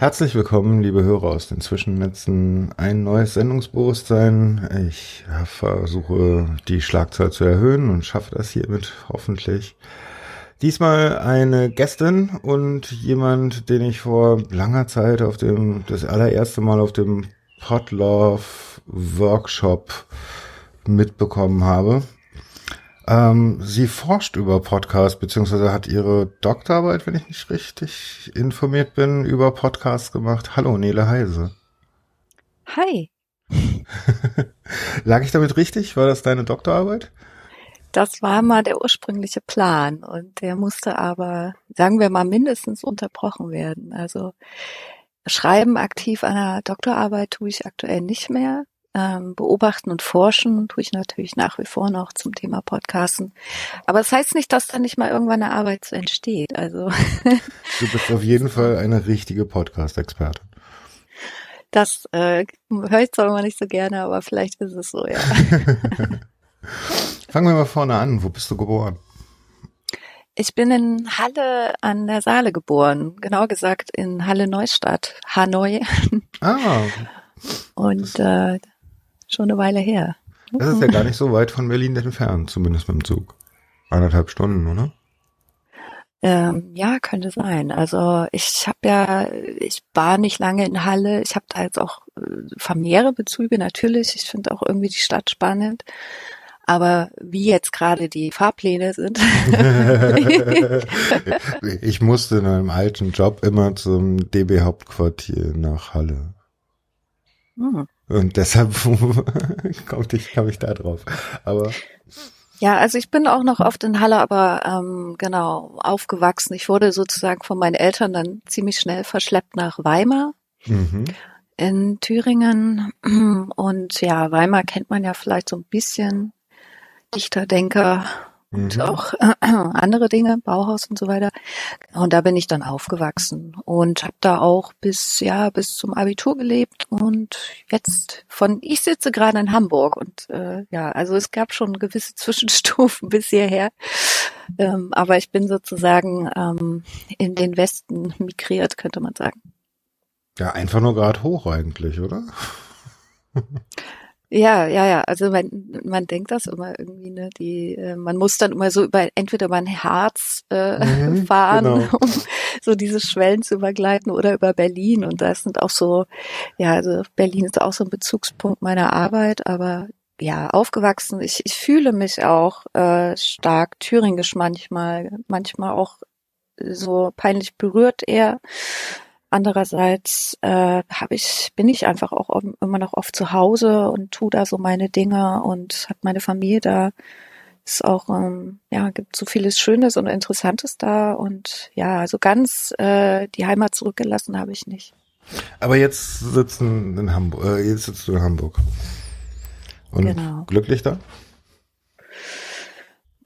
Herzlich willkommen, liebe Hörer aus den Zwischennetzen. Ein neues Sendungsbewusstsein. Ich versuche, die Schlagzahl zu erhöhen und schaffe das hiermit hoffentlich. Diesmal eine Gästin und jemand, den ich vor langer Zeit auf dem, das allererste Mal auf dem Podlove Workshop mitbekommen habe. Ähm, sie forscht über Podcasts, beziehungsweise hat ihre Doktorarbeit, wenn ich nicht richtig informiert bin, über Podcasts gemacht. Hallo, Nele Heise. Hi. Lag ich damit richtig? War das deine Doktorarbeit? Das war mal der ursprüngliche Plan und der musste aber, sagen wir mal, mindestens unterbrochen werden. Also schreiben aktiv an einer Doktorarbeit tue ich aktuell nicht mehr. Ähm, beobachten und forschen tue ich natürlich nach wie vor noch zum Thema Podcasten. Aber es das heißt nicht, dass da nicht mal irgendwann eine Arbeit so entsteht. Also du bist auf jeden Fall eine richtige Podcast-Expertin. Das äh, höre ich zwar immer nicht so gerne, aber vielleicht ist es so, ja. Fangen wir mal vorne an. Wo bist du geboren? Ich bin in Halle an der Saale geboren, genauer gesagt in Halle Neustadt, Hanoi. Ah. Und äh, schon eine Weile her. Das ist ja gar nicht so weit von Berlin entfernt, zumindest mit dem Zug. Eineinhalb Stunden, oder? Ähm, ja, könnte sein. Also ich habe ja, ich war nicht lange in Halle. Ich habe da jetzt auch äh, familiäre Bezüge natürlich. Ich finde auch irgendwie die Stadt spannend. Aber wie jetzt gerade die Fahrpläne sind. ich musste in einem alten Job immer zum DB Hauptquartier nach Halle. Hm. Und deshalb kam ich, kam ich da drauf. Aber ja, also ich bin auch noch oft in Halle, aber ähm, genau aufgewachsen. Ich wurde sozusagen von meinen Eltern dann ziemlich schnell verschleppt nach Weimar mhm. in Thüringen. Und ja, Weimar kennt man ja vielleicht so ein bisschen. Dichter, Denker, und mhm. auch äh, andere Dinge, Bauhaus und so weiter. Und da bin ich dann aufgewachsen und habe da auch bis ja bis zum Abitur gelebt und jetzt von ich sitze gerade in Hamburg und äh, ja also es gab schon gewisse Zwischenstufen bis hierher, ähm, aber ich bin sozusagen ähm, in den Westen migriert, könnte man sagen. Ja, einfach nur gerade hoch eigentlich, oder? Ja, ja, ja. Also man, man denkt das immer irgendwie, ne? Die, äh, man muss dann immer so über entweder über ein Herz äh, mhm, fahren, genau. um so diese Schwellen zu übergleiten, oder über Berlin. Und das sind auch so, ja, also Berlin ist auch so ein Bezugspunkt meiner Arbeit, aber ja, aufgewachsen. Ich, ich fühle mich auch äh, stark thüringisch manchmal, manchmal auch so peinlich berührt eher. Andererseits äh, habe ich, bin ich einfach auch immer noch oft zu Hause und tu da so meine Dinge und habe meine Familie da. Ist auch, ähm, ja, gibt so vieles Schönes und Interessantes da und ja, also ganz äh, die Heimat zurückgelassen habe ich nicht. Aber jetzt sitzen in Hamburg, äh, jetzt sitzt du in Hamburg. Und genau. glücklich da?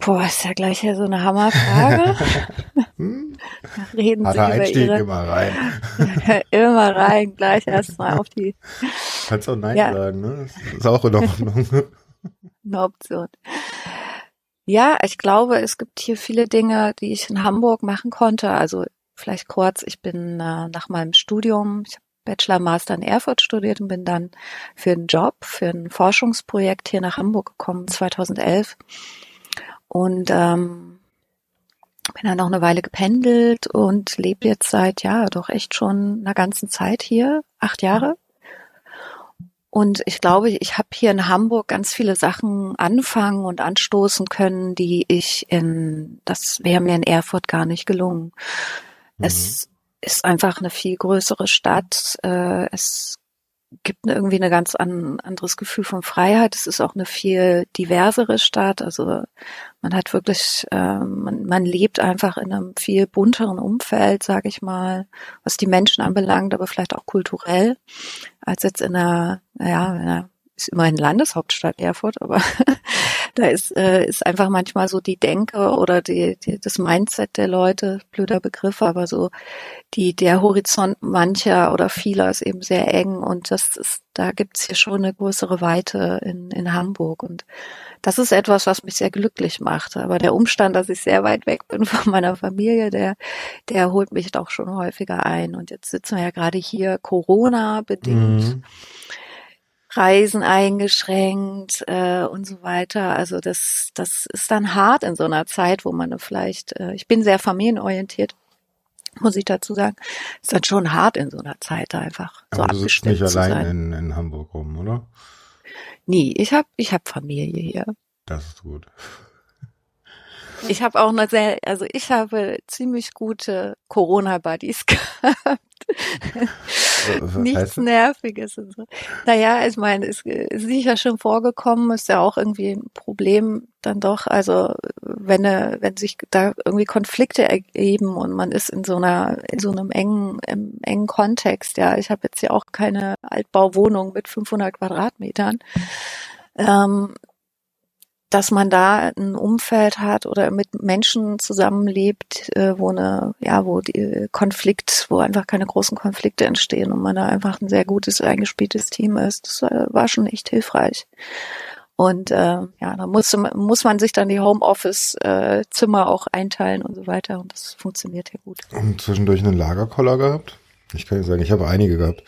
Boah, ist ja gleich ja so eine Hammerfrage. hm? Reden Hat Sie über Einstieg ihre, immer rein. immer rein, gleich erstmal auf die. Kannst auch Nein ja. sagen, ne? Das ist auch in Ordnung. eine Option. Ja, ich glaube, es gibt hier viele Dinge, die ich in Hamburg machen konnte. Also vielleicht kurz, ich bin äh, nach meinem Studium, ich habe Bachelor, Master in Erfurt studiert und bin dann für einen Job, für ein Forschungsprojekt hier nach Hamburg gekommen, 2011 und ähm, bin dann noch eine Weile gependelt und lebe jetzt seit ja doch echt schon einer ganzen Zeit hier, acht Jahre. Und ich glaube, ich habe hier in Hamburg ganz viele Sachen anfangen und anstoßen können, die ich in, das wäre mir in Erfurt gar nicht gelungen. Mhm. Es ist einfach eine viel größere Stadt. Äh, es gibt irgendwie ein ganz an, anderes Gefühl von Freiheit. Es ist auch eine viel diversere Stadt. Also man hat wirklich, äh, man, man lebt einfach in einem viel bunteren Umfeld, sage ich mal, was die Menschen anbelangt, aber vielleicht auch kulturell, als jetzt in einer, naja, in ist immerhin Landeshauptstadt Erfurt, aber da ist, äh, ist einfach manchmal so die Denke oder die, die, das Mindset der Leute, blöder Begriff, aber so die, der Horizont mancher oder vieler ist eben sehr eng und das ist, da gibt's hier schon eine größere Weite in, in Hamburg und das ist etwas, was mich sehr glücklich macht. Aber der Umstand, dass ich sehr weit weg bin von meiner Familie, der, der holt mich doch schon häufiger ein. Und jetzt sitzen wir ja gerade hier Corona bedingt. Mhm. Reisen eingeschränkt äh, und so weiter. Also das, das ist dann hart in so einer Zeit, wo man vielleicht, äh, ich bin sehr familienorientiert, muss ich dazu sagen, ist dann schon hart in so einer Zeit einfach. Aber so du sitzt nicht allein in, in Hamburg rum, oder? Nie. Ich habe ich hab Familie hier. Das ist gut. Ich habe auch eine sehr, also ich habe ziemlich gute Corona-Buddies gehabt. Nichts Nerviges und so. Naja, ich meine, es ist sicher schon vorgekommen, ist ja auch irgendwie ein Problem dann doch. Also wenn wenn sich da irgendwie Konflikte ergeben und man ist in so einer in so einem engen im engen Kontext. Ja, ich habe jetzt ja auch keine Altbauwohnung mit 500 Quadratmetern. Ähm, dass man da ein Umfeld hat oder mit Menschen zusammenlebt, äh, wo eine, ja, wo die Konflikt, wo einfach keine großen Konflikte entstehen und man da einfach ein sehr gutes, eingespieltes Team ist. Das äh, war schon echt hilfreich. Und äh, ja, da muss, muss man sich dann die Homeoffice-Zimmer auch einteilen und so weiter. Und das funktioniert ja gut. Und zwischendurch einen Lagerkoller gehabt? Ich kann ja sagen, ich habe einige gehabt.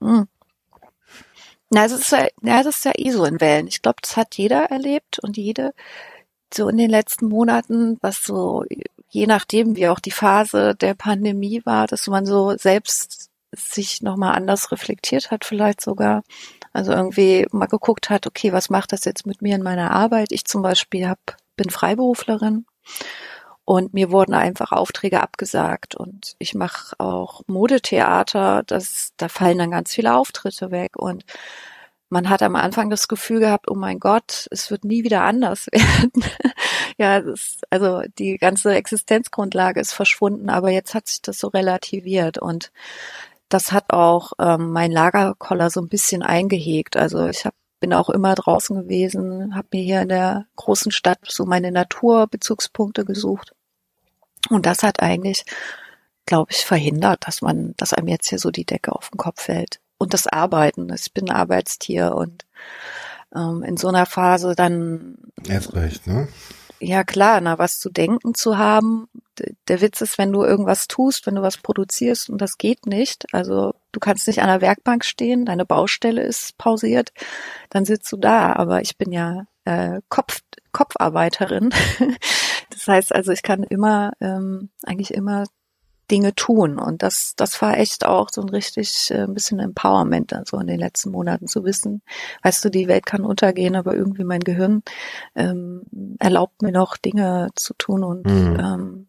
Hm. Na, es ist ja, ja, das ist ja eh so in Wellen. Ich glaube, das hat jeder erlebt und jede so in den letzten Monaten, was so je nachdem, wie auch die Phase der Pandemie war, dass man so selbst sich nochmal anders reflektiert hat, vielleicht sogar. Also irgendwie mal geguckt hat, okay, was macht das jetzt mit mir in meiner Arbeit? Ich zum Beispiel hab, bin Freiberuflerin und mir wurden einfach Aufträge abgesagt und ich mache auch Modetheater, das, da fallen dann ganz viele Auftritte weg und man hat am Anfang das Gefühl gehabt, oh mein Gott, es wird nie wieder anders werden. ja, ist, also die ganze Existenzgrundlage ist verschwunden, aber jetzt hat sich das so relativiert und das hat auch ähm, mein Lagerkoller so ein bisschen eingehegt. Also ich hab, bin auch immer draußen gewesen, habe mir hier in der großen Stadt so meine Naturbezugspunkte gesucht und das hat eigentlich, glaube ich, verhindert, dass man, dass einem jetzt hier so die Decke auf den Kopf fällt. Und das Arbeiten. Ich bin Arbeitstier und ähm, in so einer Phase dann. Erst recht, ne? Ja klar, na was zu denken zu haben. Der Witz ist, wenn du irgendwas tust, wenn du was produzierst und das geht nicht, also du kannst nicht an der Werkbank stehen, deine Baustelle ist pausiert, dann sitzt du da. Aber ich bin ja äh, Kopf, Kopfarbeiterin. Das heißt also, ich kann immer, ähm, eigentlich immer Dinge tun. Und das, das war echt auch so ein richtig äh, ein bisschen Empowerment dann so in den letzten Monaten zu wissen. Weißt du, die Welt kann untergehen, aber irgendwie mein Gehirn ähm, erlaubt mir noch Dinge zu tun und mhm. ähm,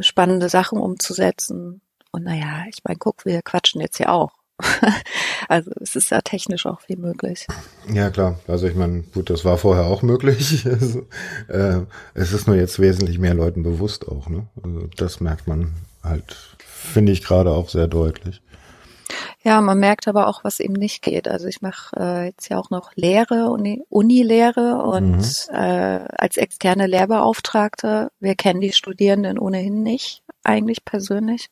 spannende Sachen umzusetzen. Und naja, ich meine, guck, wir quatschen jetzt ja auch. also es ist ja technisch auch viel möglich. Ja klar, also ich meine, gut, das war vorher auch möglich. Also, äh, es ist nur jetzt wesentlich mehr Leuten bewusst auch. Ne? Also das merkt man halt, finde ich gerade auch sehr deutlich. Ja, man merkt aber auch, was eben nicht geht. Also ich mache äh, jetzt ja auch noch Lehre, Uni, Unilehre und mhm. äh, als externe Lehrbeauftragte, wir kennen die Studierenden ohnehin nicht, eigentlich persönlich.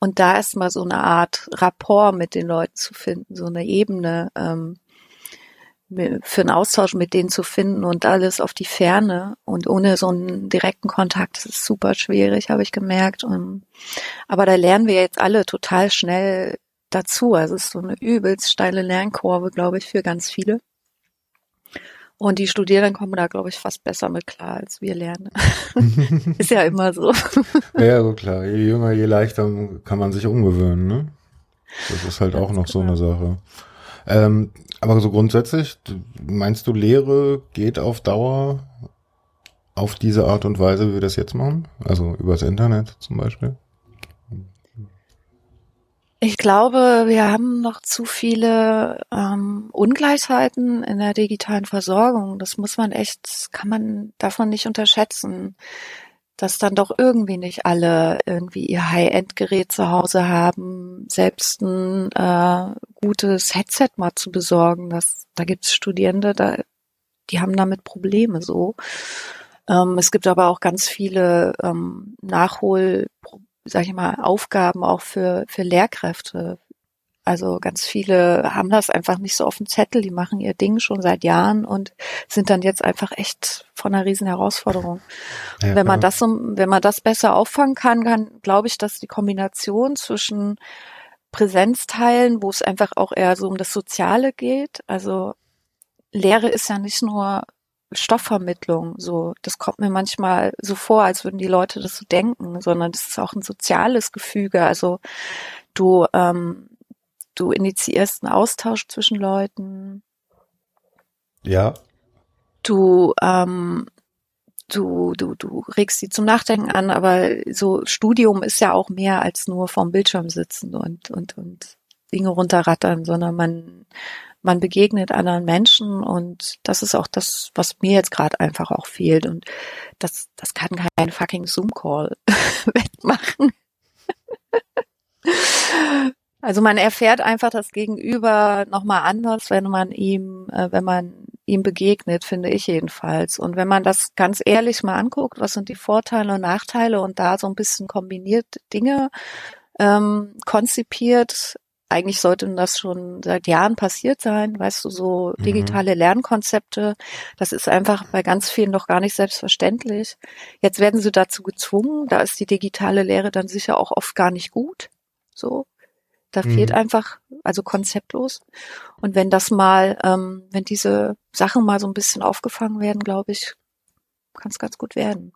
Und da ist mal so eine Art Rapport mit den Leuten zu finden, so eine Ebene ähm, für einen Austausch mit denen zu finden und alles auf die Ferne und ohne so einen direkten Kontakt, das ist super schwierig, habe ich gemerkt. Und, aber da lernen wir jetzt alle total schnell dazu. Also es ist so eine übelst steile Lernkurve, glaube ich, für ganz viele. Und die Studierenden kommen da, glaube ich, fast besser mit klar, als wir lernen. ist ja immer so. ja, so klar. Je jünger, je leichter kann man sich umgewöhnen, ne? Das ist halt auch noch so eine Sache. Ähm, aber so grundsätzlich, meinst du, Lehre geht auf Dauer auf diese Art und Weise, wie wir das jetzt machen? Also übers Internet zum Beispiel? Ich glaube, wir haben noch zu viele ähm, Ungleichheiten in der digitalen Versorgung. Das muss man echt, kann man, darf man nicht unterschätzen, dass dann doch irgendwie nicht alle irgendwie ihr High-End-Gerät zu Hause haben, selbst ein äh, gutes Headset mal zu besorgen. Das, da gibt's Studierende, da die haben damit Probleme so. Ähm, es gibt aber auch ganz viele ähm, Nachhol, sag ich mal, Aufgaben auch für, für Lehrkräfte. Also ganz viele haben das einfach nicht so auf dem Zettel, die machen ihr Ding schon seit Jahren und sind dann jetzt einfach echt von einer riesen Herausforderung. Ja, wenn man das, wenn man das besser auffangen kann, kann, glaube ich, dass die Kombination zwischen Präsenzteilen, wo es einfach auch eher so um das Soziale geht, also Lehre ist ja nicht nur Stoffvermittlung. So, das kommt mir manchmal so vor, als würden die Leute das so denken, sondern das ist auch ein soziales Gefüge. Also du, ähm, du initiierst einen Austausch zwischen Leuten. Ja. Du, ähm, du, du, du regst sie zum Nachdenken an, aber so Studium ist ja auch mehr als nur vorm Bildschirm sitzen und, und, und Dinge runterrattern, sondern man man begegnet anderen Menschen und das ist auch das, was mir jetzt gerade einfach auch fehlt und das, das kann kein fucking Zoom-Call wettmachen. Also man erfährt einfach das Gegenüber nochmal anders, wenn man ihm, äh, wenn man ihm begegnet, finde ich jedenfalls. Und wenn man das ganz ehrlich mal anguckt, was sind die Vorteile und Nachteile und da so ein bisschen kombiniert Dinge ähm, konzipiert, eigentlich sollte das schon seit Jahren passiert sein, weißt du, so mhm. digitale Lernkonzepte, das ist einfach bei ganz vielen noch gar nicht selbstverständlich. Jetzt werden sie dazu gezwungen, da ist die digitale Lehre dann sicher auch oft gar nicht gut, so. Da mhm. fehlt einfach, also konzeptlos. Und wenn das mal, ähm, wenn diese Sachen mal so ein bisschen aufgefangen werden, glaube ich, kann es ganz gut werden.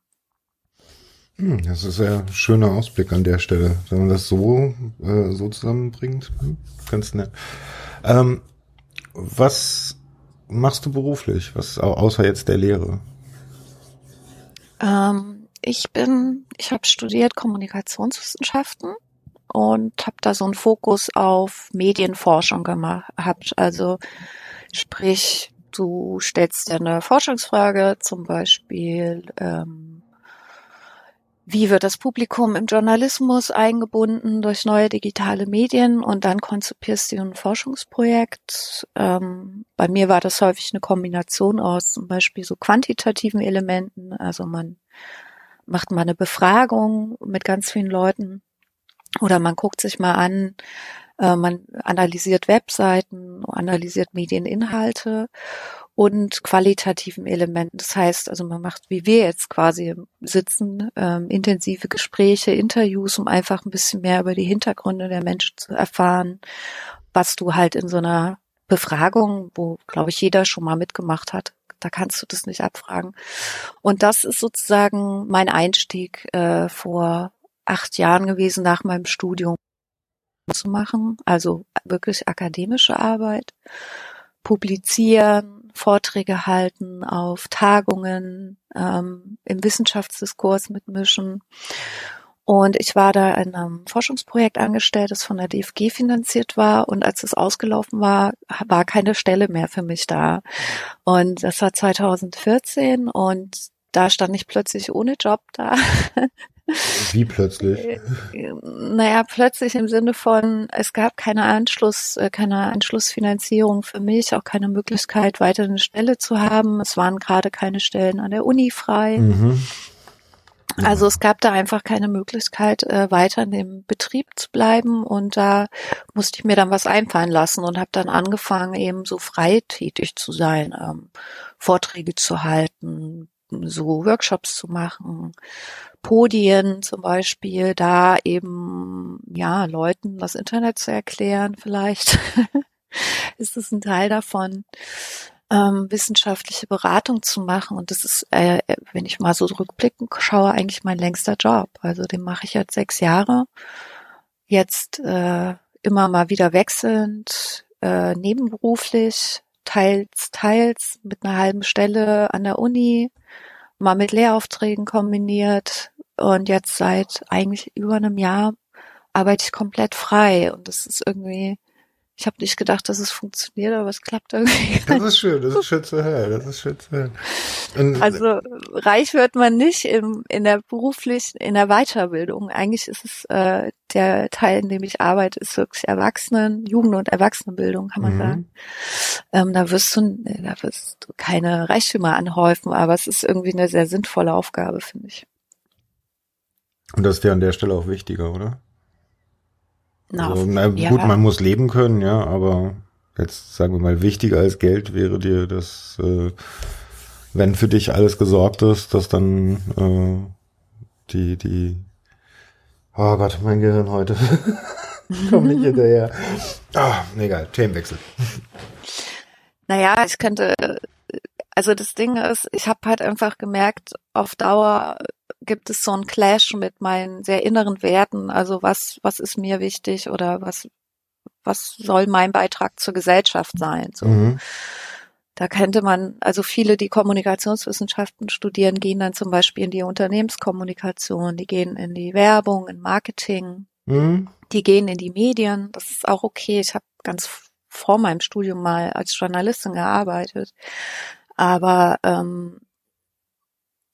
Hm, das ist ja ein schöner Ausblick an der Stelle, wenn man das so, äh, so zusammenbringt. Hm, ganz nett. Ähm, was machst du beruflich, was außer jetzt der Lehre? Ähm, ich bin, ich habe studiert Kommunikationswissenschaften und habe da so einen Fokus auf Medienforschung gemacht. Also sprich, du stellst dir eine Forschungsfrage, zum Beispiel ähm, wie wird das Publikum im Journalismus eingebunden durch neue digitale Medien und dann konzipierst du ein Forschungsprojekt. Ähm, bei mir war das häufig eine Kombination aus zum Beispiel so quantitativen Elementen, also man macht mal eine Befragung mit ganz vielen Leuten oder man guckt sich mal an, äh, man analysiert Webseiten, analysiert Medieninhalte und qualitativen Elementen. Das heißt, also man macht, wie wir jetzt quasi sitzen, ähm, intensive Gespräche, Interviews, um einfach ein bisschen mehr über die Hintergründe der Menschen zu erfahren, was du halt in so einer Befragung, wo, glaube ich, jeder schon mal mitgemacht hat, da kannst du das nicht abfragen. Und das ist sozusagen mein Einstieg äh, vor acht Jahren gewesen nach meinem Studium zu machen, also wirklich akademische Arbeit, publizieren, Vorträge halten, auf Tagungen, ähm, im Wissenschaftsdiskurs mitmischen. Und ich war da in einem Forschungsprojekt angestellt, das von der DFG finanziert war. Und als es ausgelaufen war, war keine Stelle mehr für mich da. Und das war 2014 und da stand ich plötzlich ohne Job da. Wie plötzlich? Äh, naja, plötzlich im Sinne von, es gab keine Anschluss, äh, keine Anschlussfinanzierung für mich, auch keine Möglichkeit, weiter eine Stelle zu haben. Es waren gerade keine Stellen an der Uni frei. Mhm. Ja. Also es gab da einfach keine Möglichkeit, äh, weiter in dem Betrieb zu bleiben und da musste ich mir dann was einfallen lassen und habe dann angefangen, eben so frei tätig zu sein, ähm, Vorträge zu halten, so Workshops zu machen, Podien zum Beispiel, da eben ja Leuten das Internet zu erklären, vielleicht ist es ein Teil davon, ähm, wissenschaftliche Beratung zu machen. Und das ist, äh, wenn ich mal so rückblicken schaue, eigentlich mein längster Job. Also den mache ich jetzt sechs Jahre. Jetzt äh, immer mal wieder wechselnd, äh, nebenberuflich, teils, teils mit einer halben Stelle an der Uni, mal mit Lehraufträgen kombiniert, und jetzt seit eigentlich über einem Jahr arbeite ich komplett frei. Und das ist irgendwie, Ich habe nicht gedacht, dass es funktioniert, aber es klappt irgendwie. Das ist schön, das ist schön zu hören, das ist schön zu hören. Und Also reich wird man nicht im, in der beruflichen, in der Weiterbildung. Eigentlich ist es äh, der Teil, in dem ich arbeite, ist wirklich Erwachsenen, Jugend- und Erwachsenenbildung, kann man Mhm. sagen. Ähm, da wirst du, da wirst du keine Reichtümer anhäufen, aber es ist irgendwie eine sehr sinnvolle Aufgabe, finde ich. Und das ist dir an der Stelle auch wichtiger, oder? Na, also, na, ja. gut, man muss leben können, ja, aber jetzt sagen wir mal, wichtiger als Geld wäre dir, dass äh, wenn für dich alles gesorgt ist, dass dann äh, die, die Oh Gott, mein Gehirn heute. Komm nicht hinterher. Ah, egal, Themenwechsel. Naja, ich könnte, also das Ding ist, ich habe halt einfach gemerkt, auf Dauer gibt es so einen Clash mit meinen sehr inneren Werten. Also was, was ist mir wichtig oder was, was soll mein Beitrag zur Gesellschaft sein? So. Mhm. Da könnte man, also viele, die Kommunikationswissenschaften studieren, gehen dann zum Beispiel in die Unternehmenskommunikation, die gehen in die Werbung, in Marketing, Mhm. die gehen in die Medien. Das ist auch okay. Ich habe ganz vor meinem Studium mal als Journalistin gearbeitet. Aber ähm,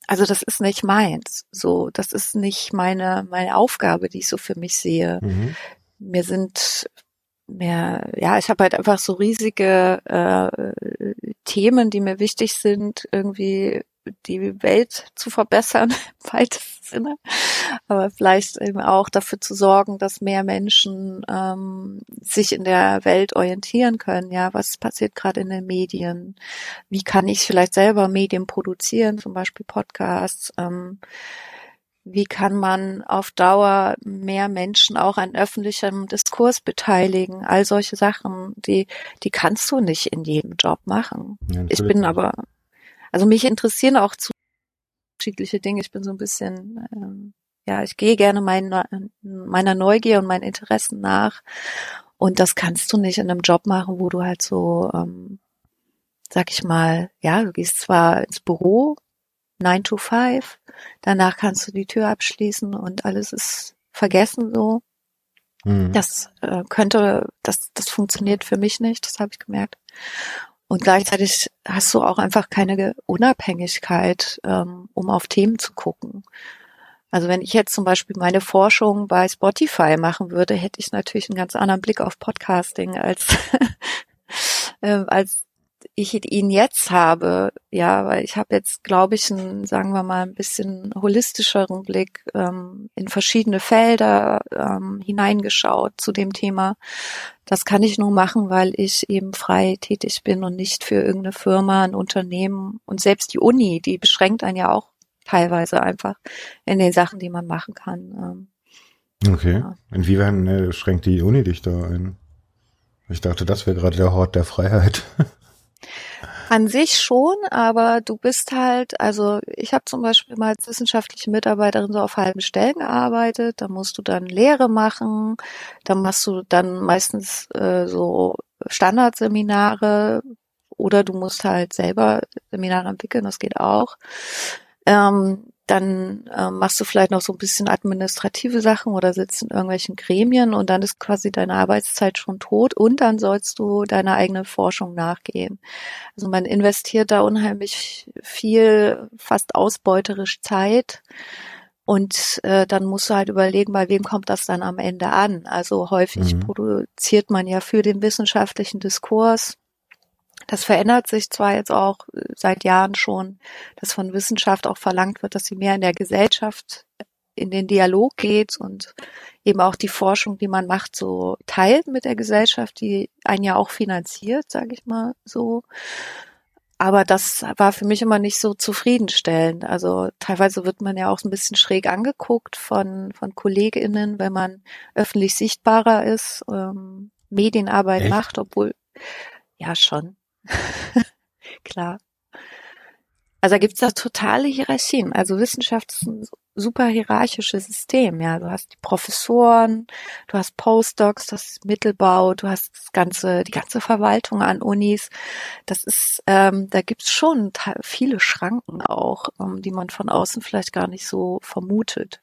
also das ist nicht meins. So, das ist nicht meine meine Aufgabe, die ich so für mich sehe. Mhm. Mir sind mehr, ja, ich habe halt einfach so riesige äh, Themen, die mir wichtig sind, irgendwie die Welt zu verbessern, im weitesten Sinne. Aber vielleicht eben auch dafür zu sorgen, dass mehr Menschen ähm, sich in der Welt orientieren können. Ja, was passiert gerade in den Medien? Wie kann ich vielleicht selber Medien produzieren, zum Beispiel Podcasts? Ähm, wie kann man auf Dauer mehr Menschen auch an öffentlichem Diskurs beteiligen? All solche Sachen, die, die kannst du nicht in jedem Job machen. Ja, Ich bin aber, also mich interessieren auch zu unterschiedliche Dinge. Ich bin so ein bisschen, ähm, ja, ich gehe gerne meiner, meiner Neugier und meinen Interessen nach. Und das kannst du nicht in einem Job machen, wo du halt so, ähm, sag ich mal, ja, du gehst zwar ins Büro, 9 to 5, danach kannst du die Tür abschließen und alles ist vergessen so. Mhm. Das äh, könnte, das, das funktioniert für mich nicht, das habe ich gemerkt. Und gleichzeitig hast du auch einfach keine Unabhängigkeit, ähm, um auf Themen zu gucken. Also wenn ich jetzt zum Beispiel meine Forschung bei Spotify machen würde, hätte ich natürlich einen ganz anderen Blick auf Podcasting als, äh, als ich ihn jetzt habe. Ja, weil ich habe jetzt, glaube ich, einen, sagen wir mal, ein bisschen holistischeren Blick ähm, in verschiedene Felder ähm, hineingeschaut zu dem Thema. Das kann ich nur machen, weil ich eben frei tätig bin und nicht für irgendeine Firma, ein Unternehmen und selbst die Uni, die beschränkt einen ja auch teilweise einfach in den Sachen, die man machen kann. Ähm, Okay. Ja. Inwiefern äh, schränkt die Uni dich da ein? Ich dachte, das wäre gerade der Hort der Freiheit. An sich schon, aber du bist halt, also ich habe zum Beispiel mal als wissenschaftliche Mitarbeiterin so auf halben Stellen gearbeitet, da musst du dann Lehre machen, dann machst du dann meistens äh, so Standardseminare oder du musst halt selber Seminare entwickeln, das geht auch. Ähm, dann ähm, machst du vielleicht noch so ein bisschen administrative Sachen oder sitzt in irgendwelchen Gremien und dann ist quasi deine Arbeitszeit schon tot und dann sollst du deiner eigenen Forschung nachgehen. Also man investiert da unheimlich viel, fast ausbeuterisch Zeit. Und äh, dann musst du halt überlegen, bei wem kommt das dann am Ende an. Also häufig Mhm. produziert man ja für den wissenschaftlichen Diskurs. Das verändert sich zwar jetzt auch äh, seit Jahren schon, dass von Wissenschaft auch verlangt wird, dass sie mehr in der Gesellschaft in den Dialog geht und eben auch die Forschung, die man macht, so teilt mit der Gesellschaft, die einen ja auch finanziert, sage ich mal so. Aber das war für mich immer nicht so zufriedenstellend. Also teilweise wird man ja auch ein bisschen schräg angeguckt von, von KollegInnen, wenn man öffentlich sichtbarer ist, ähm, Medienarbeit Echt? macht, obwohl, ja schon. Klar. Also da gibt's da totale Hierarchien. Also Wissenschaft ist ein super hierarchisches System. Ja, du hast die Professoren, du hast Postdocs, das Mittelbau, du hast das ganze, die ganze Verwaltung an Unis. Das ist, ähm, da gibt's schon viele Schranken auch, ähm, die man von außen vielleicht gar nicht so vermutet.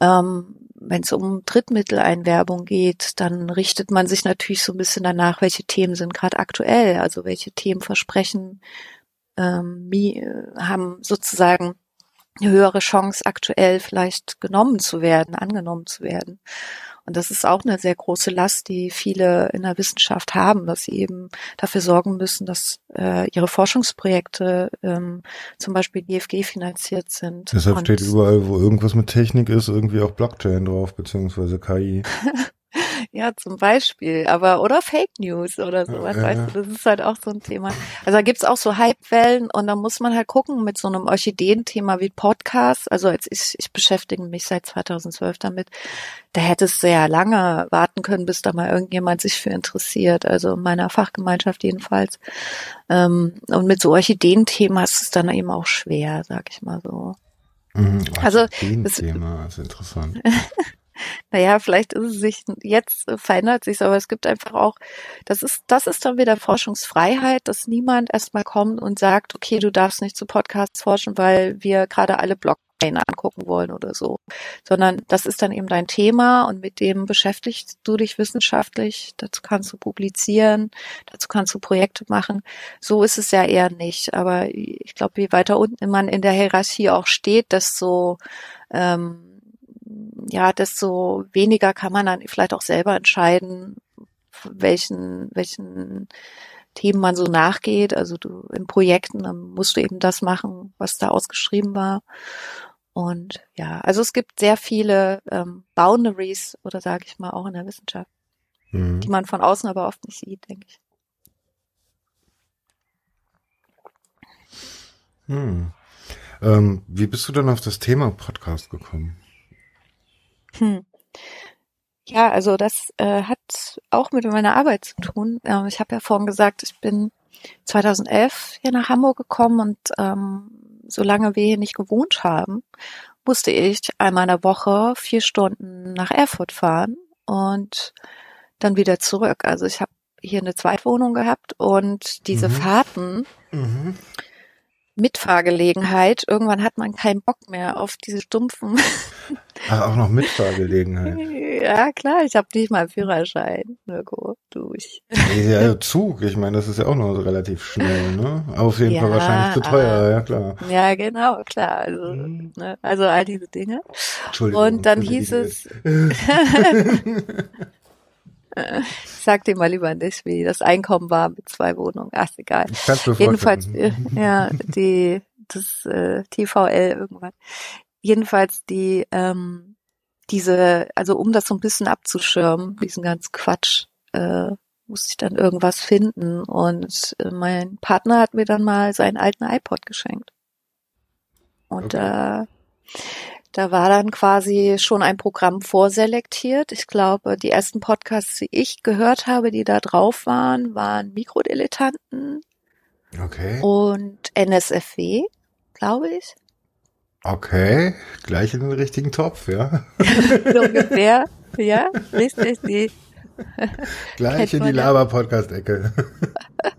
Ähm, Wenn es um Drittmitteleinwerbung geht, dann richtet man sich natürlich so ein bisschen danach, welche Themen sind gerade aktuell, also welche Themen versprechen, ähm, haben sozusagen eine höhere Chance, aktuell vielleicht genommen zu werden, angenommen zu werden. Und das ist auch eine sehr große Last, die viele in der Wissenschaft haben, dass sie eben dafür sorgen müssen, dass äh, ihre Forschungsprojekte ähm, zum Beispiel GFG finanziert sind. Deshalb Und steht überall, wo irgendwas mit Technik ist, irgendwie auch Blockchain drauf, beziehungsweise KI. Ja, zum Beispiel, aber oder Fake News oder sowas, ja, weißt du, das ist halt auch so ein Thema. Also da gibt's auch so Hypewellen und da muss man halt gucken mit so einem Orchideenthema wie Podcast. Also als ich, ich beschäftige mich seit 2012 damit, da hätte es sehr lange warten können, bis da mal irgendjemand sich für interessiert. Also in meiner Fachgemeinschaft jedenfalls. Ähm, und mit so Orchideenthemen ist es dann eben auch schwer, sag ich mal so. Mhm, also das Thema, ist interessant. Naja, vielleicht ist es sich, jetzt verändert sich aber es gibt einfach auch, das ist, das ist dann wieder Forschungsfreiheit, dass niemand erstmal kommt und sagt, okay, du darfst nicht zu Podcasts forschen, weil wir gerade alle Blockchain angucken wollen oder so. Sondern das ist dann eben dein Thema und mit dem beschäftigst du dich wissenschaftlich, dazu kannst du publizieren, dazu kannst du Projekte machen. So ist es ja eher nicht. Aber ich glaube, je weiter unten man in der Hierarchie auch steht, desto ähm, ja, desto weniger kann man dann vielleicht auch selber entscheiden, welchen, welchen Themen man so nachgeht. Also du in Projekten, dann musst du eben das machen, was da ausgeschrieben war. Und ja, also es gibt sehr viele ähm, Boundaries oder sage ich mal auch in der Wissenschaft, mhm. die man von außen aber oft nicht sieht, denke ich. Hm. Ähm, wie bist du denn auf das Thema Podcast gekommen? Hm. Ja, also das äh, hat auch mit meiner Arbeit zu tun. Ähm, ich habe ja vorhin gesagt, ich bin 2011 hier nach Hamburg gekommen und ähm, solange wir hier nicht gewohnt haben, musste ich einmal in der Woche vier Stunden nach Erfurt fahren und dann wieder zurück. Also ich habe hier eine Zweitwohnung gehabt und diese mhm. Fahrten mhm. Mitfahrgelegenheit. Irgendwann hat man keinen Bock mehr auf diese stumpfen. Ach, auch noch Mitfahrgelegenheit. ja, klar, ich habe nicht mal einen Führerschein. Mirko, durch. ja, Zug, ich meine, das ist ja auch noch relativ schnell, ne? Auf jeden ja, Fall wahrscheinlich zu teuer, ja klar. Ja, genau, klar. Also, mhm. ne, also all diese Dinge. Entschuldigung. Und dann hieß es. Ich sag dir mal lieber nicht, wie das Einkommen war mit zwei Wohnungen. Ach, egal. Jedenfalls, äh, ja, die, das äh, TVL irgendwann. Jedenfalls die, ähm, diese, also um das so ein bisschen abzuschirmen, diesen ganzen Quatsch, äh, musste ich dann irgendwas finden. Und äh, mein Partner hat mir dann mal seinen alten iPod geschenkt. Und okay. äh, da war dann quasi schon ein Programm vorselektiert. Ich glaube, die ersten Podcasts, die ich gehört habe, die da drauf waren, waren Mikrodilettanten. Okay. Und NSFW, glaube ich. Okay, gleich in den richtigen Topf, ja. so ungefähr, ja, richtig. Die gleich in die Laber-Podcast-Ecke.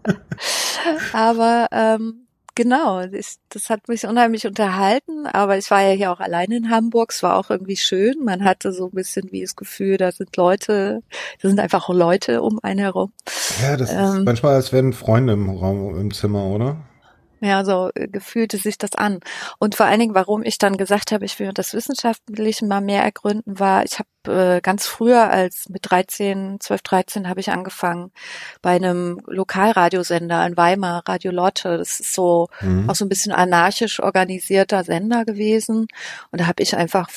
Aber ähm, Genau, ich, das hat mich unheimlich unterhalten, aber ich war ja hier auch alleine in Hamburg, es war auch irgendwie schön. Man hatte so ein bisschen wie das Gefühl, da sind Leute, da sind einfach Leute um einen herum. Ja, das ähm, ist manchmal, als wären Freunde im Raum, im Zimmer, oder? Ja, so äh, gefühlte sich das an. Und vor allen Dingen, warum ich dann gesagt habe, ich will das Wissenschaftliche mal mehr ergründen, war, ich habe äh, ganz früher als mit 13, 12, 13 habe ich angefangen bei einem Lokalradiosender in Weimar, Radio Lotte. Das ist so mhm. auch so ein bisschen anarchisch organisierter Sender gewesen. Und da habe ich einfach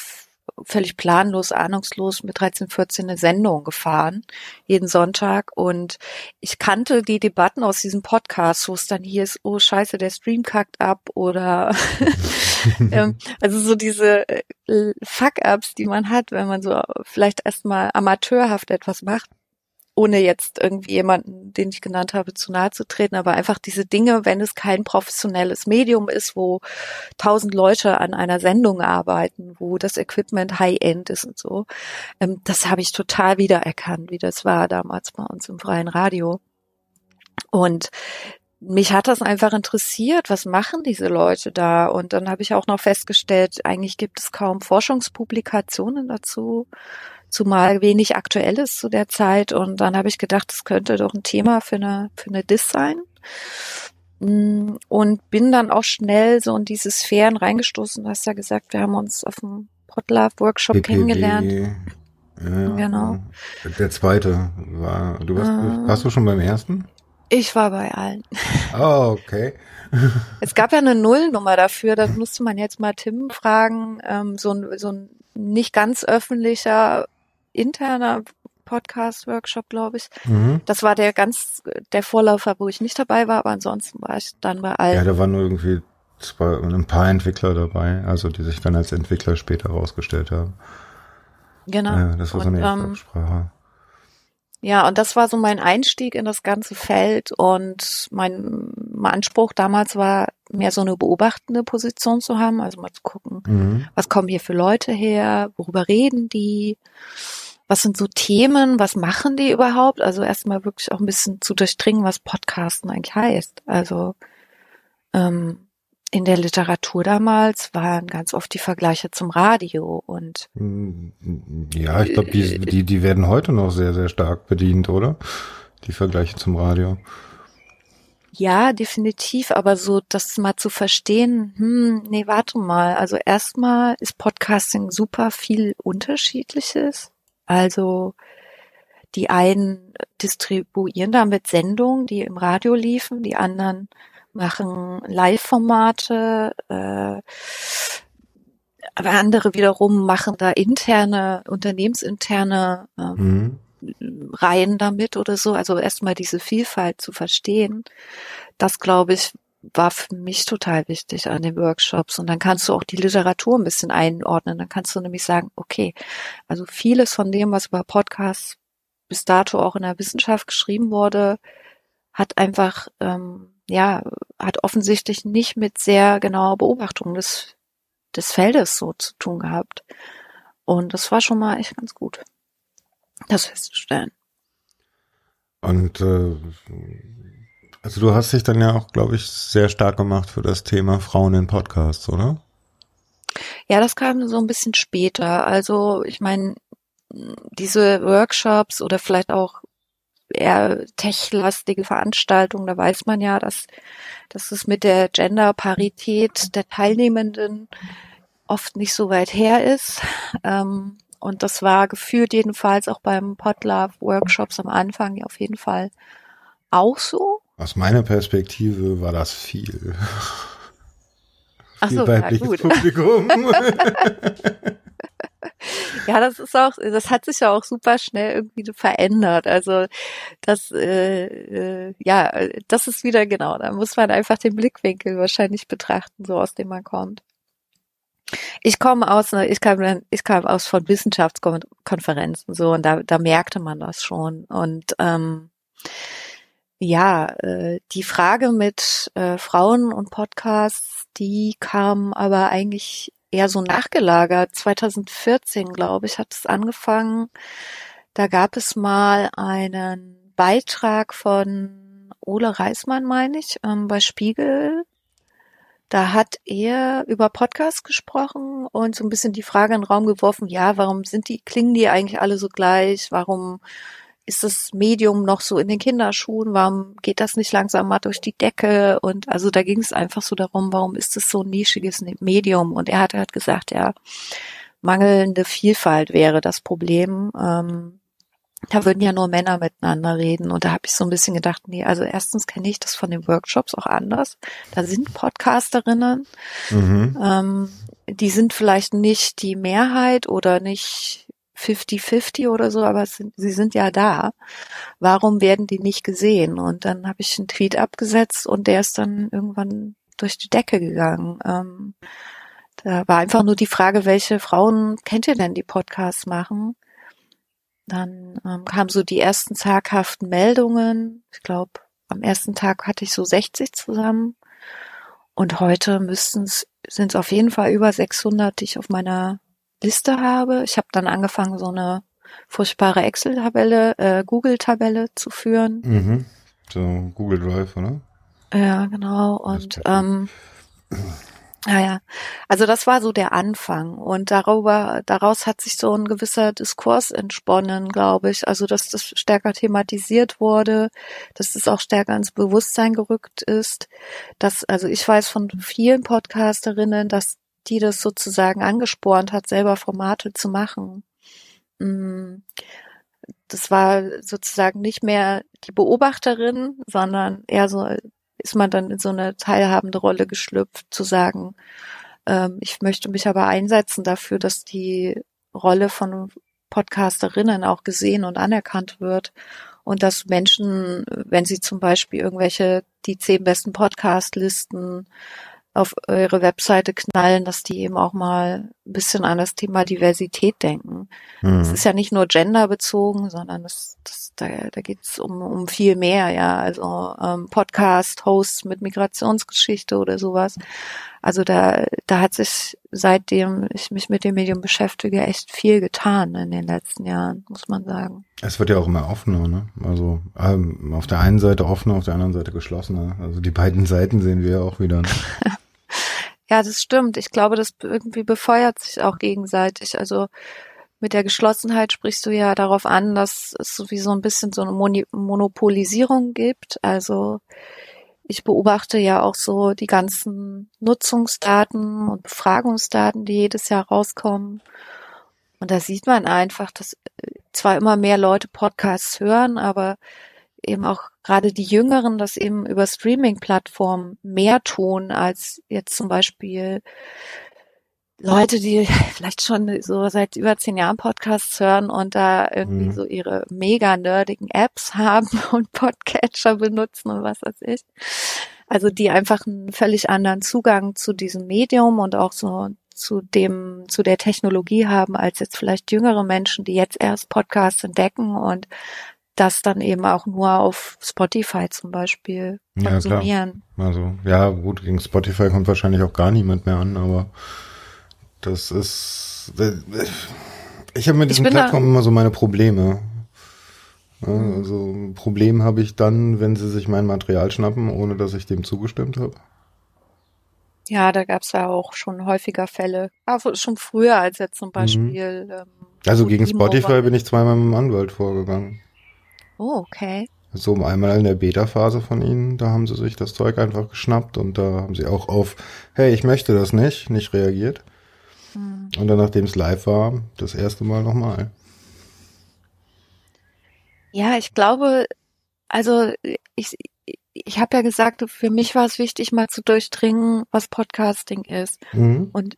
völlig planlos, ahnungslos mit 13, 14 eine Sendung gefahren, jeden Sonntag. Und ich kannte die Debatten aus diesem Podcast, wo es dann hier ist, oh scheiße, der Stream kackt ab oder ähm, also so diese äh, Fuck-ups, die man hat, wenn man so vielleicht erstmal amateurhaft etwas macht ohne jetzt irgendwie jemanden, den ich genannt habe, zu nahe zu treten, aber einfach diese Dinge, wenn es kein professionelles Medium ist, wo tausend Leute an einer Sendung arbeiten, wo das Equipment High-End ist und so, ähm, das habe ich total wiedererkannt, wie das war damals bei uns im freien Radio. Und mich hat das einfach interessiert, was machen diese Leute da? Und dann habe ich auch noch festgestellt, eigentlich gibt es kaum Forschungspublikationen dazu, zumal wenig Aktuelles zu der Zeit. Und dann habe ich gedacht, das könnte doch ein Thema für eine, für eine Diss sein. Mm, und bin dann auch schnell so in diese Sphären reingestoßen. Du hast ja gesagt, wir haben uns auf dem Potlove-Workshop kennengelernt. Ja, genau. Der zweite war, du warst, äh, warst du schon beim ersten? Ich war bei allen. Oh, okay. es gab ja eine Nullnummer dafür, das musste man jetzt mal Tim fragen. Ähm, so, ein, so ein nicht ganz öffentlicher interner Podcast-Workshop, glaube ich. Mhm. Das war der ganz, der Vorläufer, wo ich nicht dabei war, aber ansonsten war ich dann bei allen. Ja, da waren nur irgendwie zwei, ein paar Entwickler dabei, also die sich dann als Entwickler später rausgestellt haben. Genau. Ja, das war so eine ähm, Absprache. Ja, und das war so mein Einstieg in das ganze Feld und mein, mein Anspruch damals war, mehr so eine beobachtende Position zu haben, also mal zu gucken, mhm. was kommen hier für Leute her, worüber reden die, was sind so Themen, was machen die überhaupt? Also erstmal wirklich auch ein bisschen zu durchdringen, was Podcasten eigentlich heißt. Also ähm, in der Literatur damals waren ganz oft die Vergleiche zum Radio und mm, ja, ich glaube, die, die, die werden heute noch sehr, sehr stark bedient, oder? Die Vergleiche zum Radio. Ja, definitiv, aber so das mal zu verstehen, hm, nee, warte mal. Also erstmal ist Podcasting super viel Unterschiedliches. Also die einen distribuieren damit Sendungen, die im Radio liefen, die anderen machen Live-Formate, äh, aber andere wiederum machen da interne, unternehmensinterne ähm, mhm. Reihen damit oder so. Also erstmal diese Vielfalt zu verstehen, das glaube ich war für mich total wichtig an den Workshops. Und dann kannst du auch die Literatur ein bisschen einordnen. Dann kannst du nämlich sagen, okay, also vieles von dem, was über Podcasts bis dato auch in der Wissenschaft geschrieben wurde, hat einfach, ähm, ja, hat offensichtlich nicht mit sehr genauer Beobachtung des, des Feldes so zu tun gehabt. Und das war schon mal echt ganz gut, das festzustellen. Und äh, also du hast dich dann ja auch, glaube ich, sehr stark gemacht für das Thema Frauen in Podcasts, oder? Ja, das kam so ein bisschen später. Also ich meine, diese Workshops oder vielleicht auch eher techlastige Veranstaltungen, da weiß man ja, dass, dass es mit der Genderparität der Teilnehmenden oft nicht so weit her ist. Ähm, und das war gefühlt jedenfalls auch beim Podlove Workshops am Anfang auf jeden Fall auch so. Aus meiner Perspektive war das viel. Ach so, ja, gut. Publikum. ja, das ist auch, das hat sich ja auch super schnell irgendwie verändert. Also das, äh, äh, ja, das ist wieder genau. Da muss man einfach den Blickwinkel wahrscheinlich betrachten, so aus dem man kommt. Ich komme aus, ich kam, ich kam aus von Wissenschaftskonferenzen so und da, da merkte man das schon und ähm, ja, äh, die Frage mit äh, Frauen und Podcasts, die kam aber eigentlich eher so nachgelagert. 2014, glaube ich, hat es angefangen. Da gab es mal einen Beitrag von Ole Reismann, meine ich, ähm, bei Spiegel. Da hat er über Podcasts gesprochen und so ein bisschen die Frage in den Raum geworfen, ja, warum sind die, klingen die eigentlich alle so gleich? Warum ist das Medium noch so in den Kinderschuhen? Warum geht das nicht langsam mal durch die Decke? Und also da ging es einfach so darum, warum ist es so ein nischiges Medium? Und er hat halt gesagt, ja, mangelnde Vielfalt wäre das Problem. Ähm, da würden ja nur Männer miteinander reden. Und da habe ich so ein bisschen gedacht, nee, also erstens kenne ich das von den Workshops auch anders. Da sind Podcasterinnen. Mhm. Ähm, die sind vielleicht nicht die Mehrheit oder nicht 50-50 oder so, aber sind, sie sind ja da. Warum werden die nicht gesehen? Und dann habe ich einen Tweet abgesetzt und der ist dann irgendwann durch die Decke gegangen. Ähm, da war einfach nur die Frage, welche Frauen kennt ihr denn, die Podcasts machen? Dann ähm, kamen so die ersten zaghaften Meldungen. Ich glaube, am ersten Tag hatte ich so 60 zusammen. Und heute müssten es, sind es auf jeden Fall über 600, die ich auf meiner Liste habe. Ich habe dann angefangen, so eine furchtbare Excel-Tabelle, äh, Google-Tabelle zu führen. Mhm. So Google Drive, oder? Ja, genau. Und ähm, ja, ja. Also das war so der Anfang und darüber, daraus hat sich so ein gewisser Diskurs entsponnen, glaube ich. Also dass das stärker thematisiert wurde, dass das auch stärker ins Bewusstsein gerückt ist. Dass, also ich weiß von vielen Podcasterinnen, dass die das sozusagen angespornt hat, selber Formate zu machen. Mm. Das war sozusagen nicht mehr die Beobachterin, sondern eher so ist man dann in so eine teilhabende Rolle geschlüpft, zu sagen, ähm, ich möchte mich aber einsetzen dafür, dass die Rolle von Podcasterinnen auch gesehen und anerkannt wird und dass Menschen, wenn sie zum Beispiel irgendwelche die zehn besten Podcast-Listen auf eure Webseite knallen, dass die eben auch mal ein bisschen an das Thema Diversität denken. Mhm. Es ist ja nicht nur genderbezogen, sondern das, das, da, da geht es um, um viel mehr, ja. Also ähm, Podcast-Hosts mit Migrationsgeschichte oder sowas. Also da, da hat sich seitdem ich mich mit dem Medium beschäftige, echt viel getan in den letzten Jahren, muss man sagen. Es wird ja auch immer offener, ne? Also ähm, auf der einen Seite offener, auf der anderen Seite geschlossener. Also die beiden Seiten sehen wir ja auch wieder. Ne? Ja, das stimmt. Ich glaube, das irgendwie befeuert sich auch gegenseitig. Also mit der Geschlossenheit sprichst du ja darauf an, dass es sowieso ein bisschen so eine Mon Monopolisierung gibt. Also ich beobachte ja auch so die ganzen Nutzungsdaten und Befragungsdaten, die jedes Jahr rauskommen. Und da sieht man einfach, dass zwar immer mehr Leute Podcasts hören, aber eben auch gerade die Jüngeren das eben über Streaming-Plattformen mehr tun als jetzt zum Beispiel Leute, die vielleicht schon so seit über zehn Jahren Podcasts hören und da irgendwie mhm. so ihre mega nerdigen Apps haben und Podcatcher benutzen und was weiß ich. Also die einfach einen völlig anderen Zugang zu diesem Medium und auch so zu dem, zu der Technologie haben, als jetzt vielleicht jüngere Menschen, die jetzt erst Podcasts entdecken und das dann eben auch nur auf Spotify zum Beispiel konsumieren. Ja, also, ja, gut, gegen Spotify kommt wahrscheinlich auch gar niemand mehr an, aber das ist, ich habe mit diesen Plattformen immer so meine Probleme. also ein Problem habe ich dann, wenn sie sich mein Material schnappen, ohne dass ich dem zugestimmt habe. Ja, da gab es ja auch schon häufiger Fälle. Also schon früher als jetzt zum mhm. Beispiel. Mhm. Ähm, also gegen Spotify bin ich zweimal mit dem Anwalt vorgegangen. Oh, okay. So einmal in der Beta-Phase von ihnen, da haben sie sich das Zeug einfach geschnappt und da haben sie auch auf, hey, ich möchte das nicht, nicht reagiert. Hm. Und dann, nachdem es live war, das erste Mal nochmal. Ja, ich glaube, also ich, ich habe ja gesagt, für mich war es wichtig, mal zu durchdringen, was Podcasting ist. Mhm. Und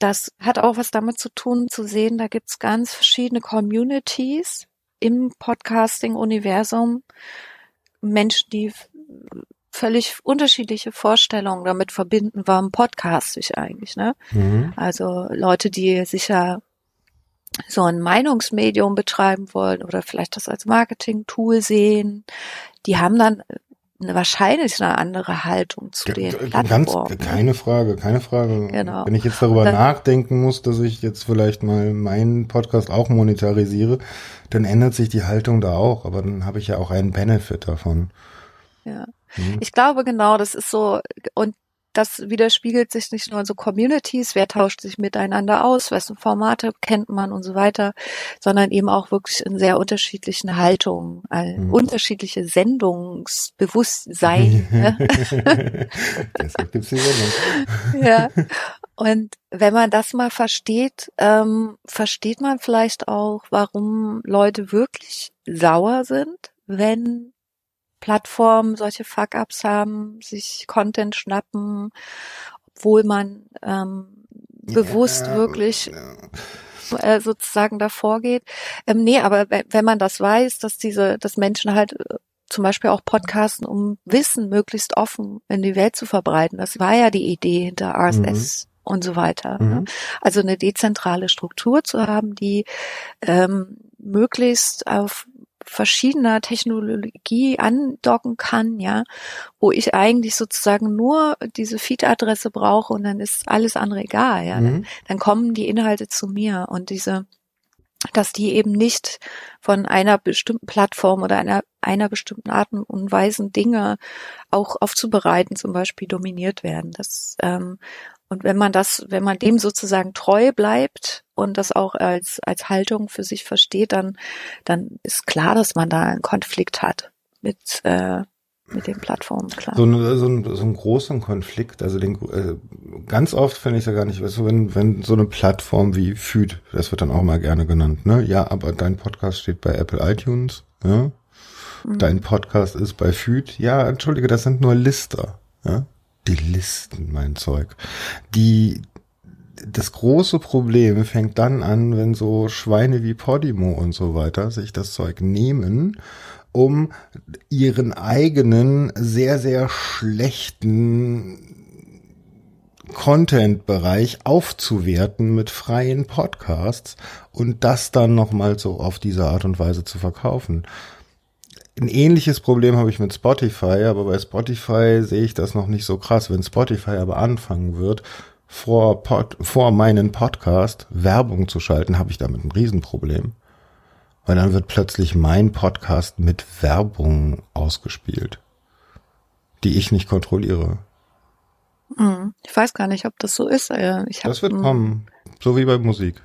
das hat auch was damit zu tun, zu sehen, da gibt's ganz verschiedene Communities im Podcasting-Universum Menschen, die völlig unterschiedliche Vorstellungen damit verbinden, warum podcast ich eigentlich, ne? Mhm. Also Leute, die sicher so ein Meinungsmedium betreiben wollen oder vielleicht das als Marketing-Tool sehen, die haben dann wahrscheinlich eine andere Haltung zu den Plattformen. Ganz, keine Frage, keine Frage. Genau. Wenn ich jetzt darüber dann, nachdenken muss, dass ich jetzt vielleicht mal meinen Podcast auch monetarisiere, dann ändert sich die Haltung da auch, aber dann habe ich ja auch einen Benefit davon. Ja. Hm. Ich glaube genau, das ist so, und das widerspiegelt sich nicht nur in so Communities, wer tauscht sich miteinander aus, wessen Formate kennt man und so weiter, sondern eben auch wirklich in sehr unterschiedlichen Haltungen, äh, mhm. unterschiedliche Sendungsbewusstsein. ne? Deshalb gibt's die Sendung. ja. Und wenn man das mal versteht, ähm, versteht man vielleicht auch, warum Leute wirklich sauer sind, wenn Plattformen solche Fuck-ups haben, sich Content schnappen, obwohl man ähm, bewusst ja, wirklich ja. Äh, sozusagen davor geht. Ähm, nee, aber wenn man das weiß, dass diese, dass Menschen halt äh, zum Beispiel auch Podcasten, um Wissen möglichst offen in die Welt zu verbreiten. Das war ja die Idee hinter RSS. Mhm und so weiter. Ne? Mhm. Also eine dezentrale Struktur zu haben, die ähm, möglichst auf verschiedener Technologie andocken kann, ja, wo ich eigentlich sozusagen nur diese Feed-Adresse brauche und dann ist alles andere egal, ja. Mhm. Dann, dann kommen die Inhalte zu mir und diese dass die eben nicht von einer bestimmten Plattform oder einer einer bestimmten Art und Weise Dinge auch aufzubereiten, zum Beispiel dominiert werden. Das, ähm, und wenn man das, wenn man dem sozusagen treu bleibt und das auch als, als Haltung für sich versteht, dann, dann ist klar, dass man da einen Konflikt hat mit, äh, mit den Plattformen, klar. So, eine, so, ein, so einen großen Konflikt, also den, äh, ganz oft finde ich es ja gar nicht, weißt du, wenn, wenn so eine Plattform wie Feed, das wird dann auch mal gerne genannt, ne? Ja, aber dein Podcast steht bei Apple iTunes, ja? Mhm. Dein Podcast ist bei Feed, ja, entschuldige, das sind nur Lister, ja? Die Listen, mein Zeug. Die, das große Problem fängt dann an, wenn so Schweine wie Podimo und so weiter sich das Zeug nehmen um ihren eigenen sehr, sehr schlechten Content-Bereich aufzuwerten mit freien Podcasts und das dann nochmal so auf diese Art und Weise zu verkaufen. Ein ähnliches Problem habe ich mit Spotify, aber bei Spotify sehe ich das noch nicht so krass. Wenn Spotify aber anfangen wird, vor, Pod, vor meinen Podcast Werbung zu schalten, habe ich damit ein Riesenproblem. Weil dann wird plötzlich mein Podcast mit Werbung ausgespielt, die ich nicht kontrolliere. Hm, ich weiß gar nicht, ob das so ist. Ich hab, das wird kommen, so wie bei Musik.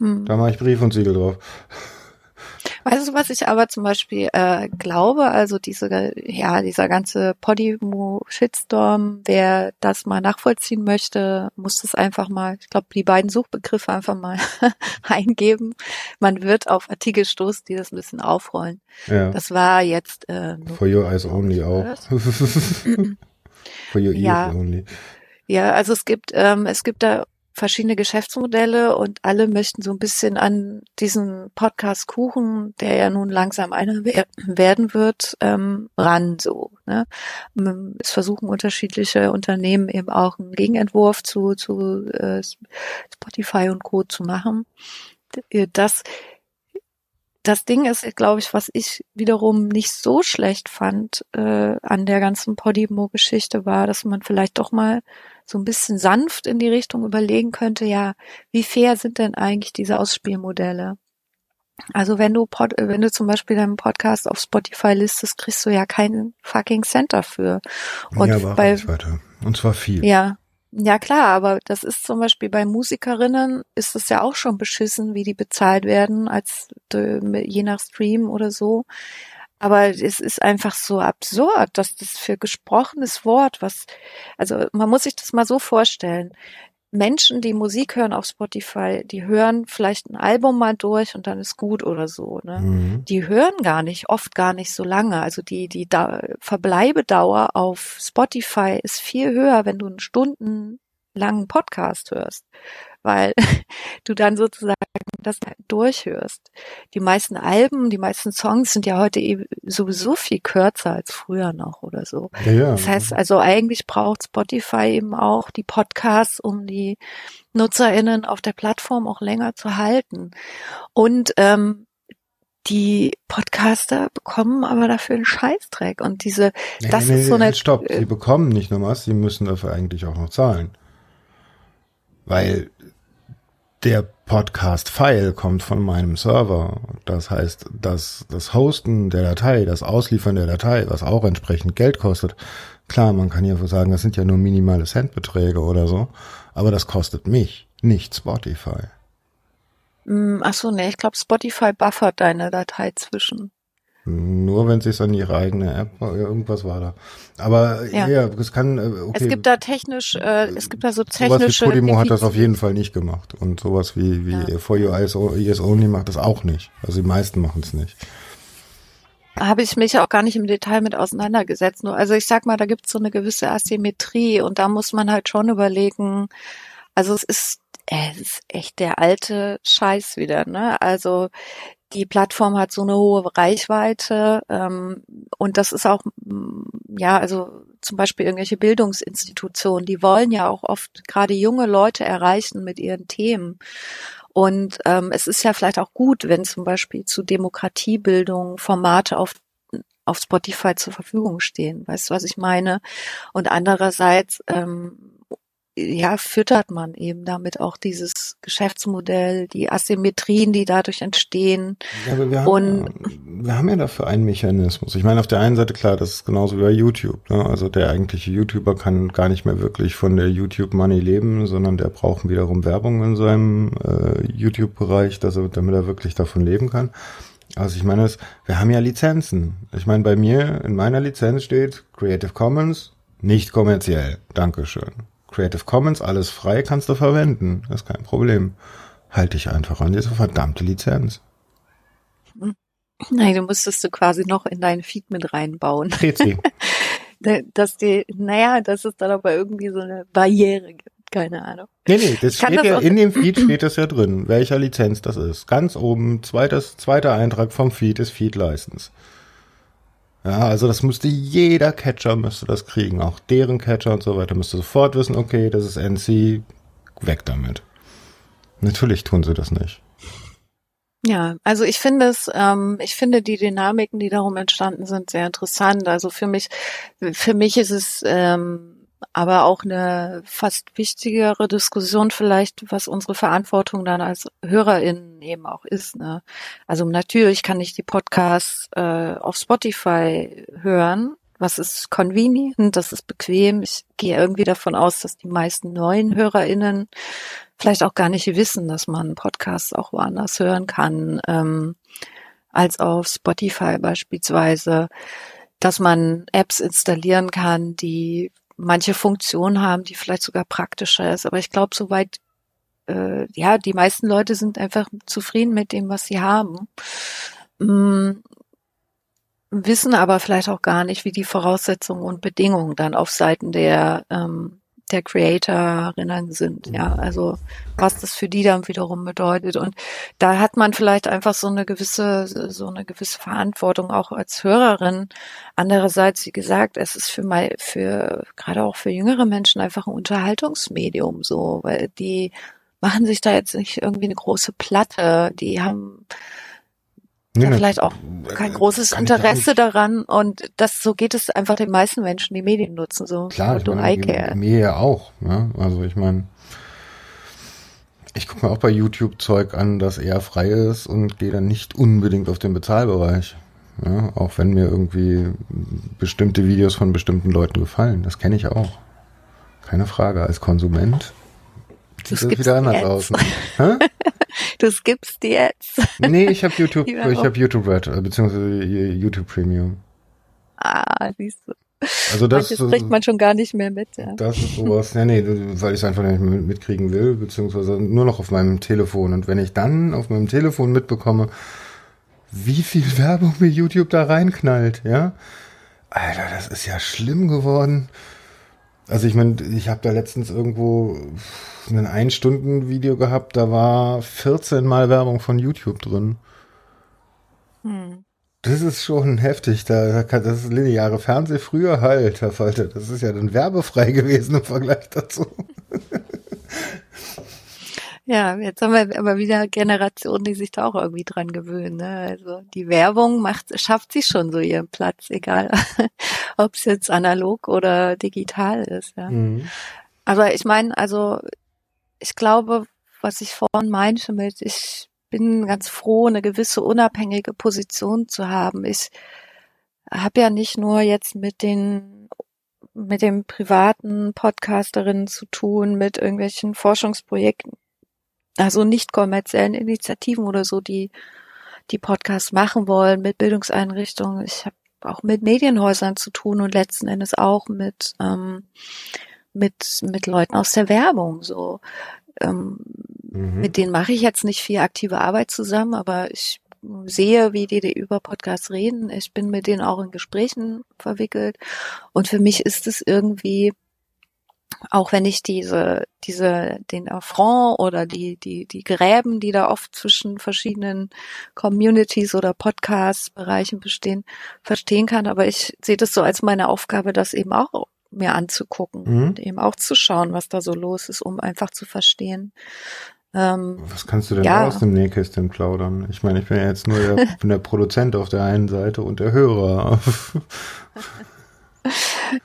Hm. Da mache ich Brief und Siegel drauf. Weißt du, was ich aber zum Beispiel äh, glaube? Also diese, ja, dieser ganze Podimo-Shitstorm, wer das mal nachvollziehen möchte, muss das einfach mal, ich glaube, die beiden Suchbegriffe einfach mal eingeben. Man wird auf Artikel stoßen, die das ein bisschen aufrollen. Ja. Das war jetzt äh, For your eyes only auch. For your ears ja. only. Ja, also es gibt, ähm, es gibt da verschiedene Geschäftsmodelle und alle möchten so ein bisschen an diesen Podcast Kuchen, der ja nun langsam einer werden wird, ähm, ran so. Ne? Es versuchen unterschiedliche Unternehmen eben auch einen Gegenentwurf zu, zu äh, Spotify und Co. zu machen. Das das Ding ist, glaube ich, was ich wiederum nicht so schlecht fand äh, an der ganzen Podimo-Geschichte war, dass man vielleicht doch mal so ein bisschen sanft in die Richtung überlegen könnte, ja, wie fair sind denn eigentlich diese Ausspielmodelle? Also wenn du Pod, wenn du zum Beispiel deinen Podcast auf Spotify listest, kriegst du ja keinen fucking Cent dafür. Und ja, bei, weiter. Und zwar viel. Ja, ja klar, aber das ist zum Beispiel bei Musikerinnen ist es ja auch schon beschissen, wie die bezahlt werden, als je nach Stream oder so. Aber es ist einfach so absurd, dass das für gesprochenes Wort, was, also man muss sich das mal so vorstellen. Menschen, die Musik hören auf Spotify, die hören vielleicht ein Album mal durch und dann ist gut oder so. Ne? Mhm. Die hören gar nicht, oft gar nicht so lange. Also die, die da Verbleibedauer auf Spotify ist viel höher, wenn du einen stundenlangen Podcast hörst weil du dann sozusagen das durchhörst. Die meisten Alben, die meisten Songs sind ja heute eben sowieso viel kürzer als früher noch oder so. Ja, ja. Das heißt also eigentlich braucht Spotify eben auch die Podcasts, um die NutzerInnen auf der Plattform auch länger zu halten. Und ähm, die Podcaster bekommen aber dafür einen Scheißdreck. Und diese, nee, das nee, ist so eine. Stopp, sie bekommen nicht nur was, sie müssen dafür eigentlich auch noch zahlen. Weil der Podcast-File kommt von meinem Server. Das heißt, dass das Hosten der Datei, das Ausliefern der Datei, was auch entsprechend Geld kostet. Klar, man kann ja sagen, das sind ja nur minimale Centbeträge oder so, aber das kostet mich, nicht Spotify. Mm, ach so, nee, ich glaube, Spotify buffert deine Datei zwischen. Nur wenn sie es an ihre eigene App, irgendwas war da. Aber ja, ja es kann. Äh, okay. Es gibt da technisch, äh, es gibt da so technische. Sowas wie Podimo hat das auf jeden Fall nicht gemacht und sowas wie wie ja. For Your Eyes, ES Only macht das auch nicht. Also die meisten machen es nicht. Habe ich mich auch gar nicht im Detail mit auseinandergesetzt. Nur, also ich sag mal, da gibt es so eine gewisse Asymmetrie und da muss man halt schon überlegen. Also es ist äh, es ist echt der alte Scheiß wieder, ne? Also die Plattform hat so eine hohe Reichweite ähm, und das ist auch, mm, ja, also zum Beispiel irgendwelche Bildungsinstitutionen, die wollen ja auch oft gerade junge Leute erreichen mit ihren Themen. Und ähm, es ist ja vielleicht auch gut, wenn zum Beispiel zu Demokratiebildung Formate auf auf Spotify zur Verfügung stehen. Weißt du, was ich meine? Und andererseits ähm, ja, füttert man eben damit auch dieses Geschäftsmodell, die Asymmetrien, die dadurch entstehen. Ja, aber wir haben, und wir haben ja dafür einen Mechanismus. Ich meine, auf der einen Seite klar, das ist genauso wie bei YouTube. Ne? Also der eigentliche YouTuber kann gar nicht mehr wirklich von der YouTube Money leben, sondern der braucht wiederum Werbung in seinem äh, YouTube-Bereich, dass er, damit er wirklich davon leben kann. Also ich meine, wir haben ja Lizenzen. Ich meine, bei mir in meiner Lizenz steht Creative Commons, nicht kommerziell. Dankeschön. Creative Commons, alles frei, kannst du verwenden. Das ist kein Problem. Halte ich einfach an diese verdammte Lizenz. Nein, du musstest du quasi noch in deinen Feed mit reinbauen. Prezi. dass die, naja, dass es dann aber irgendwie so eine Barriere gibt. Keine Ahnung. Nee, nee, das steht das ja, in dem Feed steht das ja drin, welcher Lizenz das ist. Ganz oben, zweites, zweiter Eintrag vom Feed ist Feed License. Ja, also das müsste jeder Catcher müsste das kriegen, auch deren Catcher und so weiter müsste sofort wissen, okay, das ist NC, weg damit. Natürlich tun sie das nicht. Ja, also ich finde es, ähm, ich finde die Dynamiken, die darum entstanden sind, sehr interessant. Also für mich, für mich ist es ähm, aber auch eine fast wichtigere Diskussion vielleicht, was unsere Verantwortung dann als HörerInnen eben auch ist. Ne? Also natürlich kann ich die Podcasts äh, auf Spotify hören, was ist convenient, das ist bequem. Ich gehe irgendwie davon aus, dass die meisten neuen HörerInnen vielleicht auch gar nicht wissen, dass man Podcasts auch woanders hören kann, ähm, als auf Spotify beispielsweise, dass man Apps installieren kann, die manche Funktionen haben, die vielleicht sogar praktischer ist. Aber ich glaube, soweit, äh, ja, die meisten Leute sind einfach zufrieden mit dem, was sie haben. Mm, wissen aber vielleicht auch gar nicht, wie die Voraussetzungen und Bedingungen dann auf Seiten der ähm, der Creatorinnen sind, ja, also was das für die dann wiederum bedeutet. Und da hat man vielleicht einfach so eine gewisse, so eine gewisse Verantwortung auch als Hörerin. Andererseits, wie gesagt, es ist für mal, für, gerade auch für jüngere Menschen einfach ein Unterhaltungsmedium so, weil die machen sich da jetzt nicht irgendwie eine große Platte, die haben, ja, vielleicht auch kein großes Interesse daran und das so geht es einfach den meisten Menschen, die Medien nutzen so. Klar, ich meine, mir ja auch. Ja? Also ich meine, ich gucke mir auch bei YouTube Zeug an, das eher frei ist und gehe dann nicht unbedingt auf den Bezahlbereich. Ja? Auch wenn mir irgendwie bestimmte Videos von bestimmten Leuten gefallen, das kenne ich auch. Keine Frage. Als Konsument sieht das wieder anders aus. Ne? Du skippst die jetzt. Nee, ich habe YouTube, ich habe YouTube Red, äh, beziehungsweise YouTube Premium. Ah, siehst du. Also das Manches kriegt man schon gar nicht mehr mit, ja. Das ist sowas, nee, nee, weil ich es einfach nicht mehr mitkriegen will, beziehungsweise nur noch auf meinem Telefon. Und wenn ich dann auf meinem Telefon mitbekomme, wie viel Werbung mir YouTube da reinknallt, ja. Alter, das ist ja schlimm geworden. Also ich meine, ich habe da letztens irgendwo ein Ein-Stunden-Video gehabt, da war 14 Mal Werbung von YouTube drin. Hm. Das ist schon heftig. Da, das ist lineare Fernseh früher halt, Herr Falter. Das ist ja dann werbefrei gewesen im Vergleich dazu. Ja, jetzt haben wir aber wieder Generationen, die sich da auch irgendwie dran gewöhnen. Ne? Also die Werbung macht, schafft sich schon so ihren Platz, egal ob es jetzt analog oder digital ist. Ja. Mhm. Aber ich meine, also ich glaube, was ich vorhin meinte mit, ich bin ganz froh, eine gewisse unabhängige Position zu haben. Ich habe ja nicht nur jetzt mit den mit den privaten Podcasterinnen zu tun, mit irgendwelchen Forschungsprojekten, also nicht kommerziellen Initiativen oder so, die die Podcasts machen wollen, mit Bildungseinrichtungen. Ich habe auch mit Medienhäusern zu tun und letzten Endes auch mit ähm, mit mit Leuten aus der Werbung so ähm, mhm. mit denen mache ich jetzt nicht viel aktive Arbeit zusammen, aber ich sehe, wie die, die über Podcasts reden. Ich bin mit denen auch in Gesprächen verwickelt. Und für mich ist es irgendwie, auch wenn ich diese, diese, den Affront oder die, die, die Gräben, die da oft zwischen verschiedenen Communities oder Podcast-Bereichen bestehen, verstehen kann. Aber ich sehe das so als meine Aufgabe, das eben auch mir anzugucken mhm. und eben auch zu schauen, was da so los ist, um einfach zu verstehen. Ähm, was kannst du denn ja. aus dem Nähkästchen plaudern? Ich meine, ich bin ja jetzt nur der, bin der Produzent auf der einen Seite und der Hörer.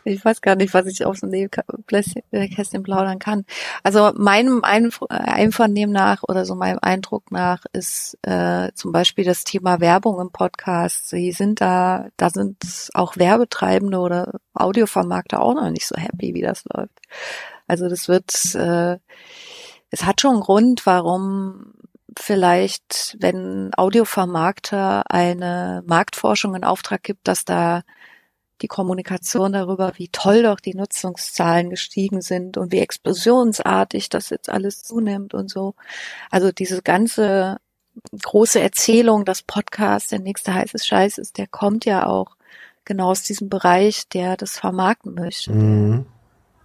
ich weiß gar nicht, was ich aus dem Nähkästchen plaudern kann. Also meinem Einvernehmen nach oder so meinem Eindruck nach ist äh, zum Beispiel das Thema Werbung im Podcast. Sie sind da, da sind auch Werbetreibende oder Audiovermarkter auch noch nicht so happy, wie das läuft. Also das wird, äh, es hat schon einen Grund, warum vielleicht, wenn Audiovermarkter eine Marktforschung in Auftrag gibt, dass da die Kommunikation darüber, wie toll doch die Nutzungszahlen gestiegen sind und wie explosionsartig das jetzt alles zunimmt und so. Also diese ganze große Erzählung, dass Podcast der nächste heiße Scheiß ist, der kommt ja auch genau aus diesem Bereich, der das vermarkten möchte. Mhm.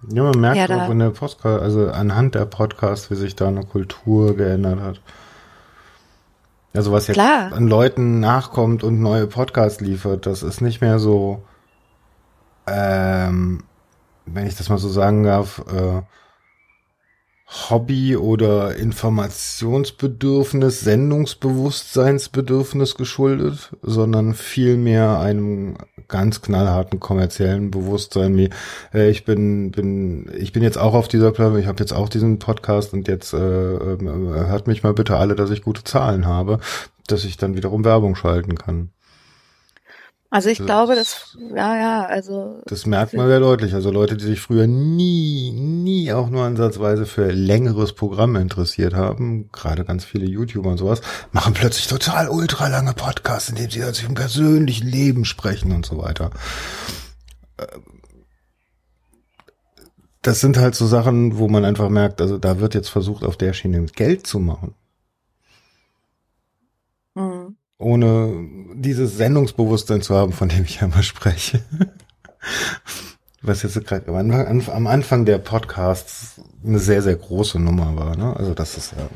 Ja, man merkt ja, auch in der Podcast, also anhand der Podcasts, wie sich da eine Kultur geändert hat. Also was jetzt Klar. an Leuten nachkommt und neue Podcasts liefert, das ist nicht mehr so, ähm, wenn ich das mal so sagen darf, äh, Hobby oder Informationsbedürfnis, Sendungsbewusstseinsbedürfnis geschuldet, sondern vielmehr einem ganz knallharten kommerziellen Bewusstsein wie äh, ich bin bin ich bin jetzt auch auf dieser Plattform, ich habe jetzt auch diesen Podcast und jetzt äh, äh, hört mich mal bitte alle, dass ich gute Zahlen habe, dass ich dann wiederum Werbung schalten kann. Also ich das, glaube, das, ja, ja, also. Das merkt man sehr deutlich. Also Leute, die sich früher nie, nie auch nur ansatzweise für längeres Programm interessiert haben, gerade ganz viele YouTuber und sowas, machen plötzlich total ultra lange Podcasts, in denen sie sich im persönlichen Leben sprechen und so weiter. Äh, das sind halt so Sachen, wo man einfach merkt, also da wird jetzt versucht, auf der Schiene Geld zu machen. Ohne dieses Sendungsbewusstsein zu haben, von dem ich ja immer spreche. Was jetzt gerade am Anfang, am Anfang der Podcasts eine sehr, sehr große Nummer war. Ne? Also das ist ja,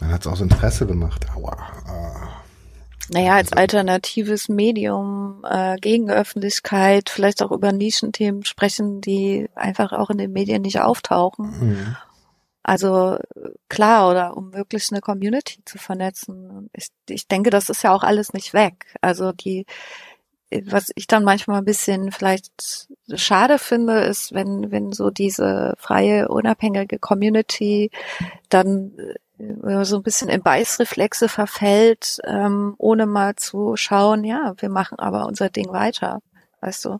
man hat es aus Interesse gemacht. Aua. Naja, als also alternatives Medium äh, gegen Öffentlichkeit, vielleicht auch über Nischenthemen sprechen, die einfach auch in den Medien nicht auftauchen. Mhm. Also klar, oder um wirklich eine Community zu vernetzen. Ich, ich denke, das ist ja auch alles nicht weg. Also die, was ich dann manchmal ein bisschen vielleicht schade finde, ist, wenn, wenn so diese freie, unabhängige Community dann äh, so ein bisschen in Beißreflexe verfällt, ähm, ohne mal zu schauen, ja, wir machen aber unser Ding weiter. Weißt du,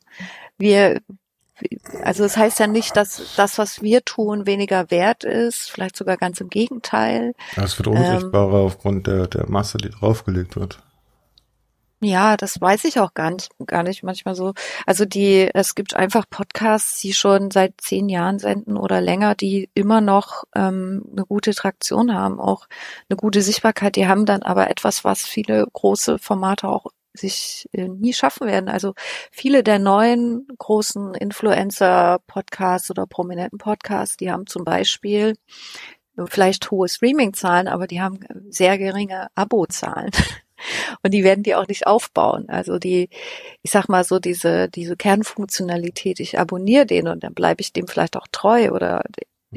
wir, also es das heißt ja nicht, dass das, was wir tun, weniger wert ist, vielleicht sogar ganz im Gegenteil. Es wird unsichtbarer ähm, aufgrund der, der Masse, die draufgelegt wird. Ja, das weiß ich auch gar nicht, gar nicht manchmal so. Also die, es gibt einfach Podcasts, die schon seit zehn Jahren senden oder länger, die immer noch ähm, eine gute Traktion haben, auch eine gute Sichtbarkeit. Die haben dann aber etwas, was viele große Formate auch sich äh, nie schaffen werden. Also viele der neuen großen Influencer-Podcasts oder prominenten Podcasts, die haben zum Beispiel vielleicht hohe Streaming-Zahlen, aber die haben sehr geringe Abo-Zahlen. Und die werden die auch nicht aufbauen. Also die, ich sag mal so, diese, diese Kernfunktionalität, ich abonniere den und dann bleibe ich dem vielleicht auch treu oder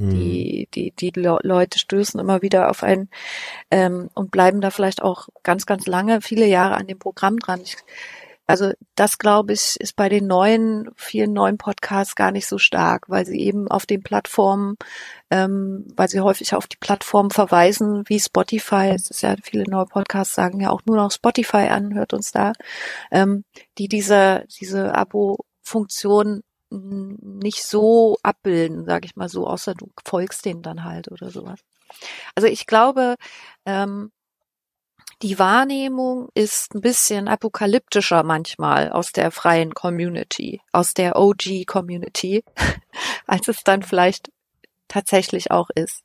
Mhm. Die, die, die Leute stößen immer wieder auf einen ähm, und bleiben da vielleicht auch ganz, ganz lange, viele Jahre an dem Programm dran. Ich, also das, glaube ich, ist bei den neuen, vielen neuen Podcasts gar nicht so stark, weil sie eben auf den Plattformen, ähm, weil sie häufig auf die Plattformen verweisen, wie Spotify, es ist ja, viele neue Podcasts sagen ja auch nur noch Spotify an, hört uns da, ähm, die diese, diese Abo-Funktion nicht so abbilden, sage ich mal so, außer du folgst denen dann halt oder sowas. Also ich glaube, ähm, die Wahrnehmung ist ein bisschen apokalyptischer manchmal aus der freien Community, aus der OG-Community, als es dann vielleicht tatsächlich auch ist.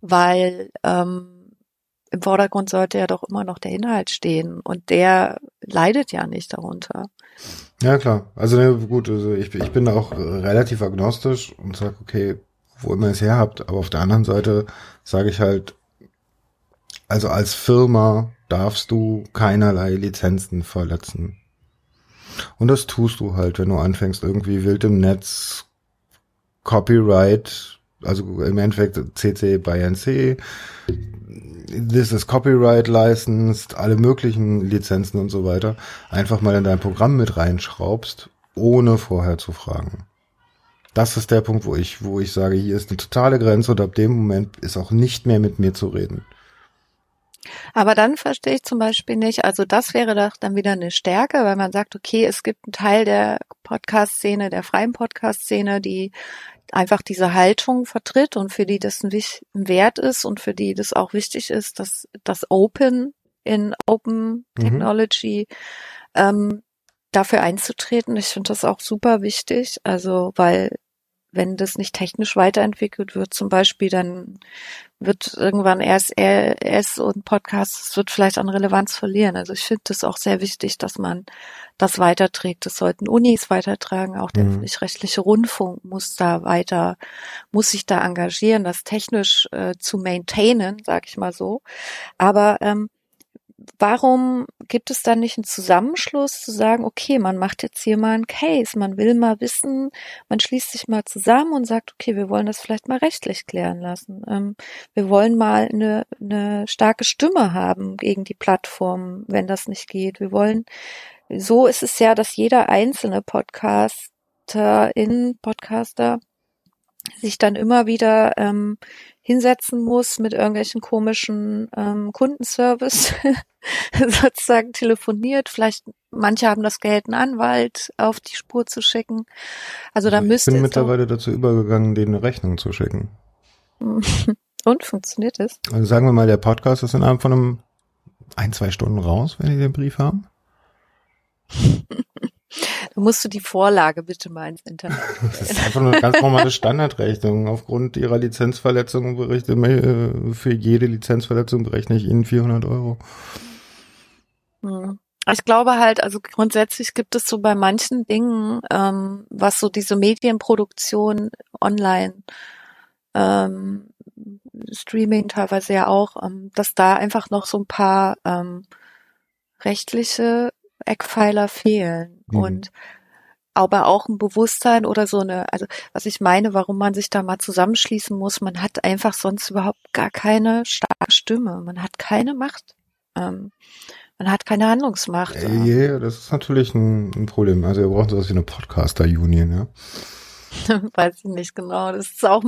Weil ähm, im Vordergrund sollte ja doch immer noch der Inhalt stehen und der leidet ja nicht darunter. Ja, klar. Also ne, gut, also ich, ich bin da auch relativ agnostisch und sage, okay, wo immer ihr es her habt, aber auf der anderen Seite sage ich halt, also als Firma darfst du keinerlei Lizenzen verletzen. Und das tust du halt, wenn du anfängst, irgendwie wild im Netz Copyright, also im Endeffekt CC by NC, this is Copyright licensed, alle möglichen Lizenzen und so weiter, einfach mal in dein Programm mit reinschraubst ohne vorher zu fragen. Das ist der Punkt, wo ich, wo ich sage, hier ist eine totale Grenze und ab dem Moment ist auch nicht mehr mit mir zu reden. Aber dann verstehe ich zum Beispiel nicht, also das wäre doch dann wieder eine Stärke, weil man sagt, okay, es gibt einen Teil der Podcast-Szene, der freien Podcast-Szene, die einfach diese Haltung vertritt und für die das ein, Wert ist und für die das auch wichtig ist, dass das Open in Open mhm. Technology mhm. ähm, dafür einzutreten. Ich finde das auch super wichtig, also weil wenn das nicht technisch weiterentwickelt wird, zum Beispiel, dann wird irgendwann erst RS und Podcast, es wird vielleicht an Relevanz verlieren. Also ich finde das auch sehr wichtig, dass man das weiterträgt. Das sollten Unis weitertragen, auch der mhm. öffentlich-rechtliche Rundfunk muss da weiter, muss sich da engagieren, das technisch äh, zu maintainen, sag ich mal so. Aber ähm, warum gibt es dann nicht einen Zusammenschluss zu sagen, okay, man macht jetzt hier mal einen Case, man will mal wissen, man schließt sich mal zusammen und sagt, okay, wir wollen das vielleicht mal rechtlich klären lassen. Ähm, wir wollen mal eine, eine starke Stimme haben gegen die Plattform, wenn das nicht geht. Wir wollen, so ist es ja, dass jeder einzelne Podcaster in Podcaster sich dann immer wieder ähm, hinsetzen muss mit irgendwelchen komischen ähm, Kundenservice, sozusagen telefoniert. Vielleicht manche haben das Geld, einen Anwalt auf die Spur zu schicken. Also da müsste Ich bin mittlerweile dazu übergegangen, denen eine Rechnung zu schicken. Und funktioniert es? Also sagen wir mal, der Podcast ist innerhalb von einem ein, zwei Stunden raus, wenn die den Brief haben. Da musst du die Vorlage bitte mal ins Internet. Das ist einfach nur eine ganz normale Standardrechnung. Aufgrund ihrer Lizenzverletzung berichte äh, für jede Lizenzverletzung berechne ich Ihnen 400 Euro. Ich glaube halt, also grundsätzlich gibt es so bei manchen Dingen, ähm, was so diese Medienproduktion online, ähm, Streaming teilweise ja auch, ähm, dass da einfach noch so ein paar ähm, rechtliche Eckpfeiler fehlen. Mhm. und aber auch ein Bewusstsein oder so eine, also was ich meine, warum man sich da mal zusammenschließen muss, man hat einfach sonst überhaupt gar keine starke Stimme, man hat keine Macht, ähm, man hat keine Handlungsmacht. Ja, yeah, das ist natürlich ein, ein, Problem. Also wir brauchen sowas wie eine Podcaster-Union, ja. Weiß ich nicht genau. Das ist auch,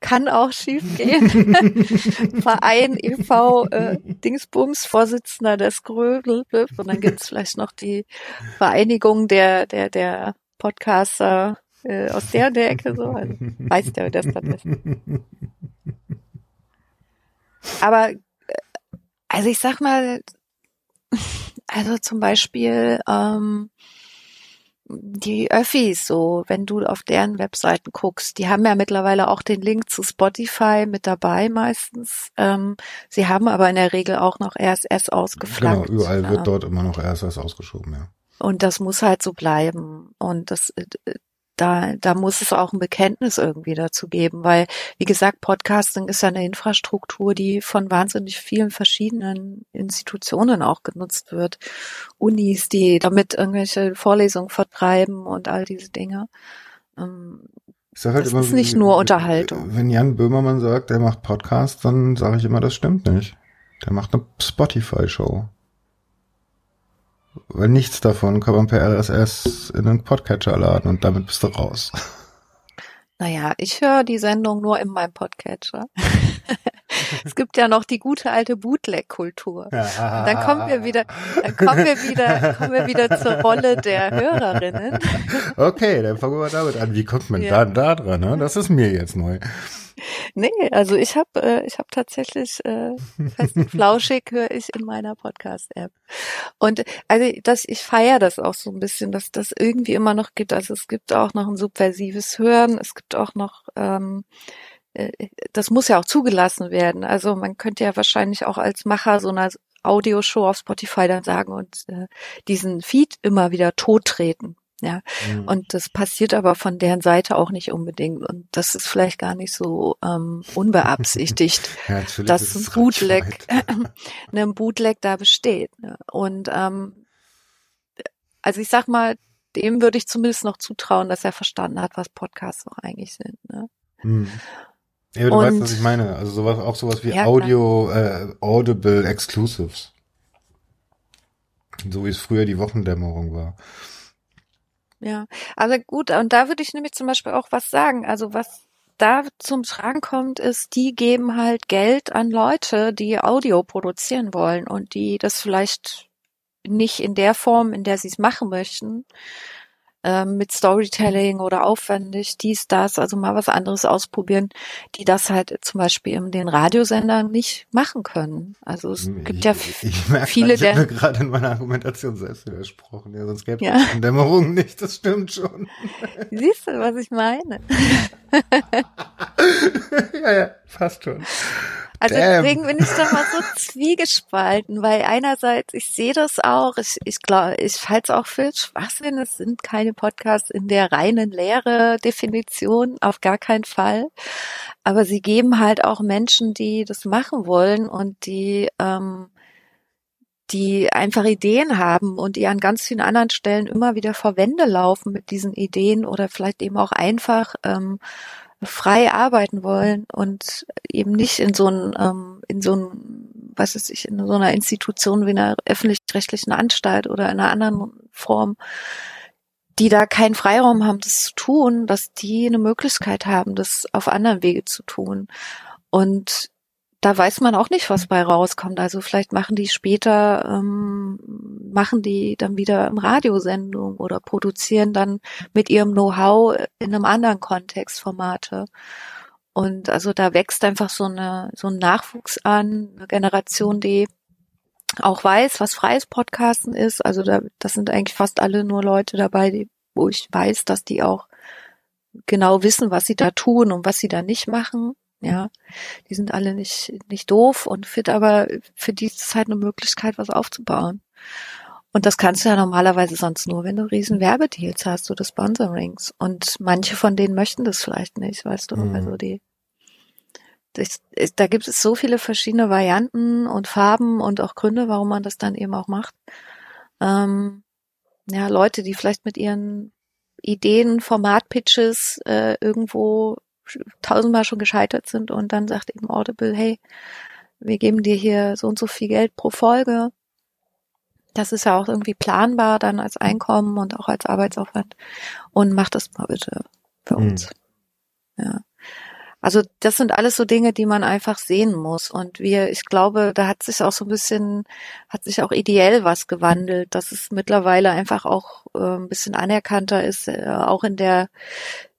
kann auch schief gehen. Verein e.V. Äh, Dingsbums, Vorsitzender des Grödel. Und dann gibt's vielleicht noch die Vereinigung der, der, der Podcaster äh, aus der, der Ecke. So. Also, weiß der, wer das dann ist. Aber, also ich sag mal, also zum Beispiel, ähm, die Öffis so, wenn du auf deren Webseiten guckst, die haben ja mittlerweile auch den Link zu Spotify mit dabei meistens. Ähm, sie haben aber in der Regel auch noch RSS ausgeflankt. Genau, überall wird ähm, dort immer noch RSS ausgeschoben, ja. Und das muss halt so bleiben. Und das, äh, da, da muss es auch ein Bekenntnis irgendwie dazu geben, weil, wie gesagt, Podcasting ist ja eine Infrastruktur, die von wahnsinnig vielen verschiedenen Institutionen auch genutzt wird. Unis, die damit irgendwelche Vorlesungen vertreiben und all diese Dinge. Ähm, halt das immer, ist nicht nur Unterhaltung. Wenn Jan Böhmermann sagt, er macht Podcast, dann sage ich immer, das stimmt nicht. Der macht eine Spotify-Show. Weil nichts davon kann man per RSS in einen Podcatcher laden und damit bist du raus. Naja, ich höre die Sendung nur in meinem Podcatcher. es gibt ja noch die gute alte Bootleg-Kultur. dann kommen wir wieder, dann kommen wir wieder, kommen wir wieder zur Rolle der Hörerinnen. okay, dann fangen wir damit an. Wie kommt man ja. da, da dran? Ne? Das ist mir jetzt neu. Nee, also ich habe äh, ich habe tatsächlich äh, fest und flauschig höre ich in meiner Podcast-App. Und also das, ich feiere das auch so ein bisschen, dass das irgendwie immer noch gibt. Also es gibt auch noch ein subversives Hören, es gibt auch noch ähm, äh, das muss ja auch zugelassen werden. Also man könnte ja wahrscheinlich auch als Macher so einer Audioshow auf Spotify dann sagen und äh, diesen Feed immer wieder tottreten. Ja, mhm. und das passiert aber von deren Seite auch nicht unbedingt. Und das ist vielleicht gar nicht so ähm, unbeabsichtigt, ja, dass ein Bootleg, ein Bootleg da besteht. Ne? Und ähm, also ich sag mal, dem würde ich zumindest noch zutrauen, dass er verstanden hat, was Podcasts auch eigentlich sind. Ne? Mhm. Ja, du und, weißt, was ich meine. Also sowas, auch sowas wie ja, Audio, äh, Audible Exclusives. So wie es früher die Wochendämmerung war. Ja, also gut, und da würde ich nämlich zum Beispiel auch was sagen. Also was da zum Tragen kommt, ist, die geben halt Geld an Leute, die Audio produzieren wollen und die das vielleicht nicht in der Form, in der sie es machen möchten, ähm, mit Storytelling oder aufwendig, dies, das, also mal was anderes ausprobieren, die das halt zum Beispiel in den Radiosendern nicht machen können. Also es hm, gibt ja ich, ich merke, viele, ich habe gerade in meiner Argumentation selbst widersprochen. Ja, sonst gäbe es ja. Dämmerung nicht, das stimmt schon. Siehst du, was ich meine? ja, ja, fast schon. Also Damn. deswegen bin ich da mal so zwiegespalten, weil einerseits, ich sehe das auch, ich, ich glaube, ich halte es auch für Schwachsinn, es sind keine Podcasts in der reinen Lehre Definition, auf gar keinen Fall. Aber sie geben halt auch Menschen, die das machen wollen und die, ähm, die einfach Ideen haben und die an ganz vielen anderen Stellen immer wieder vor Wände laufen mit diesen Ideen oder vielleicht eben auch einfach ähm, frei arbeiten wollen und eben nicht in so ein, ähm, in so ein, was weiß ich, in so einer Institution wie einer öffentlich-rechtlichen Anstalt oder in einer anderen Form, die da keinen Freiraum haben, das zu tun, dass die eine Möglichkeit haben, das auf anderen Wege zu tun. Und da weiß man auch nicht, was bei rauskommt. Also vielleicht machen die später, ähm, machen die dann wieder im Radiosendung oder produzieren dann mit ihrem Know-how in einem anderen Kontext Formate. Und also da wächst einfach so eine so ein Nachwuchs an, eine Generation, die auch weiß, was freies Podcasten ist. Also da, das sind eigentlich fast alle nur Leute dabei, die, wo ich weiß, dass die auch genau wissen, was sie da tun und was sie da nicht machen. Ja, die sind alle nicht, nicht doof und fit, aber für die ist es halt eine Möglichkeit, was aufzubauen. Und das kannst du ja normalerweise sonst nur, wenn du riesen Werbedeals hast oder Sponsorings. Und manche von denen möchten das vielleicht nicht, weißt du. Mhm. Also die, das, da gibt es so viele verschiedene Varianten und Farben und auch Gründe, warum man das dann eben auch macht. Ähm, ja, Leute, die vielleicht mit ihren Ideen, Formatpitches äh, irgendwo tausendmal schon gescheitert sind und dann sagt eben Audible, hey, wir geben dir hier so und so viel Geld pro Folge. Das ist ja auch irgendwie planbar dann als Einkommen und auch als Arbeitsaufwand. Und mach das mal bitte für hm. uns. Mhm. Ja. Also das sind alles so Dinge, die man einfach sehen muss. Und wir, ich glaube, da hat sich auch so ein bisschen, hat sich auch ideell was gewandelt, dass es mittlerweile einfach auch äh, ein bisschen anerkannter ist, äh, auch in der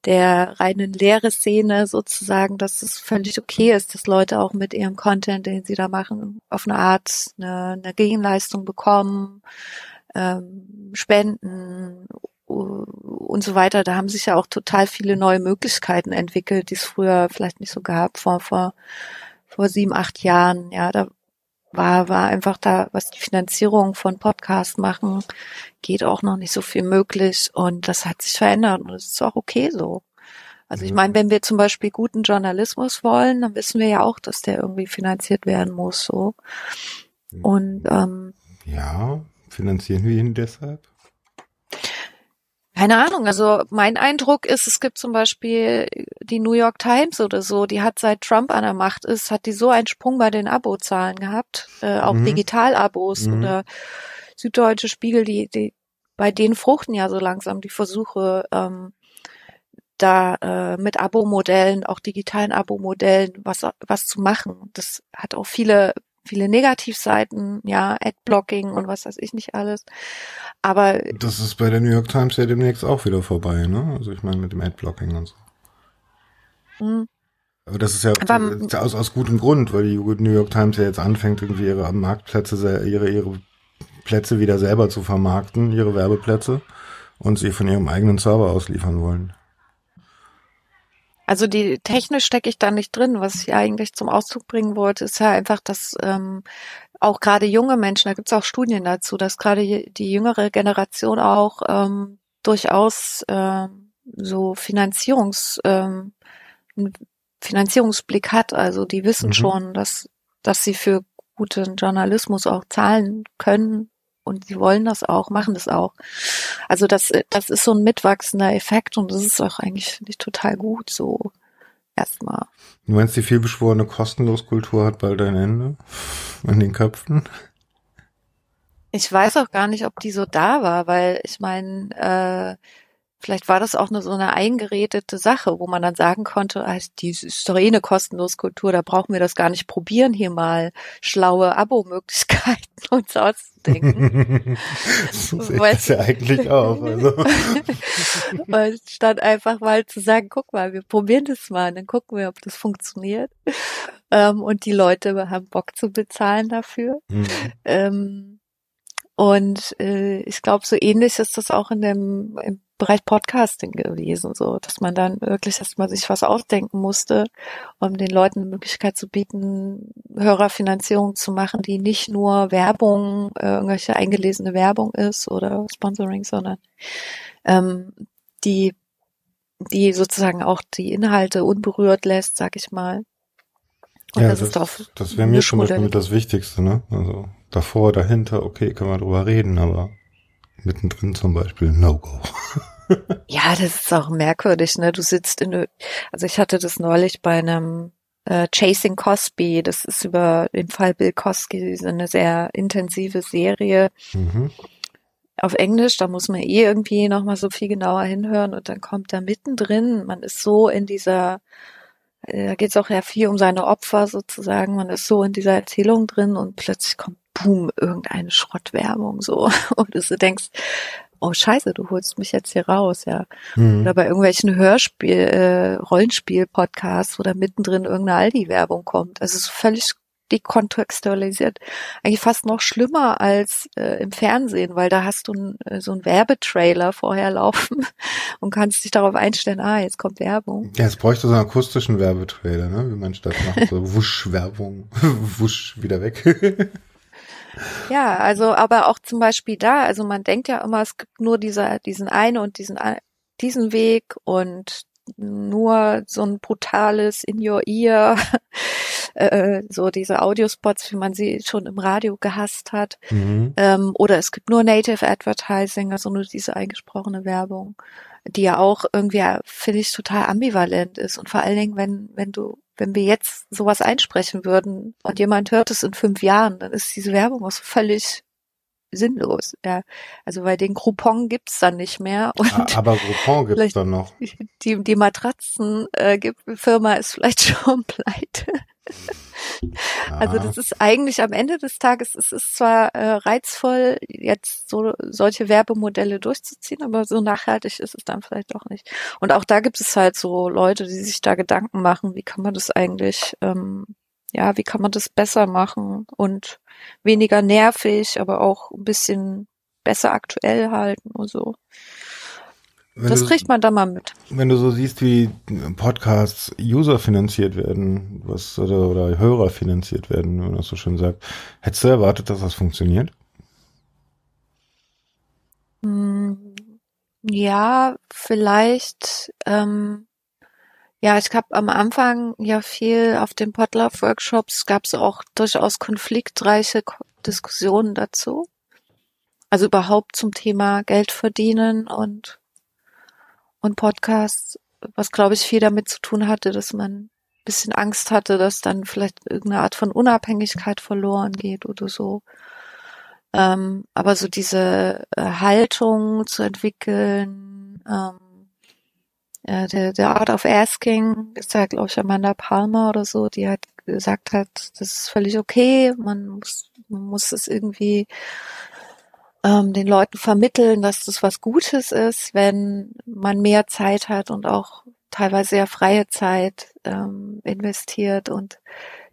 der reinen Lehre-Szene sozusagen, dass es völlig okay ist, dass Leute auch mit ihrem Content, den sie da machen, auf eine Art eine, eine Gegenleistung bekommen, ähm, spenden und so weiter. Da haben sich ja auch total viele neue Möglichkeiten entwickelt, die es früher vielleicht nicht so gab, vor, vor, vor sieben, acht Jahren. Ja, da war, war einfach da, was die Finanzierung von Podcasts machen, geht auch noch nicht so viel möglich und das hat sich verändert und es ist auch okay so. Also ich mhm. meine, wenn wir zum Beispiel guten Journalismus wollen, dann wissen wir ja auch, dass der irgendwie finanziert werden muss, so. Und ähm, ja, finanzieren wir ihn deshalb? Keine Ahnung. Also mein Eindruck ist, es gibt zum Beispiel die New York Times oder so, die hat seit Trump an der Macht ist, hat die so einen Sprung bei den Abozahlen gehabt, äh, auch mhm. Digital-Abos mhm. oder Süddeutsche Spiegel, die, die, bei denen fruchten ja so langsam die Versuche, ähm, da äh, mit Abo-Modellen, auch digitalen Abo-Modellen, was was zu machen. Das hat auch viele viele Negativseiten, ja, Adblocking und was weiß ich nicht alles. Aber das ist bei der New York Times ja demnächst auch wieder vorbei, ne? Also ich meine mit dem Adblocking und so. Mhm. Aber das ist ja aber, aus, aus gutem Grund, weil die New York Times ja jetzt anfängt, irgendwie ihre Marktplätze, ihre, ihre Plätze wieder selber zu vermarkten, ihre Werbeplätze, und sie von ihrem eigenen Server ausliefern wollen. Also die technisch stecke ich da nicht drin. Was ich eigentlich zum Ausdruck bringen wollte, ist ja einfach, dass ähm, auch gerade junge Menschen, da gibt es auch Studien dazu, dass gerade die jüngere Generation auch ähm, durchaus ähm, so Finanzierungs ähm, Finanzierungsblick hat. Also die wissen mhm. schon, dass dass sie für guten Journalismus auch zahlen können und sie wollen das auch, machen das auch. Also das, das ist so ein mitwachsender Effekt und das ist auch eigentlich, finde ich, total gut so erstmal. Du meinst, die vielbeschworene Kostenloskultur hat bald ein Ende an den Köpfen? Ich weiß auch gar nicht, ob die so da war, weil ich meine, äh, Vielleicht war das auch nur so eine eingeredete Sache, wo man dann sagen konnte, ah, die ist doch eh eine kostenlose Kultur, da brauchen wir das gar nicht probieren, hier mal schlaue Abo-Möglichkeiten uns auszudenken. so sehe ich das ja eigentlich auch. Also. Und statt einfach mal zu sagen, guck mal, wir probieren das mal, dann gucken wir, ob das funktioniert. Ähm, und die Leute haben Bock zu bezahlen dafür. Mhm. Ähm, und äh, ich glaube, so ähnlich ist das auch in dem im Bereich Podcasting gewesen, so dass man dann wirklich erstmal sich was ausdenken musste, um den Leuten eine Möglichkeit zu bieten, Hörerfinanzierung zu machen, die nicht nur Werbung, äh, irgendwelche eingelesene Werbung ist oder Sponsoring, sondern ähm, die die sozusagen auch die Inhalte unberührt lässt, sag ich mal. Und ja, das, das, das wäre mir zum Beispiel mit das Wichtigste, ne? Also davor, dahinter, okay, können wir drüber reden, aber mittendrin zum Beispiel No-Go. ja, das ist auch merkwürdig, ne? Du sitzt in, also ich hatte das neulich bei einem äh, Chasing Cosby, das ist über den Fall Bill Cosby, eine sehr intensive Serie. Mhm. Auf Englisch, da muss man eh irgendwie nochmal so viel genauer hinhören und dann kommt da mittendrin, man ist so in dieser äh, da geht es auch ja viel um seine Opfer sozusagen. Man ist so in dieser Erzählung drin und plötzlich kommt boom, irgendeine Schrottwerbung so. Und du denkst, oh scheiße, du holst mich jetzt hier raus, ja. Mhm. Oder bei irgendwelchen Hörspiel, äh, Rollenspiel-Podcasts, wo da mittendrin irgendeine Aldi-Werbung kommt. Also so völlig dekontextualisiert. Eigentlich fast noch schlimmer als äh, im Fernsehen, weil da hast du äh, so einen Werbetrailer vorher laufen und kannst dich darauf einstellen, ah, jetzt kommt Werbung. Ja, es bräuchte so einen akustischen Werbetrailer, ne? wie man statt macht, so Wusch-Werbung, Wusch wieder weg. Ja, also aber auch zum Beispiel da, also man denkt ja immer, es gibt nur dieser, diesen einen und diesen, diesen Weg und nur so ein brutales In Your Ear, äh, so diese Audiospots, wie man sie schon im Radio gehasst hat. Mhm. Ähm, oder es gibt nur Native Advertising, also nur diese eingesprochene Werbung, die ja auch irgendwie, finde ich, total ambivalent ist. Und vor allen Dingen, wenn, wenn du wenn wir jetzt sowas einsprechen würden und jemand hört es in fünf Jahren, dann ist diese Werbung auch so völlig sinnlos. Ja. Also weil den Groupon gibt's dann nicht mehr. Und Aber Groupon gibt's dann noch. Die, die Matratzen äh, Firma ist vielleicht schon pleite. Also das ist eigentlich am Ende des Tages, es ist zwar äh, reizvoll, jetzt so solche Werbemodelle durchzuziehen, aber so nachhaltig ist es dann vielleicht doch nicht. Und auch da gibt es halt so Leute, die sich da Gedanken machen, wie kann man das eigentlich, ähm, ja, wie kann man das besser machen und weniger nervig, aber auch ein bisschen besser aktuell halten und so. Wenn das du, kriegt man da mal mit. Wenn du so siehst, wie Podcasts User finanziert werden, was oder, oder Hörer finanziert werden, wenn man das so schön sagt, hättest du erwartet, dass das funktioniert? Hm, ja, vielleicht. Ähm, ja, ich habe am Anfang ja viel auf den Podlove-Workshops gab es auch durchaus konfliktreiche Diskussionen dazu. Also überhaupt zum Thema Geld verdienen und und Podcasts, was glaube ich viel damit zu tun hatte, dass man ein bisschen Angst hatte, dass dann vielleicht irgendeine Art von Unabhängigkeit verloren geht oder so. Ähm, aber so diese äh, Haltung zu entwickeln, ähm, ja, der, der Art of Asking ist ja, glaube ich, Amanda Palmer oder so, die halt gesagt hat, das ist völlig okay, man muss, man muss es irgendwie ähm, den Leuten vermitteln, dass das was Gutes ist, wenn man mehr Zeit hat und auch teilweise sehr freie Zeit ähm, investiert und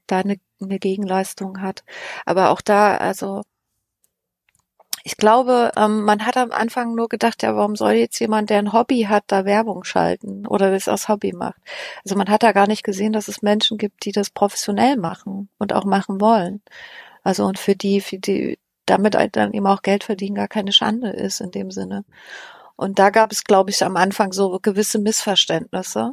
da eine, eine Gegenleistung hat. Aber auch da, also ich glaube, ähm, man hat am Anfang nur gedacht, ja, warum soll jetzt jemand, der ein Hobby hat, da Werbung schalten oder das aus Hobby macht? Also man hat da gar nicht gesehen, dass es Menschen gibt, die das professionell machen und auch machen wollen. Also und für die, für die, damit dann eben auch Geld verdienen gar keine Schande ist in dem Sinne. Und da gab es, glaube ich, am Anfang so gewisse Missverständnisse.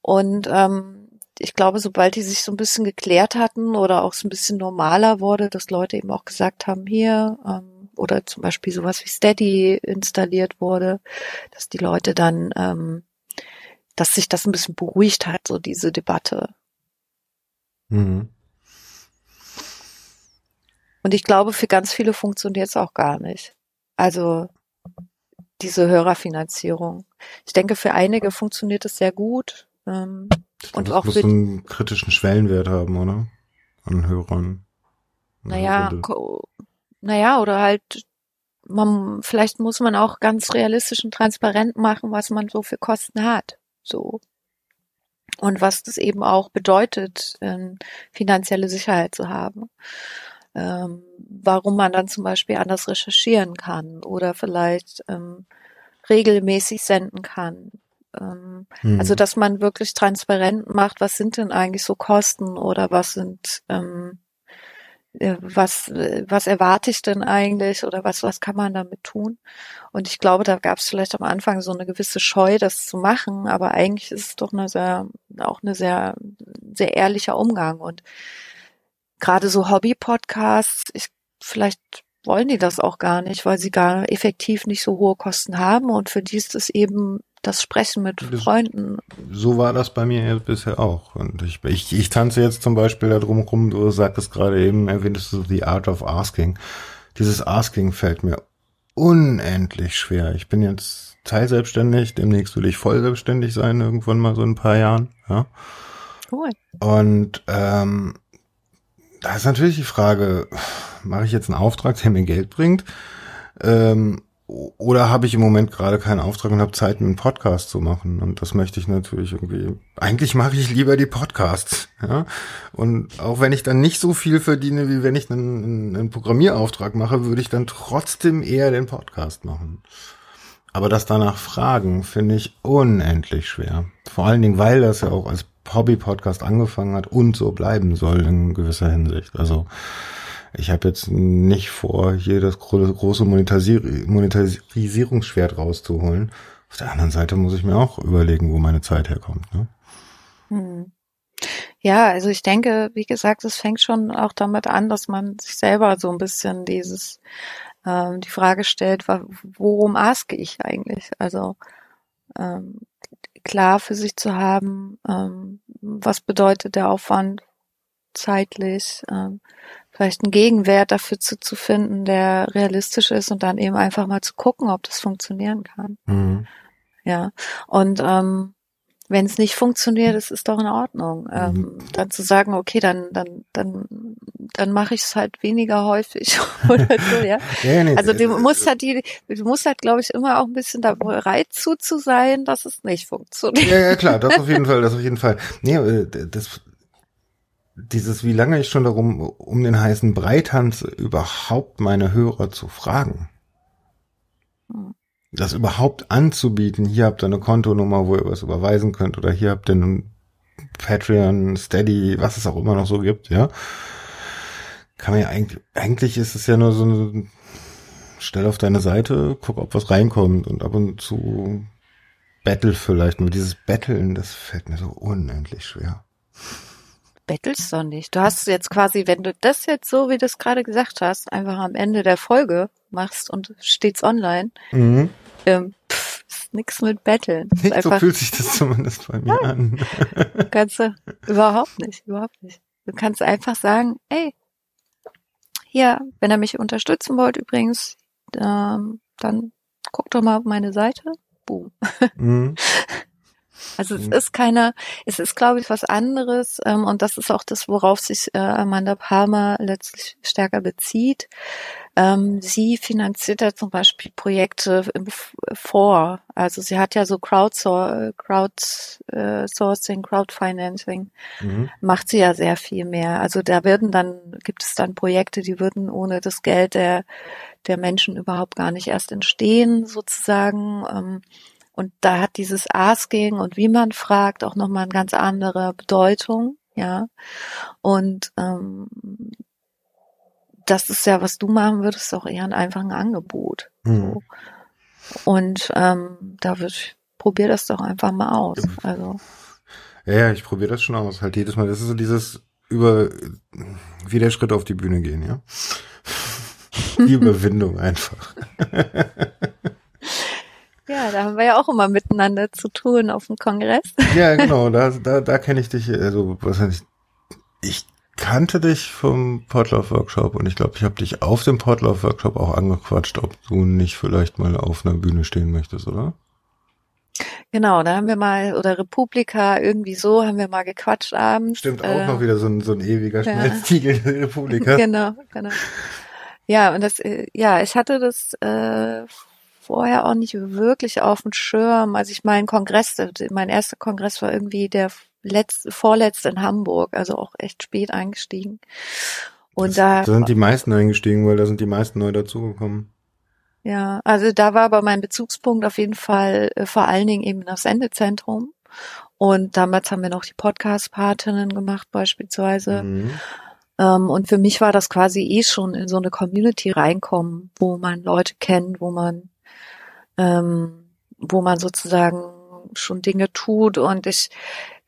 Und ähm, ich glaube, sobald die sich so ein bisschen geklärt hatten oder auch so ein bisschen normaler wurde, dass Leute eben auch gesagt haben, hier, ähm, oder zum Beispiel sowas wie Steady installiert wurde, dass die Leute dann, ähm, dass sich das ein bisschen beruhigt hat, so diese Debatte. Mhm. Und ich glaube, für ganz viele funktioniert es auch gar nicht. Also diese Hörerfinanzierung. Ich denke, für einige funktioniert es sehr gut. Ähm, und auch muss für einen kritischen Schwellenwert haben, oder? An Hörern. Naja, naja, oder halt, man, vielleicht muss man auch ganz realistisch und transparent machen, was man so für Kosten hat. So. Und was das eben auch bedeutet, ähm, finanzielle Sicherheit zu haben. Ähm, warum man dann zum Beispiel anders recherchieren kann oder vielleicht ähm, regelmäßig senden kann. Ähm, hm. Also dass man wirklich transparent macht, was sind denn eigentlich so Kosten oder was sind ähm, äh, was, was erwarte ich denn eigentlich oder was, was kann man damit tun? Und ich glaube, da gab es vielleicht am Anfang so eine gewisse Scheu, das zu machen, aber eigentlich ist es doch eine sehr, auch eine sehr, sehr ehrlicher Umgang. Und gerade so Hobby-Podcasts, ich, vielleicht wollen die das auch gar nicht, weil sie gar effektiv nicht so hohe Kosten haben und für die ist es eben das Sprechen mit Freunden. So war das bei mir bisher auch. Und ich, ich, ich tanze jetzt zum Beispiel da drum rum, du sagtest gerade eben, erwähntest du The Art of Asking. Dieses Asking fällt mir unendlich schwer. Ich bin jetzt teilselbstständig, demnächst will ich voll selbstständig sein, irgendwann mal so in ein paar Jahren. Ja. Cool. Und ähm, da ist natürlich die Frage, mache ich jetzt einen Auftrag, der mir Geld bringt? Ähm, oder habe ich im Moment gerade keinen Auftrag und habe Zeit, einen Podcast zu machen? Und das möchte ich natürlich irgendwie. Eigentlich mache ich lieber die Podcasts. Ja? Und auch wenn ich dann nicht so viel verdiene, wie wenn ich einen, einen Programmierauftrag mache, würde ich dann trotzdem eher den Podcast machen. Aber das danach fragen, finde ich unendlich schwer. Vor allen Dingen, weil das ja auch als Hobby-Podcast angefangen hat und so bleiben soll in gewisser Hinsicht. Also ich habe jetzt nicht vor, hier das große Monetisier Monetarisierungsschwert rauszuholen. Auf der anderen Seite muss ich mir auch überlegen, wo meine Zeit herkommt. Ne? Hm. Ja, also ich denke, wie gesagt, es fängt schon auch damit an, dass man sich selber so ein bisschen dieses ähm, die Frage stellt, worum aske ich eigentlich? Also ähm, klar für sich zu haben, ähm, was bedeutet der Aufwand zeitlich, ähm, vielleicht einen Gegenwert dafür zu, zu finden, der realistisch ist und dann eben einfach mal zu gucken, ob das funktionieren kann. Mhm. Ja. Und ähm, wenn es nicht funktioniert, es ist doch in Ordnung. Ähm, mhm. Dann zu sagen, okay, dann, dann, dann, dann mache ich es halt weniger häufig oder so, ja. ja nee, also du musst halt die, du musst halt, glaube ich, immer auch ein bisschen da bereit zu, zu sein, dass es nicht funktioniert. Ja, ja, klar, das auf jeden Fall, das auf jeden Fall. Nee, das, dieses, wie lange ich schon darum, um den heißen Brei tanze, überhaupt meine Hörer zu fragen. Das überhaupt anzubieten, hier habt ihr eine Kontonummer, wo ihr was überweisen könnt, oder hier habt ihr einen Patreon, Steady, was es auch immer noch so gibt, ja. Kann man ja eigentlich, eigentlich ist es ja nur so eine, stell auf deine Seite, guck, ob was reinkommt und ab und zu Battle vielleicht. Nur dieses Betteln, das fällt mir so unendlich schwer bettelst doch nicht. Du hast jetzt quasi, wenn du das jetzt so, wie du es gerade gesagt hast, einfach am Ende der Folge machst und steht's online, mhm. ähm, pff, ist nix mit Betteln. Nicht einfach, so fühlt sich das zumindest bei mir ja, an. kannst du überhaupt nicht, überhaupt nicht. Du kannst einfach sagen, ey, hier, wenn ihr mich unterstützen wollt übrigens, ähm, dann guck doch mal auf meine Seite. Boom. Mhm. Also es mhm. ist keine, es ist, glaube ich, was anderes ähm, und das ist auch das, worauf sich äh, Amanda Palmer letztlich stärker bezieht. Ähm, sie finanziert ja zum Beispiel Projekte im vor. Also sie hat ja so Crowdsourcing, Crowdfinancing, mhm. macht sie ja sehr viel mehr. Also da werden dann, gibt es dann Projekte, die würden ohne das Geld der, der Menschen überhaupt gar nicht erst entstehen, sozusagen. Ähm, und da hat dieses Asking und wie man fragt auch nochmal eine ganz andere Bedeutung, ja. Und ähm, das ist ja, was du machen würdest, auch eher ein einfaches Angebot. Mhm. So. Und ähm, da würde ich, probier das doch einfach mal aus. Also. Ja, ja, ich probiere das schon aus. Halt jedes Mal. Das ist so dieses über wie der Schritt auf die Bühne gehen, ja. die Überwindung einfach. Ja, da haben wir ja auch immer miteinander zu tun auf dem Kongress. Ja, genau, da, da, da kenne ich dich, also was heißt, ich kannte dich vom Potlauf-Workshop und ich glaube, ich habe dich auf dem Potlauf-Workshop auch angequatscht, ob du nicht vielleicht mal auf einer Bühne stehen möchtest, oder? Genau, da haben wir mal, oder Republika, irgendwie so, haben wir mal gequatscht abends. Stimmt, auch äh, noch wieder so ein, so ein ewiger Schmelztiegel ja. Republika. genau, genau. Ja, und das, äh, ja, ich hatte das äh, vorher auch nicht wirklich auf dem Schirm. Also ich mein Kongress, mein erster Kongress war irgendwie der letzte, vorletzte in Hamburg, also auch echt spät eingestiegen. Und das, da, da sind die meisten eingestiegen, weil da sind die meisten neu dazugekommen. Ja, also da war aber mein Bezugspunkt auf jeden Fall äh, vor allen Dingen eben das Sendezentrum. Und damals haben wir noch die Podcast-Patinnen gemacht beispielsweise. Mhm. Ähm, und für mich war das quasi eh schon in so eine Community reinkommen, wo man Leute kennt, wo man, ähm, wo man sozusagen schon Dinge tut. Und ich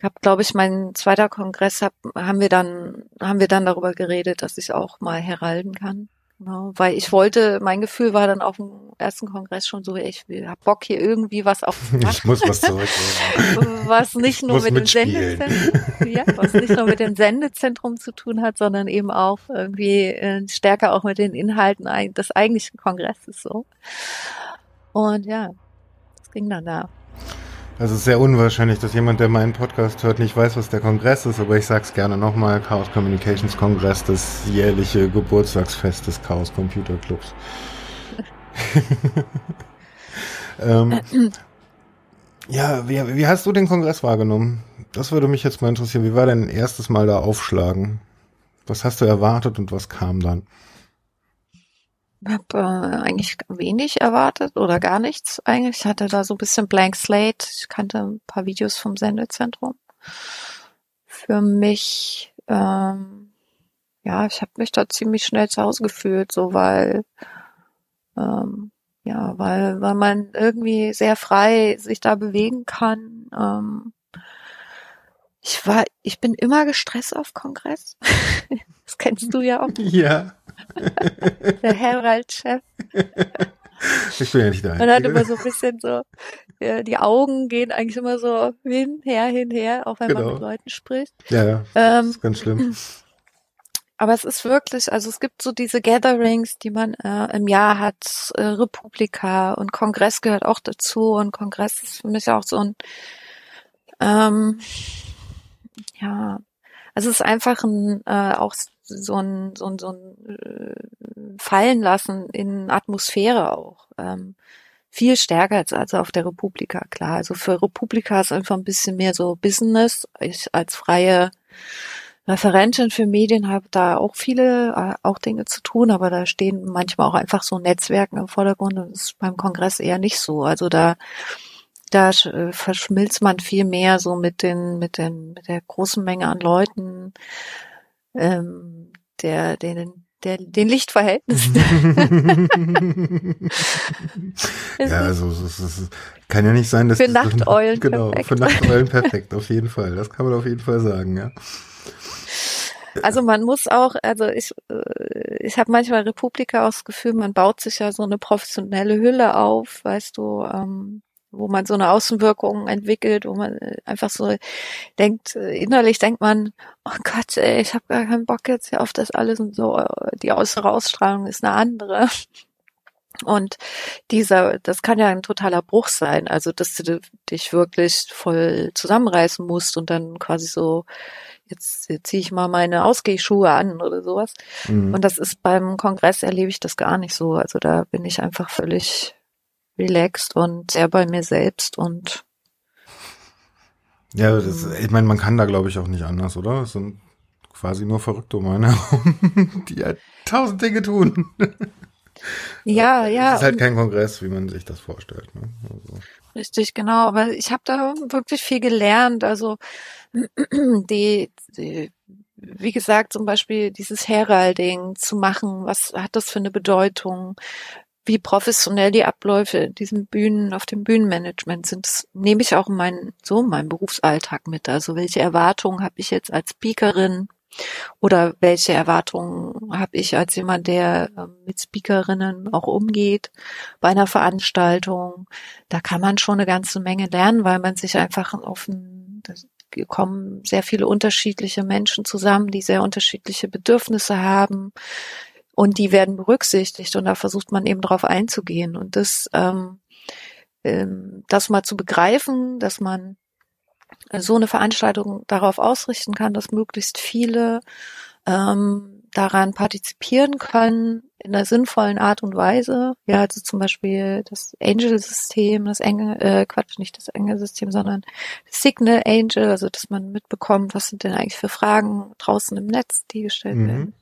habe, glaube ich, mein zweiter Kongress hab, haben wir dann, haben wir dann darüber geredet, dass ich auch mal heralden kann. Genau, weil ich wollte, mein Gefühl war dann auf dem ersten Kongress schon so, ich hab Bock hier irgendwie was aufzumachen. Ich muss was zurücknehmen. was nicht nur mit dem Sendezentrum, ja, was nicht nur mit dem Sendezentrum zu tun hat, sondern eben auch irgendwie äh, stärker auch mit den Inhalten des eigentlichen Kongresses so. Und ja, das ging dann da. Also es ist sehr unwahrscheinlich, dass jemand, der meinen Podcast hört, nicht weiß, was der Kongress ist, aber ich sag's gerne nochmal, Chaos Communications Kongress, das jährliche Geburtstagsfest des Chaos Computer Clubs. ähm, ja, wie, wie hast du den Kongress wahrgenommen? Das würde mich jetzt mal interessieren. Wie war dein erstes Mal da aufschlagen? Was hast du erwartet und was kam dann? Habe äh, eigentlich wenig erwartet oder gar nichts eigentlich. Ich hatte da so ein bisschen Blank Slate. Ich kannte ein paar Videos vom Sendezentrum. Für mich, ähm, ja, ich habe mich da ziemlich schnell zu Hause gefühlt, so weil, ähm, ja, weil, weil man irgendwie sehr frei sich da bewegen kann. Ähm, ich war, ich bin immer gestresst auf Kongress. das kennst du ja auch. Ja. Der Herald-Chef. Ich bin ja nicht da. Man hat immer so ein bisschen so, ja, die Augen gehen eigentlich immer so hin, her, hin, her, auch wenn genau. man mit Leuten spricht. Ja, ja. Ähm, das ist ganz schlimm. Aber es ist wirklich, also es gibt so diese Gatherings, die man äh, im Jahr hat, äh, Republika und Kongress gehört auch dazu und Kongress ist für mich auch so ein, ähm, ja, also es ist einfach ein, äh, auch so ein, so ein, so ein äh, Fallen lassen in Atmosphäre auch. Ähm, viel stärker als, als auf der Republika, klar. Also für Republika ist einfach ein bisschen mehr so Business. Ich als freie Referentin für Medien habe da auch viele, äh, auch Dinge zu tun, aber da stehen manchmal auch einfach so Netzwerken im Vordergrund und das ist beim Kongress eher nicht so. Also da da äh, verschmilzt man viel mehr so mit den, mit den, mit der großen Menge an Leuten, ähm, der, den, der, den Lichtverhältnissen. ja, also es, es, es kann ja nicht sein, dass für Nachteulen genau perfekt. für Nachteulen perfekt auf jeden Fall. Das kann man auf jeden Fall sagen, ja. Also man muss auch, also ich, äh, ich habe manchmal Republika auch das Gefühl, man baut sich ja so eine professionelle Hülle auf, weißt du, ähm, wo man so eine Außenwirkung entwickelt, wo man äh, einfach so denkt, äh, innerlich denkt man, oh Gott, ey, ich habe gar keinen Bock jetzt hier auf das alles und so, äh, die äußere Ausstrahlung ist eine andere. Und dieser, das kann ja ein totaler Bruch sein, also dass du dich wirklich voll zusammenreißen musst und dann quasi so, jetzt, jetzt ziehe ich mal meine Ausgehschuhe an oder sowas. Mhm. Und das ist beim Kongress erlebe ich das gar nicht so. Also da bin ich einfach völlig relaxed und sehr bei mir selbst und ja, das, ich meine, man kann da glaube ich auch nicht anders, oder? Es sind quasi nur Verrückte um einen die halt tausend Dinge tun. Ja, ja. Es ist halt kein Kongress, wie man sich das vorstellt. Ne? Also. Richtig, genau. Aber ich habe da wirklich viel gelernt. Also die, die, wie gesagt, zum Beispiel dieses Heralding zu machen, was hat das für eine Bedeutung? Wie professionell die Abläufe in diesen Bühnen, auf dem Bühnenmanagement sind. Das nehme ich auch in meinen, so in meinem Berufsalltag mit. Also welche Erwartungen habe ich jetzt als Speakerin oder welche Erwartungen habe ich als jemand, der ähm, mit Speakerinnen auch umgeht bei einer Veranstaltung. Da kann man schon eine ganze Menge lernen, weil man sich einfach auf ein, kommen sehr viele unterschiedliche Menschen zusammen, die sehr unterschiedliche Bedürfnisse haben und die werden berücksichtigt und da versucht man eben drauf einzugehen und das ähm, ähm, das mal zu begreifen, dass man so eine Veranstaltung darauf ausrichten kann, dass möglichst viele ähm, daran partizipieren können in einer sinnvollen Art und Weise. Ja, also zum Beispiel das Angel-System, das enge, äh, Quatsch, nicht das enge System, sondern das Signal Angel, also dass man mitbekommt, was sind denn eigentlich für Fragen draußen im Netz, die gestellt mhm. werden.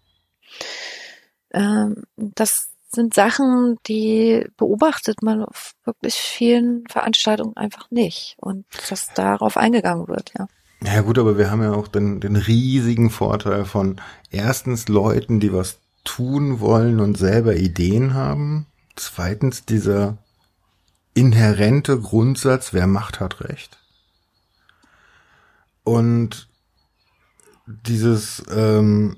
Ähm, das sind Sachen, die beobachtet man auf wirklich vielen Veranstaltungen einfach nicht und dass darauf eingegangen wird, ja. Ja gut, aber wir haben ja auch den, den riesigen Vorteil von erstens Leuten, die was tun wollen und selber Ideen haben. Zweitens dieser inhärente Grundsatz, wer Macht hat Recht. Und dieses ähm,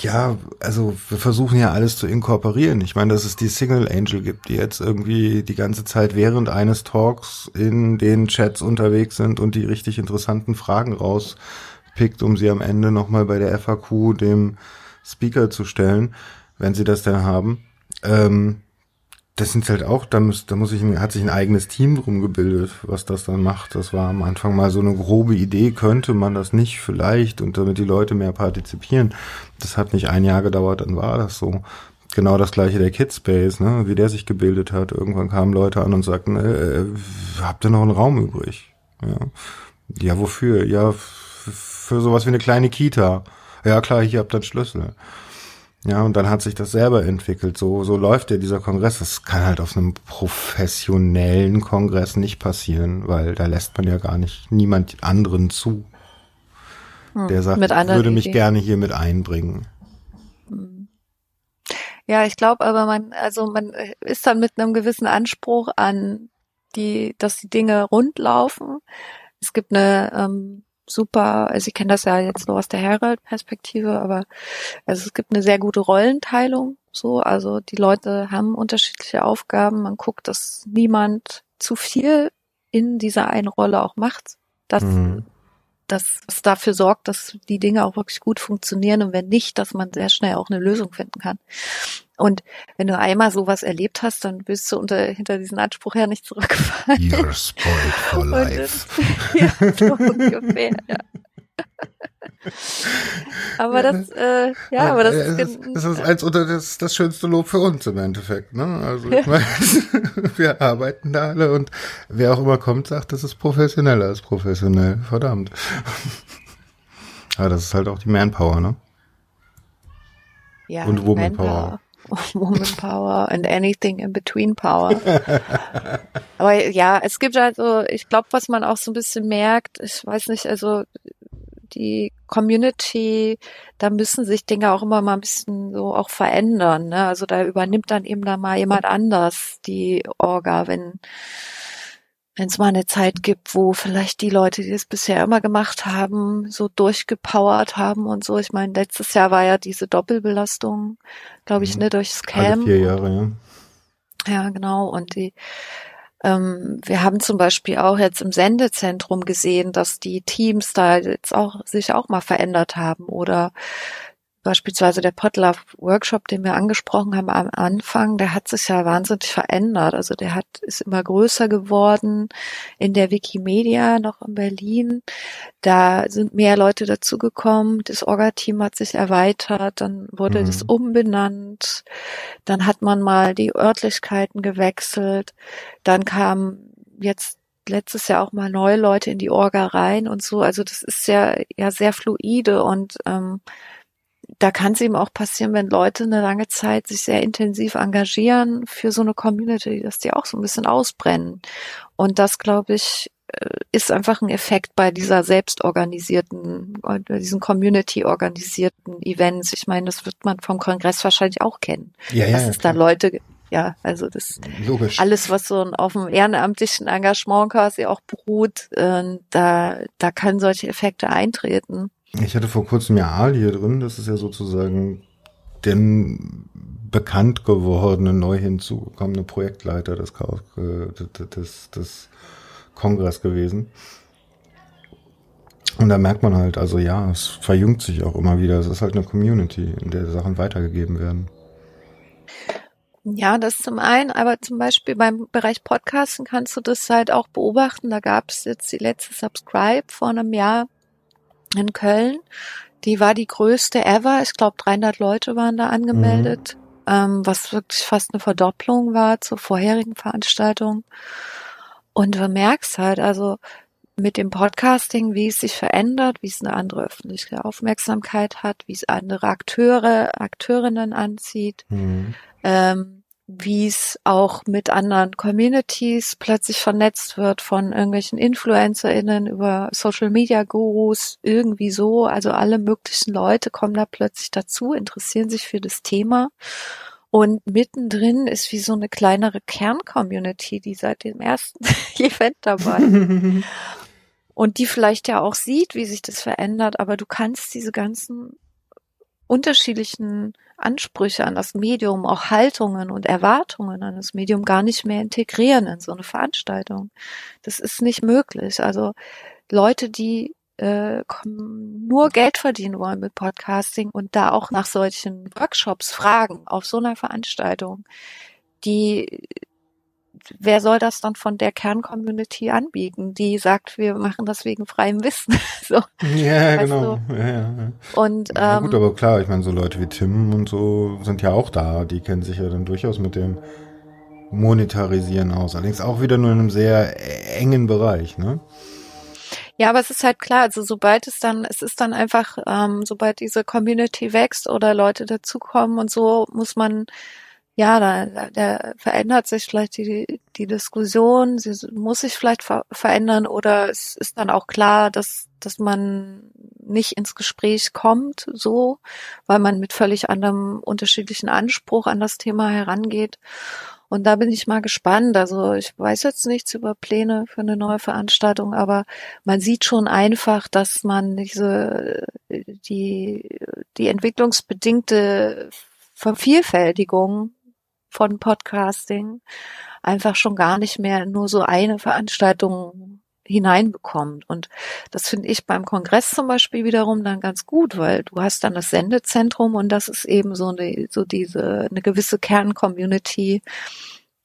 ja, also wir versuchen ja alles zu inkorporieren. Ich meine, dass es die Single Angel gibt, die jetzt irgendwie die ganze Zeit während eines Talks in den Chats unterwegs sind und die richtig interessanten Fragen rauspickt, um sie am Ende nochmal bei der FAQ dem Speaker zu stellen, wenn sie das denn haben. Ähm, das sind halt auch, da muss, da muss ich, hat sich ein eigenes Team drum gebildet, was das dann macht. Das war am Anfang mal so eine grobe Idee, könnte man das nicht vielleicht und damit die Leute mehr partizipieren. Das hat nicht ein Jahr gedauert, dann war das so. Genau das gleiche der Kidspace, ne, wie der sich gebildet hat. Irgendwann kamen Leute an und sagten, äh, äh habt ihr noch einen Raum übrig? Ja, ja wofür? Ja, für sowas wie eine kleine Kita. Ja klar, hier habt ihr einen Schlüssel. Ja, und dann hat sich das selber entwickelt. So, so läuft ja dieser Kongress. Das kann halt auf einem professionellen Kongress nicht passieren, weil da lässt man ja gar nicht niemand anderen zu. Hm, der sagt, würde mich Ideen. gerne hier mit einbringen. Hm. Ja, ich glaube aber man, also man ist dann mit einem gewissen Anspruch an die, dass die Dinge rund laufen. Es gibt eine ähm, super, also ich kenne das ja jetzt nur aus der Herald-Perspektive, aber also es gibt eine sehr gute Rollenteilung. So, also die Leute haben unterschiedliche Aufgaben. Man guckt, dass niemand zu viel in dieser einen Rolle auch macht. Das, mhm. Das, das dafür sorgt, dass die Dinge auch wirklich gut funktionieren und wenn nicht, dass man sehr schnell auch eine Lösung finden kann. Und wenn du einmal sowas erlebt hast, dann bist du unter, hinter diesen Anspruch ja nicht zurückgefallen. You're spoiled for life. ja, so ungefähr, ja. aber das, äh, ja, aber das ist, das ist als unter das, das schönste Lob für uns im Endeffekt, ne? Also ich meine, wir arbeiten da alle und wer auch immer kommt, sagt, das ist professioneller als professionell. Verdammt. aber das ist halt auch die Manpower, ne? Ja, und Womanpower. Woman Power and anything in between Power. Aber ja, es gibt also, ich glaube, was man auch so ein bisschen merkt, ich weiß nicht, also die Community, da müssen sich Dinge auch immer mal ein bisschen so auch verändern. Ne? Also da übernimmt dann eben da mal jemand anders die Orga, wenn wenn es mal eine Zeit gibt, wo vielleicht die Leute, die es bisher immer gemacht haben, so durchgepowert haben und so. Ich meine, letztes Jahr war ja diese Doppelbelastung, glaube ich, mhm. ne, durch Scam. Alle vier Jahre, ja. Ja, genau. Und die, wir haben zum Beispiel auch jetzt im Sendezentrum gesehen, dass die Teams da jetzt auch sich auch mal verändert haben oder Beispielsweise der Podlove Workshop, den wir angesprochen haben am Anfang, der hat sich ja wahnsinnig verändert. Also der hat, ist immer größer geworden in der Wikimedia noch in Berlin. Da sind mehr Leute dazugekommen. Das Orga-Team hat sich erweitert. Dann wurde mhm. das umbenannt. Dann hat man mal die Örtlichkeiten gewechselt. Dann kam jetzt letztes Jahr auch mal neue Leute in die Orga rein und so. Also das ist ja, ja sehr fluide und ähm, da kann es eben auch passieren, wenn Leute eine lange Zeit sich sehr intensiv engagieren für so eine Community, dass die auch so ein bisschen ausbrennen. Und das, glaube ich, äh, ist einfach ein Effekt bei dieser selbstorganisierten, bei diesen Community-organisierten Events. Ich meine, das wird man vom Kongress wahrscheinlich auch kennen. Ja, ja, dass ja, es da Leute, ja, also das Logisch. alles, was so auf dem ehrenamtlichen Engagement quasi auch beruht, äh, da, da können solche Effekte eintreten. Ich hatte vor kurzem ja Aal hier drin, das ist ja sozusagen der bekannt gewordene, neu hinzugekommene Projektleiter des, des, des Kongress gewesen. Und da merkt man halt, also ja, es verjüngt sich auch immer wieder. Es ist halt eine Community, in der Sachen weitergegeben werden. Ja, das zum einen, aber zum Beispiel beim Bereich Podcasten kannst du das halt auch beobachten. Da gab es jetzt die letzte Subscribe vor einem Jahr in Köln. Die war die größte ever. Ich glaube, 300 Leute waren da angemeldet, mhm. ähm, was wirklich fast eine Verdopplung war zur vorherigen Veranstaltung. Und du merkst halt, also mit dem Podcasting, wie es sich verändert, wie es eine andere öffentliche Aufmerksamkeit hat, wie es andere Akteure, Akteurinnen anzieht, mhm. ähm, wie es auch mit anderen Communities plötzlich vernetzt wird von irgendwelchen InfluencerInnen über Social Media Gurus, irgendwie so. Also alle möglichen Leute kommen da plötzlich dazu, interessieren sich für das Thema. Und mittendrin ist wie so eine kleinere Kerncommunity, die seit dem ersten Event dabei und die vielleicht ja auch sieht, wie sich das verändert, aber du kannst diese ganzen unterschiedlichen Ansprüche an das Medium, auch Haltungen und Erwartungen an das Medium gar nicht mehr integrieren in so eine Veranstaltung. Das ist nicht möglich. Also Leute, die äh, nur Geld verdienen wollen mit Podcasting und da auch nach solchen Workshops fragen auf so einer Veranstaltung, die wer soll das dann von der Kerncommunity anbieten, die sagt, wir machen das wegen freiem Wissen. so, ja, genau. Ja, ja. Und ähm, ja, gut, aber klar, ich meine, so Leute wie Tim und so sind ja auch da, die kennen sich ja dann durchaus mit dem Monetarisieren aus. Allerdings auch wieder nur in einem sehr engen Bereich, ne? Ja, aber es ist halt klar, also sobald es dann, es ist dann einfach, ähm, sobald diese Community wächst oder Leute dazukommen und so, muss man ja, da, da verändert sich vielleicht die, die Diskussion, sie muss sich vielleicht ver verändern oder es ist dann auch klar, dass, dass man nicht ins Gespräch kommt, so, weil man mit völlig anderem unterschiedlichen Anspruch an das Thema herangeht. Und da bin ich mal gespannt. Also ich weiß jetzt nichts über Pläne für eine neue Veranstaltung, aber man sieht schon einfach, dass man diese, die, die entwicklungsbedingte Vervielfältigung von Podcasting einfach schon gar nicht mehr nur so eine Veranstaltung hineinbekommt. Und das finde ich beim Kongress zum Beispiel wiederum dann ganz gut, weil du hast dann das Sendezentrum und das ist eben so eine, so diese, eine gewisse Kerncommunity,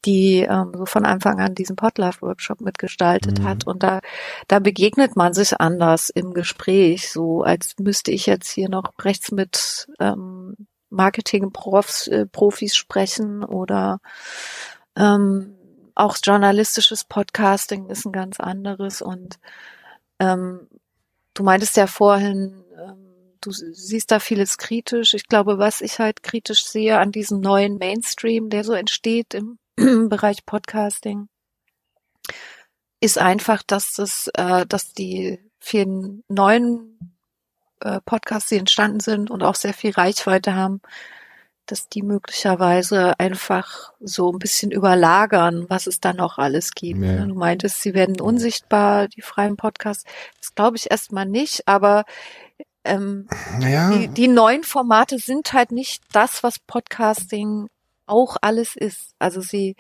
die ähm, so von Anfang an diesen Podlove-Workshop mitgestaltet mhm. hat. Und da, da begegnet man sich anders im Gespräch, so als müsste ich jetzt hier noch rechts mit ähm, Marketing-Profis äh, Profis sprechen oder ähm, auch journalistisches Podcasting ist ein ganz anderes und ähm, du meintest ja vorhin, ähm, du siehst da vieles kritisch. Ich glaube, was ich halt kritisch sehe an diesem neuen Mainstream, der so entsteht im Bereich Podcasting, ist einfach, dass das, äh, dass die vielen neuen äh, Podcasts, die entstanden sind und auch sehr viel Reichweite haben, dass die möglicherweise einfach so ein bisschen überlagern, was es da noch alles gibt. Ja. Du meintest, sie werden unsichtbar, die freien Podcasts. Das glaube ich erstmal nicht, aber ähm, naja. die, die neuen Formate sind halt nicht das, was Podcasting auch alles ist. Also sie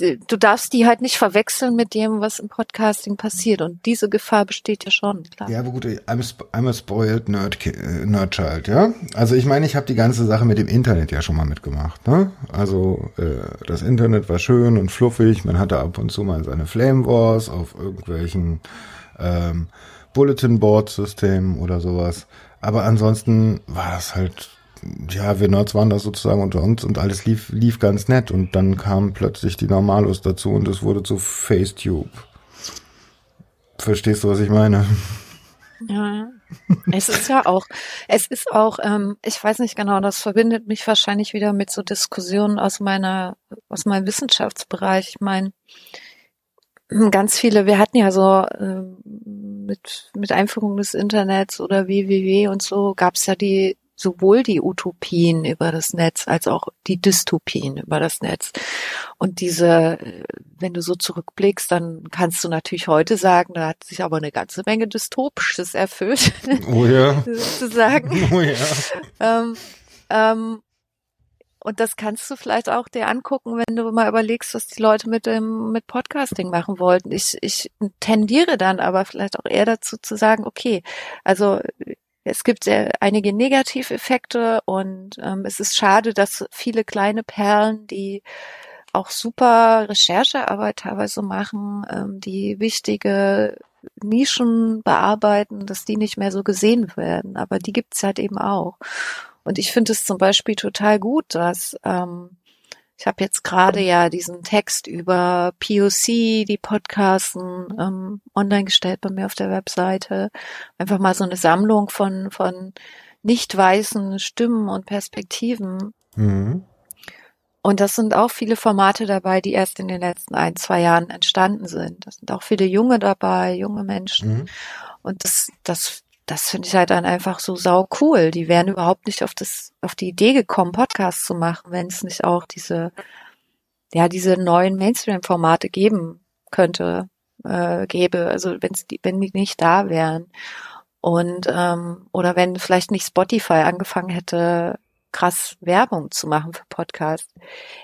du darfst die halt nicht verwechseln mit dem, was im Podcasting passiert. Und diese Gefahr besteht ja schon, klar. Ja, aber gut, I'm, I'm a spoiled nerd, äh, nerd child, ja. Also ich meine, ich habe die ganze Sache mit dem Internet ja schon mal mitgemacht. Ne? Also äh, das Internet war schön und fluffig. Man hatte ab und zu mal seine Flame Wars auf irgendwelchen ähm, Bulletin Board Systemen oder sowas. Aber ansonsten war es halt ja, wir Nerds waren da sozusagen unter uns und alles lief, lief ganz nett und dann kamen plötzlich die Normalos dazu und es wurde zu Facetube. Verstehst du, was ich meine? Ja, es ist ja auch, es ist auch, ähm, ich weiß nicht genau, das verbindet mich wahrscheinlich wieder mit so Diskussionen aus meiner, aus meinem Wissenschaftsbereich. Ich meine, ganz viele, wir hatten ja so ähm, mit, mit Einführung des Internets oder WWW und so gab es ja die sowohl die Utopien über das Netz als auch die Dystopien über das Netz. Und diese, wenn du so zurückblickst, dann kannst du natürlich heute sagen, da hat sich aber eine ganze Menge Dystopisches erfüllt. Oh ja. sozusagen. Oh ja. ähm, ähm, Und das kannst du vielleicht auch dir angucken, wenn du mal überlegst, was die Leute mit dem, mit Podcasting machen wollten. Ich, ich tendiere dann aber vielleicht auch eher dazu zu sagen, okay, also es gibt sehr, einige Negativeffekte und ähm, es ist schade, dass viele kleine Perlen, die auch super Recherchearbeit teilweise machen, ähm, die wichtige Nischen bearbeiten, dass die nicht mehr so gesehen werden. Aber die gibt's halt eben auch. Und ich finde es zum Beispiel total gut, dass ähm, ich habe jetzt gerade ja diesen Text über POC, die Podcasten, ähm, online gestellt bei mir auf der Webseite. Einfach mal so eine Sammlung von, von nicht weißen Stimmen und Perspektiven. Mhm. Und das sind auch viele Formate dabei, die erst in den letzten ein, zwei Jahren entstanden sind. Das sind auch viele Junge dabei, junge Menschen. Mhm. Und das, das das finde ich halt dann einfach so sau cool. Die wären überhaupt nicht auf das, auf die Idee gekommen, Podcasts zu machen, wenn es nicht auch diese, ja, diese neuen Mainstream-Formate geben könnte, äh, gäbe. Also wenn's die, wenn die nicht da wären. Und ähm, oder wenn vielleicht nicht Spotify angefangen hätte, krass Werbung zu machen für Podcasts.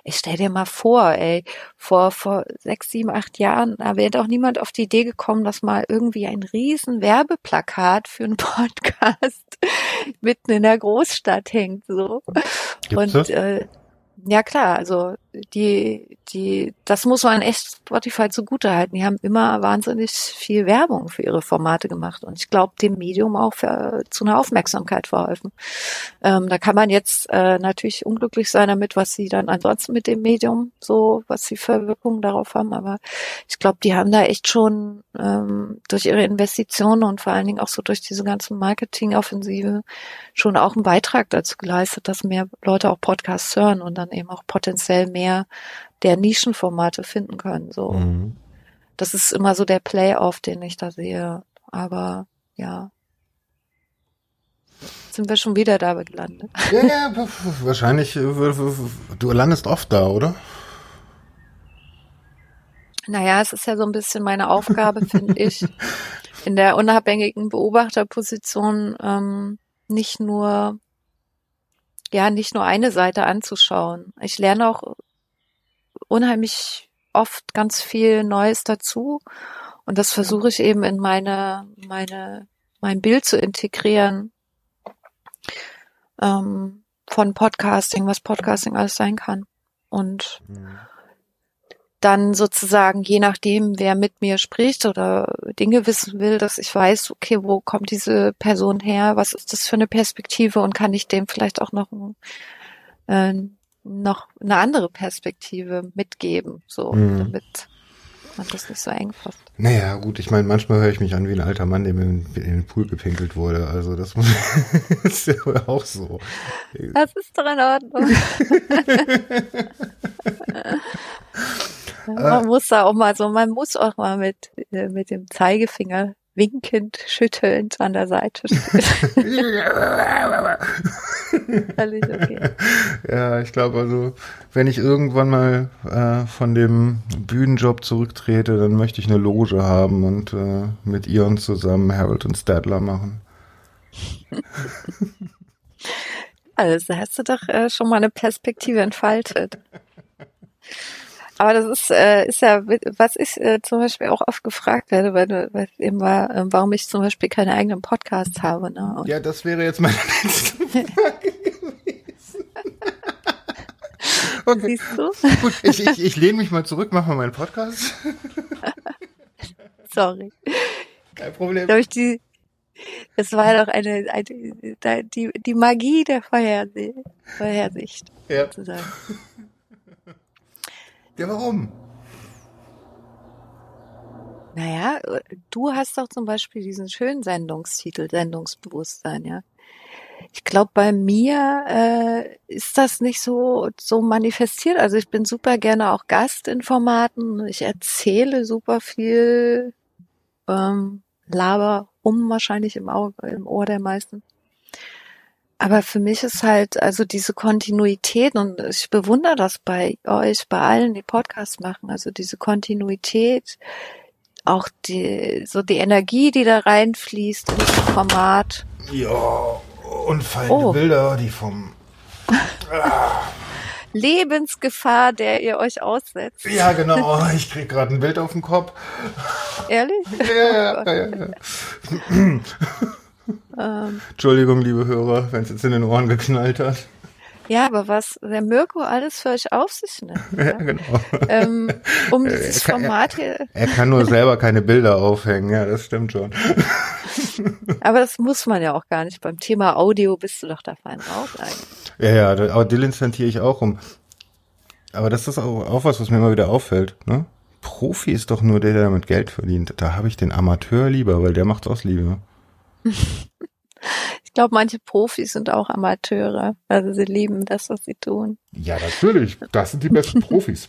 Ich stell dir mal vor, ey, vor, vor sechs, sieben, acht Jahren, da wäre doch niemand auf die Idee gekommen, dass mal irgendwie ein riesen Werbeplakat für einen Podcast mitten in der Großstadt hängt, so. Gibt's Und, äh, ja klar, also die, die, das muss man echt Spotify zugute halten. Die haben immer wahnsinnig viel Werbung für ihre Formate gemacht und ich glaube, dem Medium auch für, zu einer Aufmerksamkeit verholfen. Ähm, da kann man jetzt äh, natürlich unglücklich sein damit, was sie dann ansonsten mit dem Medium so, was sie für Wirkungen darauf haben, aber ich glaube, die haben da echt schon ähm, durch ihre Investitionen und vor allen Dingen auch so durch diese ganzen Marketingoffensive schon auch einen Beitrag dazu geleistet, dass mehr Leute auch Podcasts hören und dann eben auch potenziell mehr der Nischenformate finden können. So, mhm. das ist immer so der Playoff, den ich da sehe. Aber ja, sind wir schon wieder da gelandet. Ja, ja, wahrscheinlich. Du landest oft da, oder? Naja, es ist ja so ein bisschen meine Aufgabe, finde ich, in der unabhängigen Beobachterposition ähm, nicht nur ja nicht nur eine Seite anzuschauen. Ich lerne auch unheimlich oft ganz viel Neues dazu. Und das versuche ich eben in meine meine mein Bild zu integrieren ähm, von Podcasting, was Podcasting alles sein kann. Und mhm. dann sozusagen, je nachdem, wer mit mir spricht oder Dinge wissen will, dass ich weiß, okay, wo kommt diese Person her, was ist das für eine Perspektive und kann ich dem vielleicht auch noch, äh, noch eine andere Perspektive mitgeben, so, mhm. damit man das nicht so eng fasst. Naja, gut, ich meine, manchmal höre ich mich an wie ein alter Mann, dem in, in den Pool gepinkelt wurde. Also das ist ja auch so. Das ist doch in Ordnung. Man muss da auch mal so, man muss auch mal mit, äh, mit dem Zeigefinger winkend, schüttelnd an der Seite stehen. okay. Ja, ich glaube also, wenn ich irgendwann mal äh, von dem Bühnenjob zurücktrete, dann möchte ich eine Loge haben und äh, mit Ion zusammen Harold und Stadler machen. Also hast du doch äh, schon mal eine Perspektive entfaltet. Aber das ist, äh, ist ja, was ich äh, zum Beispiel auch oft gefragt werde, weil, weil eben war, äh, warum ich zum Beispiel keine eigenen Podcasts habe. Ne? Und ja, das wäre jetzt meine letzte Frage gewesen. okay. Siehst du? Gut, ich, ich, ich lehne mich mal zurück, mach mal meinen Podcast. Sorry. Kein Problem. Da ich die, das war doch eine, eine die, die Magie der Vorhersicht. Vorhersicht ja. sozusagen. Ja, warum? Naja, du hast doch zum Beispiel diesen schönen Sendungstitel, Sendungsbewusstsein, ja. Ich glaube, bei mir äh, ist das nicht so so manifestiert. Also ich bin super gerne auch Gast in Formaten. Ich erzähle super viel, ähm, laber um wahrscheinlich im, Auge, im Ohr der meisten. Aber für mich ist halt also diese Kontinuität und ich bewundere das bei euch, bei allen, die Podcasts machen, also diese Kontinuität, auch die, so die Energie, die da reinfließt in das Format. Ja, und fallende oh. Bilder, die vom, ah. Lebensgefahr, der ihr euch aussetzt. Ja, genau. Oh, ich krieg gerade ein Bild auf den Kopf. Ehrlich? Ja, ja, ja, ja. ähm. Entschuldigung, liebe Hörer, wenn es jetzt in den Ohren geknallt hat. Ja, aber was der Mirko alles für euch auf sich nimmt. Ja, ja genau. Ähm, um dieses kann, Format hier. Er, er kann nur selber keine Bilder aufhängen, ja, das stimmt schon. aber das muss man ja auch gar nicht. Beim Thema Audio bist du doch da fein raus eigentlich. Ja, ja, aber dilettantiere ich auch um. Aber das ist auch, auch was, was mir immer wieder auffällt, ne? Profi ist doch nur der, der damit Geld verdient. Da habe ich den Amateur lieber, weil der macht's aus Liebe. Ich glaube, manche Profis sind auch Amateure. Also sie lieben das, was sie tun. Ja, natürlich. Das sind die besten Profis.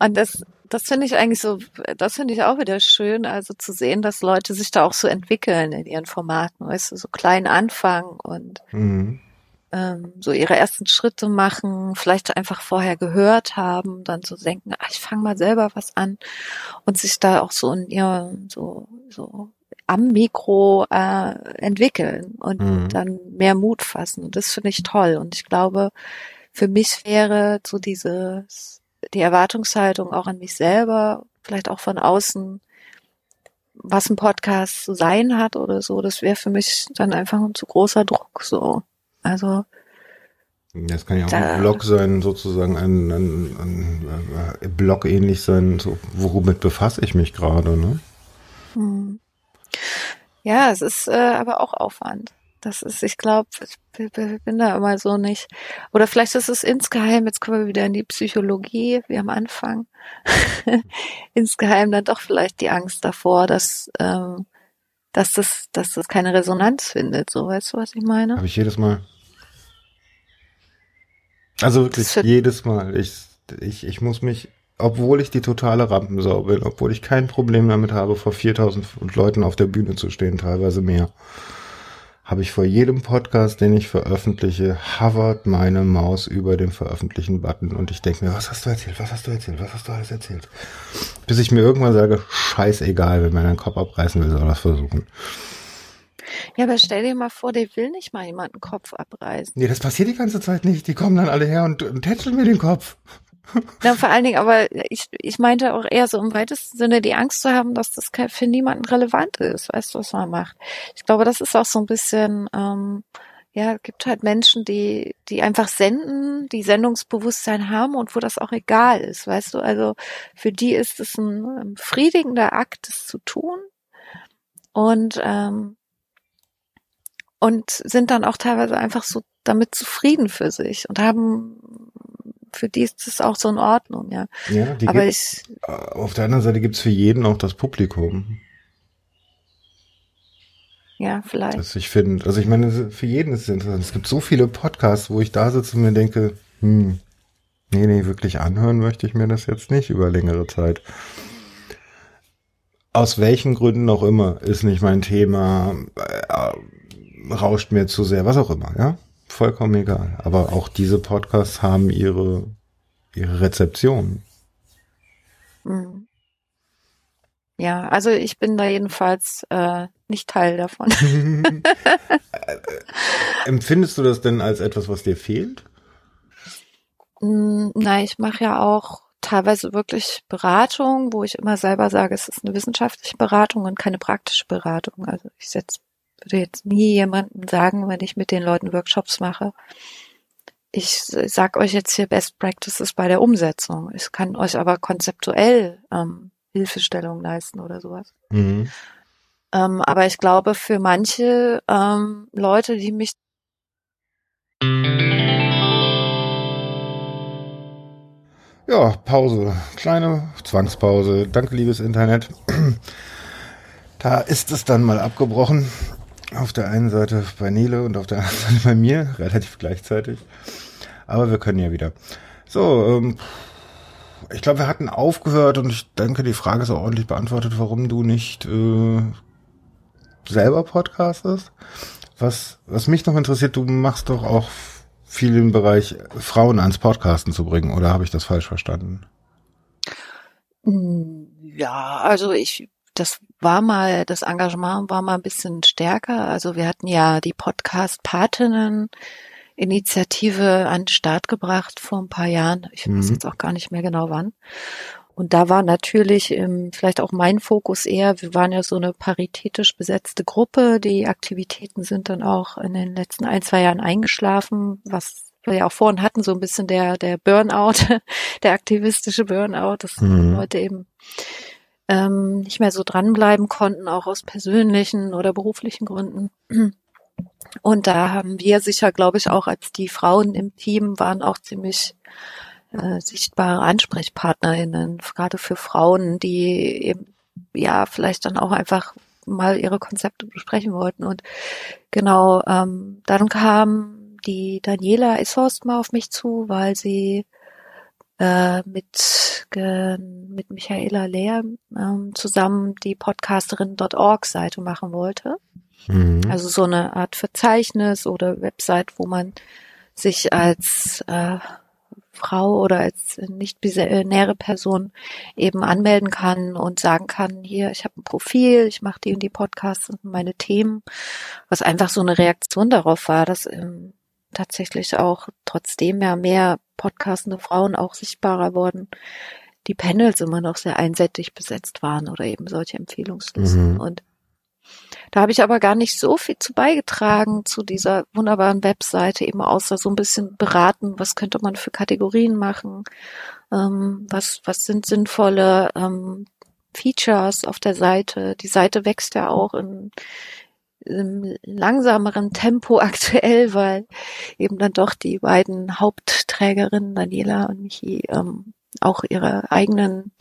Und das, das finde ich eigentlich so, das finde ich auch wieder schön, also zu sehen, dass Leute sich da auch so entwickeln in ihren Formaten, weißt du, so klein anfangen und mhm. ähm, so ihre ersten Schritte machen, vielleicht einfach vorher gehört haben, dann so denken, ach, ich fange mal selber was an und sich da auch so in ihr so so am Mikro äh, entwickeln und mhm. dann mehr Mut fassen. Und das finde ich toll. Und ich glaube, für mich wäre so diese, die Erwartungshaltung auch an mich selber, vielleicht auch von außen, was ein Podcast zu sein hat oder so, das wäre für mich dann einfach ein zu großer Druck, so. Also, das kann ja auch da, ein Blog sein, sozusagen ein, ein, ein, ein Blog ähnlich sein, so, womit befasse ich mich gerade, ne? Ja, es ist äh, aber auch Aufwand. Das ist, ich glaube, ich bin da immer so nicht. Oder vielleicht ist es insgeheim, jetzt kommen wir wieder in die Psychologie, wie am Anfang. insgeheim dann doch vielleicht die Angst davor, dass, ähm, dass das, dass das keine Resonanz findet. So, weißt du, was ich meine? Habe ich jedes Mal. Also wirklich jedes Mal. Ich, ich, ich muss mich obwohl ich die totale Rampensau bin, obwohl ich kein Problem damit habe, vor 4000 Leuten auf der Bühne zu stehen, teilweise mehr, habe ich vor jedem Podcast, den ich veröffentliche, hovert meine Maus über den veröffentlichen Button und ich denke mir, was hast du erzählt, was hast du erzählt, was hast du alles erzählt? Bis ich mir irgendwann sage, scheißegal, wenn man einen Kopf abreißen will, soll das versuchen. Ja, aber stell dir mal vor, der will nicht mal jemanden Kopf abreißen. Nee, das passiert die ganze Zeit nicht. Die kommen dann alle her und, und tätscheln mir den Kopf. Na, vor allen Dingen, aber ich, ich meinte auch eher so im weitesten Sinne die Angst zu haben, dass das für niemanden relevant ist, weißt du, was man macht. Ich glaube, das ist auch so ein bisschen, ähm, ja, gibt halt Menschen, die, die einfach senden, die Sendungsbewusstsein haben und wo das auch egal ist, weißt du. Also für die ist es ein befriedigender Akt, das zu tun. Und, ähm, und sind dann auch teilweise einfach so damit zufrieden für sich und haben für die ist es auch so in Ordnung, ja. Ja, die Aber ich, auf der anderen Seite gibt es für jeden auch das Publikum. Ja, vielleicht. Das ich finde, also ich meine, für jeden ist es interessant. Es gibt so viele Podcasts, wo ich da sitze und mir denke, hm, nee, nee, wirklich anhören möchte ich mir das jetzt nicht über längere Zeit. Aus welchen Gründen auch immer ist nicht mein Thema, äh, rauscht mir zu sehr, was auch immer, ja vollkommen egal. Aber auch diese Podcasts haben ihre, ihre Rezeption. Mhm. Ja, also ich bin da jedenfalls äh, nicht Teil davon. Empfindest du das denn als etwas, was dir fehlt? Mm, nein, ich mache ja auch teilweise wirklich Beratung, wo ich immer selber sage, es ist eine wissenschaftliche Beratung und keine praktische Beratung. Also ich setze würde jetzt nie jemandem sagen, wenn ich mit den Leuten Workshops mache. Ich sag euch jetzt hier Best Practices bei der Umsetzung. Ich kann euch aber konzeptuell ähm, Hilfestellung leisten oder sowas. Mhm. Ähm, aber ich glaube, für manche ähm, Leute, die mich Ja, Pause. Kleine Zwangspause. Danke, liebes Internet. Da ist es dann mal abgebrochen. Auf der einen Seite bei Nele und auf der anderen Seite bei mir, relativ gleichzeitig. Aber wir können ja wieder. So, ähm, ich glaube, wir hatten aufgehört und ich denke, die Frage ist auch ordentlich beantwortet, warum du nicht äh, selber podcastest. Was, was mich noch interessiert, du machst doch auch viel im Bereich Frauen ans Podcasten zu bringen, oder habe ich das falsch verstanden? Ja, also ich das war mal, das Engagement war mal ein bisschen stärker. Also wir hatten ja die Podcast-Patinnen Initiative an den Start gebracht vor ein paar Jahren. Ich weiß mhm. jetzt auch gar nicht mehr genau wann. Und da war natürlich ähm, vielleicht auch mein Fokus eher, wir waren ja so eine paritätisch besetzte Gruppe. Die Aktivitäten sind dann auch in den letzten ein, zwei Jahren eingeschlafen, was wir ja auch vorhin hatten, so ein bisschen der, der Burnout, der aktivistische Burnout, dass mhm. Leute eben ähm, nicht mehr so dranbleiben konnten, auch aus persönlichen oder beruflichen Gründen. Und da haben wir sicher, glaube ich, auch als die Frauen im Team waren auch ziemlich äh, sichtbare AnsprechpartnerInnen, gerade für Frauen, die eben ja vielleicht dann auch einfach mal ihre Konzepte besprechen wollten. Und genau, ähm, dann kam die Daniela Ishorst mal auf mich zu, weil sie äh, mit, äh, mit Michaela Lehr ähm, zusammen die Podcasterin.org Seite machen wollte. Mhm. Also so eine Art Verzeichnis oder Website, wo man sich als äh, Frau oder als nicht binäre Person eben anmelden kann und sagen kann, hier, ich habe ein Profil, ich mache die und die Podcasts und meine Themen, was einfach so eine Reaktion darauf war, dass ähm, tatsächlich auch trotzdem ja mehr podcastende Frauen auch sichtbarer wurden, die Panels immer noch sehr einseitig besetzt waren oder eben solche Empfehlungslisten. Mhm. Und da habe ich aber gar nicht so viel zu beigetragen zu dieser wunderbaren Webseite, eben außer so ein bisschen beraten, was könnte man für Kategorien machen, ähm, was, was sind sinnvolle ähm, Features auf der Seite. Die Seite wächst ja auch in, langsameren Tempo aktuell, weil eben dann doch die beiden Hauptträgerinnen, Daniela und Michi, ähm, auch ihre eigenen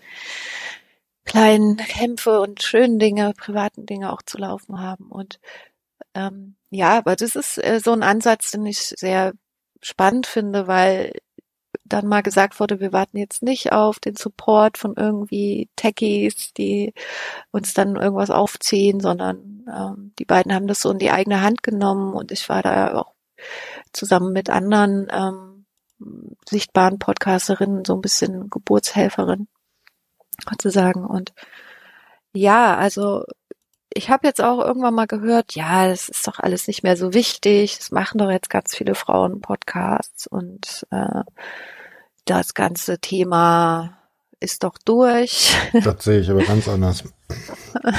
kleinen Kämpfe und schönen Dinge, privaten Dinge auch zu laufen haben. Und ähm, ja, aber das ist äh, so ein Ansatz, den ich sehr spannend finde, weil dann mal gesagt wurde, wir warten jetzt nicht auf den Support von irgendwie Techies, die uns dann irgendwas aufziehen, sondern ähm, die beiden haben das so in die eigene Hand genommen und ich war da auch zusammen mit anderen ähm, sichtbaren Podcasterinnen so ein bisschen Geburtshelferin sozusagen. Und ja, also ich habe jetzt auch irgendwann mal gehört, ja, das ist doch alles nicht mehr so wichtig. Es machen doch jetzt ganz viele Frauen Podcasts und äh, das ganze Thema ist doch durch. Das sehe ich aber ganz anders.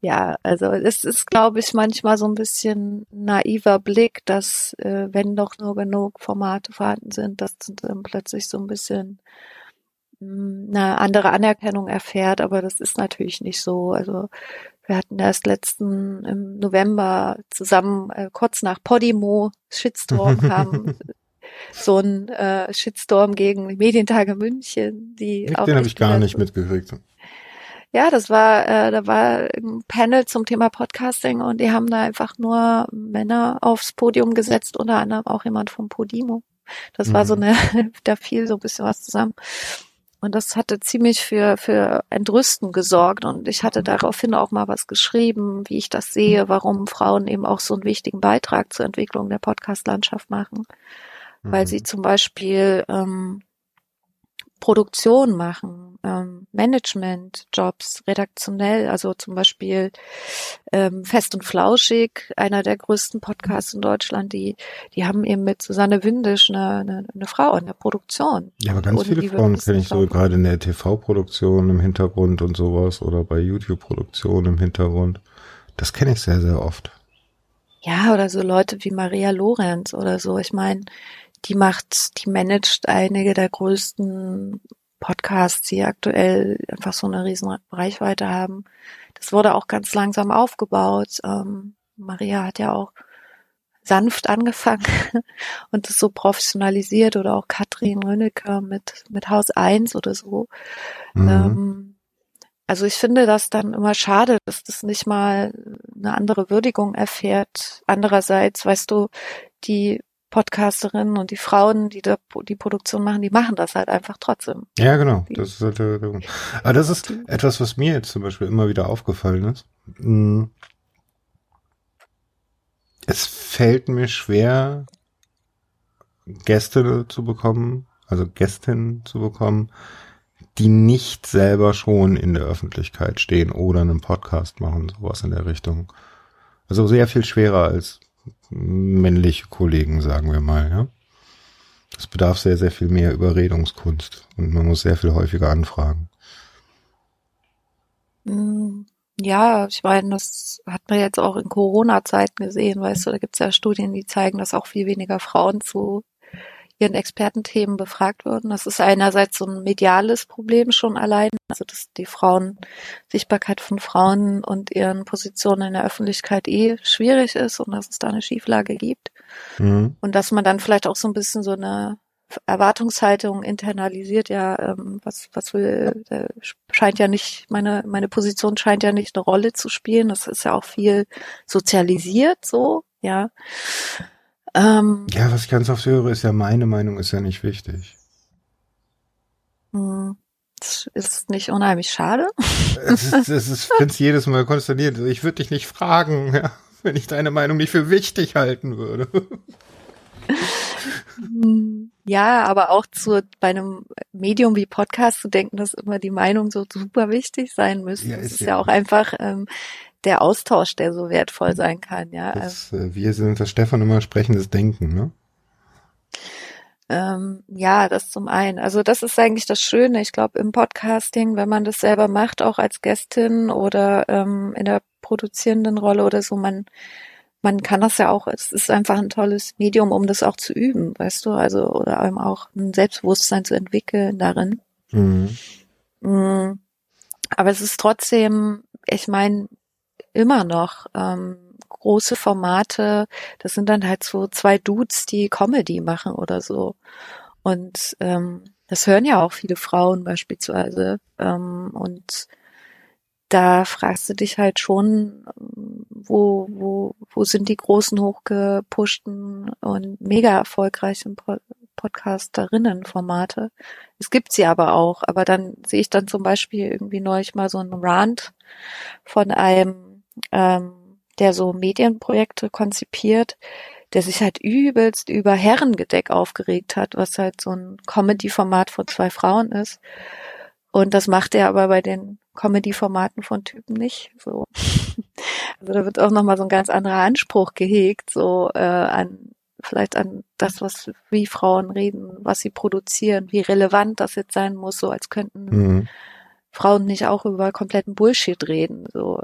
ja, also es ist, glaube ich, manchmal so ein bisschen naiver Blick, dass äh, wenn doch nur genug Formate vorhanden sind, dass dann plötzlich so ein bisschen hm, eine andere Anerkennung erfährt, aber das ist natürlich nicht so. Also wir hatten erst letzten im November zusammen äh, kurz nach Podimo Shitstorm kam so ein äh, Shitstorm gegen die Medientage München, die ich, auch den habe ich gar nicht mitgekriegt. Ja, das war, äh, da war ein Panel zum Thema Podcasting und die haben da einfach nur Männer aufs Podium gesetzt, unter anderem auch jemand vom Podimo. Das war so mhm. eine, da fiel so ein bisschen was zusammen. Und das hatte ziemlich für, für Entrüsten gesorgt. Und ich hatte daraufhin auch mal was geschrieben, wie ich das sehe, warum Frauen eben auch so einen wichtigen Beitrag zur Entwicklung der Podcast-Landschaft machen weil sie mhm. zum Beispiel ähm, Produktion machen, ähm, Management-Jobs, redaktionell, also zum Beispiel ähm, Fest und Flauschig, einer der größten Podcasts in Deutschland, die, die haben eben mit Susanne Windisch eine, eine, eine Frau in der Produktion. Ja, aber ganz viele Frauen kenne ich so gerade in der TV-Produktion im Hintergrund und sowas oder bei YouTube-Produktion im Hintergrund. Das kenne ich sehr, sehr oft. Ja, oder so Leute wie Maria Lorenz oder so. Ich meine, die macht, die managt einige der größten Podcasts, die aktuell einfach so eine riesen Reichweite haben. Das wurde auch ganz langsam aufgebaut. Ähm, Maria hat ja auch sanft angefangen und das so professionalisiert oder auch Katrin Rönecke mit, mit Haus 1 oder so. Mhm. Ähm, also ich finde das dann immer schade, dass das nicht mal eine andere Würdigung erfährt. Andererseits, weißt du, die Podcasterinnen und die Frauen, die da die Produktion machen, die machen das halt einfach trotzdem. Ja, genau. Das ist halt der, Aber das ist etwas, was mir jetzt zum Beispiel immer wieder aufgefallen ist. Hm. Es fällt mir schwer, Gäste zu bekommen, also Gästinnen zu bekommen, die nicht selber schon in der Öffentlichkeit stehen oder einen Podcast machen, sowas in der Richtung. Also sehr viel schwerer als männliche Kollegen, sagen wir mal, ja. Es bedarf sehr, sehr viel mehr Überredungskunst und man muss sehr viel häufiger anfragen. Mm, ja, ich meine, das hat man jetzt auch in Corona-Zeiten gesehen, weißt du, da gibt es ja Studien, die zeigen, dass auch viel weniger Frauen zu ihren Expertenthemen befragt wurden. Das ist einerseits so ein mediales Problem schon allein, also dass die Frauen, Sichtbarkeit von Frauen und ihren Positionen in der Öffentlichkeit eh schwierig ist und dass es da eine Schieflage gibt. Mhm. Und dass man dann vielleicht auch so ein bisschen so eine Erwartungshaltung internalisiert, ja, ähm, was, was will, äh, scheint ja nicht, meine, meine Position scheint ja nicht eine Rolle zu spielen. Das ist ja auch viel sozialisiert so, ja. Ähm, ja, was ich ganz oft höre, ist ja, meine Meinung ist ja nicht wichtig. Hm, das ist nicht unheimlich schade. Es ist, es ist, finde jedes Mal konsterniert. Ich würde dich nicht fragen, ja, wenn ich deine Meinung nicht für wichtig halten würde. Hm, ja, aber auch zu, bei einem Medium wie Podcast zu denken, dass immer die Meinung so super wichtig sein müsste. Ja, ist das ist ja, ja auch einfach ähm, der Austausch, der so wertvoll sein kann, ja. Das, äh, wir sind das Stefan immer sprechendes Denken, ne? Ähm, ja, das zum einen. Also das ist eigentlich das Schöne. Ich glaube, im Podcasting, wenn man das selber macht, auch als Gästin oder ähm, in der produzierenden Rolle oder so, man man kann das ja auch, es ist einfach ein tolles Medium, um das auch zu üben, weißt du, also oder eben auch ein Selbstbewusstsein zu entwickeln darin. Mhm. Mm. Aber es ist trotzdem, ich meine, immer noch ähm, große Formate, das sind dann halt so zwei Dudes, die Comedy machen oder so. Und ähm, das hören ja auch viele Frauen beispielsweise. Ähm, und da fragst du dich halt schon, wo, wo, wo sind die großen, hochgepushten und mega erfolgreichen Podcasterinnen-Formate. Es gibt sie aber auch, aber dann sehe ich dann zum Beispiel irgendwie neulich mal so einen Rant von einem ähm, der so Medienprojekte konzipiert, der sich halt übelst über Herrengedeck aufgeregt hat, was halt so ein Comedy-Format von zwei Frauen ist. Und das macht er aber bei den Comedy-Formaten von Typen nicht. So. Also da wird auch nochmal so ein ganz anderer Anspruch gehegt, so äh, an vielleicht an das, was wie Frauen reden, was sie produzieren, wie relevant das jetzt sein muss, so als könnten mhm. Frauen nicht auch über kompletten Bullshit reden. So.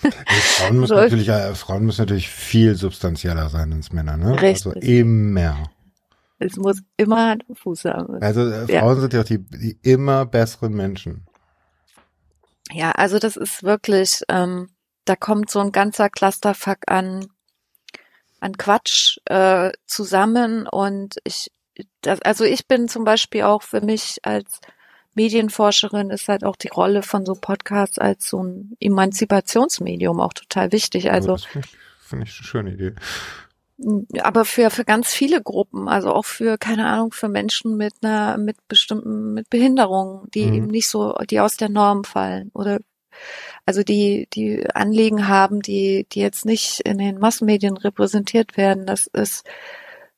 Frauen, müssen so. natürlich, äh, Frauen müssen natürlich viel substanzieller sein als Männer, ne? Also Richtig. Also immer. Es muss immer Hand und Fuß haben. Also äh, Frauen ja. sind ja auch die, die immer besseren Menschen. Ja, also das ist wirklich, ähm, da kommt so ein ganzer Clusterfuck an, an Quatsch äh, zusammen und ich, das, also ich bin zum Beispiel auch für mich als Medienforscherin ist halt auch die Rolle von so Podcasts als so ein Emanzipationsmedium auch total wichtig. Also, also finde ich eine schöne Idee. Aber für, für ganz viele Gruppen, also auch für, keine Ahnung, für Menschen mit einer, mit bestimmten, mit Behinderungen, die mhm. eben nicht so, die aus der Norm fallen oder also die, die Anliegen haben, die, die jetzt nicht in den Massenmedien repräsentiert werden. Das ist,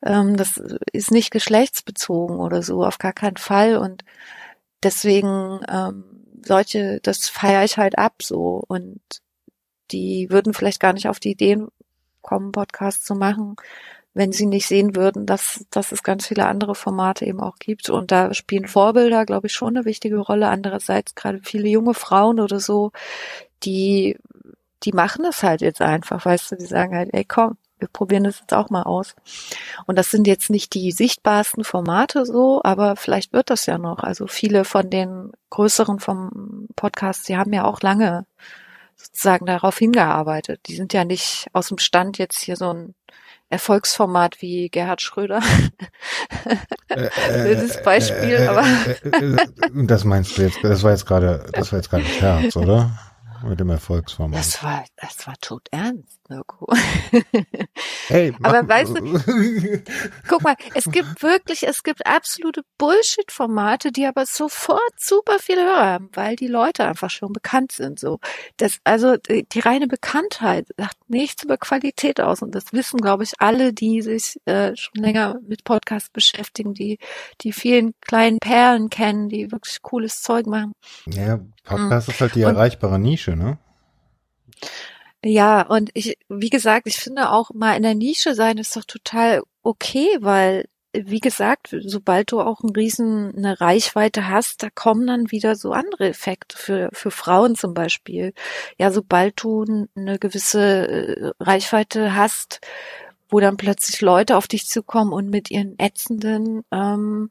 ähm, das ist nicht geschlechtsbezogen oder so, auf gar keinen Fall. Und deswegen ähm, solche, das feiere ich halt ab so und die würden vielleicht gar nicht auf die Ideen kommen, Podcasts zu machen, wenn sie nicht sehen würden, dass, dass es ganz viele andere Formate eben auch gibt. Und da spielen Vorbilder, glaube ich, schon eine wichtige Rolle. Andererseits gerade viele junge Frauen oder so, die, die machen das halt jetzt einfach, weißt du, die sagen halt, ey komm, wir probieren das jetzt auch mal aus. Und das sind jetzt nicht die sichtbarsten Formate so, aber vielleicht wird das ja noch. Also viele von den größeren vom Podcast, die haben ja auch lange sozusagen darauf hingearbeitet. Die sind ja nicht aus dem Stand jetzt hier so ein Erfolgsformat wie Gerhard Schröder. Äh, Blödes äh, Beispiel, äh, aber. das meinst du jetzt, das war jetzt gerade, das war jetzt gerade Scherz, oder? Mit dem Erfolgsformat. Das war, das war tot ernst, Mirko. Hey, aber weißt du, guck mal, es gibt wirklich, es gibt absolute Bullshit-Formate, die aber sofort super viele Hörer haben, weil die Leute einfach schon bekannt sind, so. Das, also, die, die reine Bekanntheit sagt nichts über Qualität aus und das wissen, glaube ich, alle, die sich äh, schon länger mit Podcasts beschäftigen, die, die vielen kleinen Perlen kennen, die wirklich cooles Zeug machen. Ja, Podcast mhm. ist halt die erreichbare Nische, ne? Ja, und ich, wie gesagt, ich finde auch mal in der Nische sein ist doch total okay, weil wie gesagt, sobald du auch ein riesen eine Reichweite hast, da kommen dann wieder so andere Effekte für für Frauen zum Beispiel. Ja, sobald du eine gewisse äh, Reichweite hast, wo dann plötzlich Leute auf dich zukommen und mit ihren ätzenden ähm,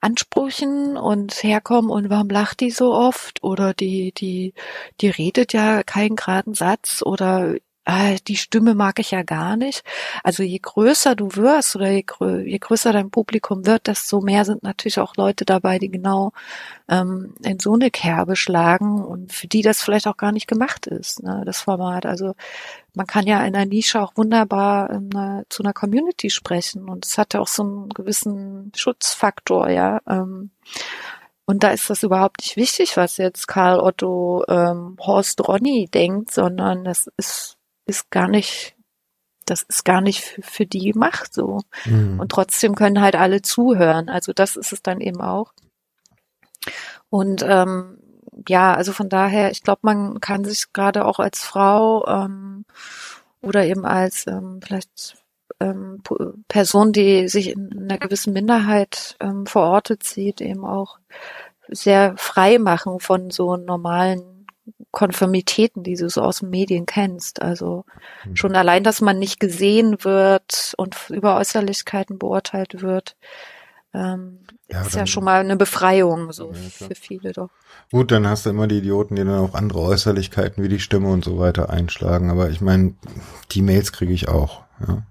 Ansprüchen und herkommen und warum lacht die so oft oder die die die redet ja keinen geraden Satz oder ah, die Stimme mag ich ja gar nicht. Also je größer du wirst oder je, grö je größer dein Publikum wird, desto mehr sind natürlich auch Leute dabei, die genau ähm, in so eine Kerbe schlagen und für die das vielleicht auch gar nicht gemacht ist, ne, das Format. Also man kann ja in einer Nische auch wunderbar eine, zu einer Community sprechen und es hat ja auch so einen gewissen Schutzfaktor, ja. Ähm, und da ist das überhaupt nicht wichtig, was jetzt Karl Otto ähm, Horst Ronny denkt, sondern das ist ist gar nicht, das ist gar nicht für, für die gemacht so. Mhm. Und trotzdem können halt alle zuhören. Also das ist es dann eben auch. Und ähm, ja, also von daher, ich glaube, man kann sich gerade auch als Frau ähm, oder eben als ähm, vielleicht ähm, Person, die sich in einer gewissen Minderheit ähm, verortet sieht, eben auch sehr frei machen von so normalen Konformitäten, die du so aus den Medien kennst. Also mhm. schon allein, dass man nicht gesehen wird und über Äußerlichkeiten beurteilt wird, ähm, ja, ist ja schon mal eine Befreiung so ja, für viele doch. Gut, dann hast du immer die Idioten, die dann auch andere Äußerlichkeiten wie die Stimme und so weiter einschlagen. Aber ich meine, die Mails kriege ich auch. Ja.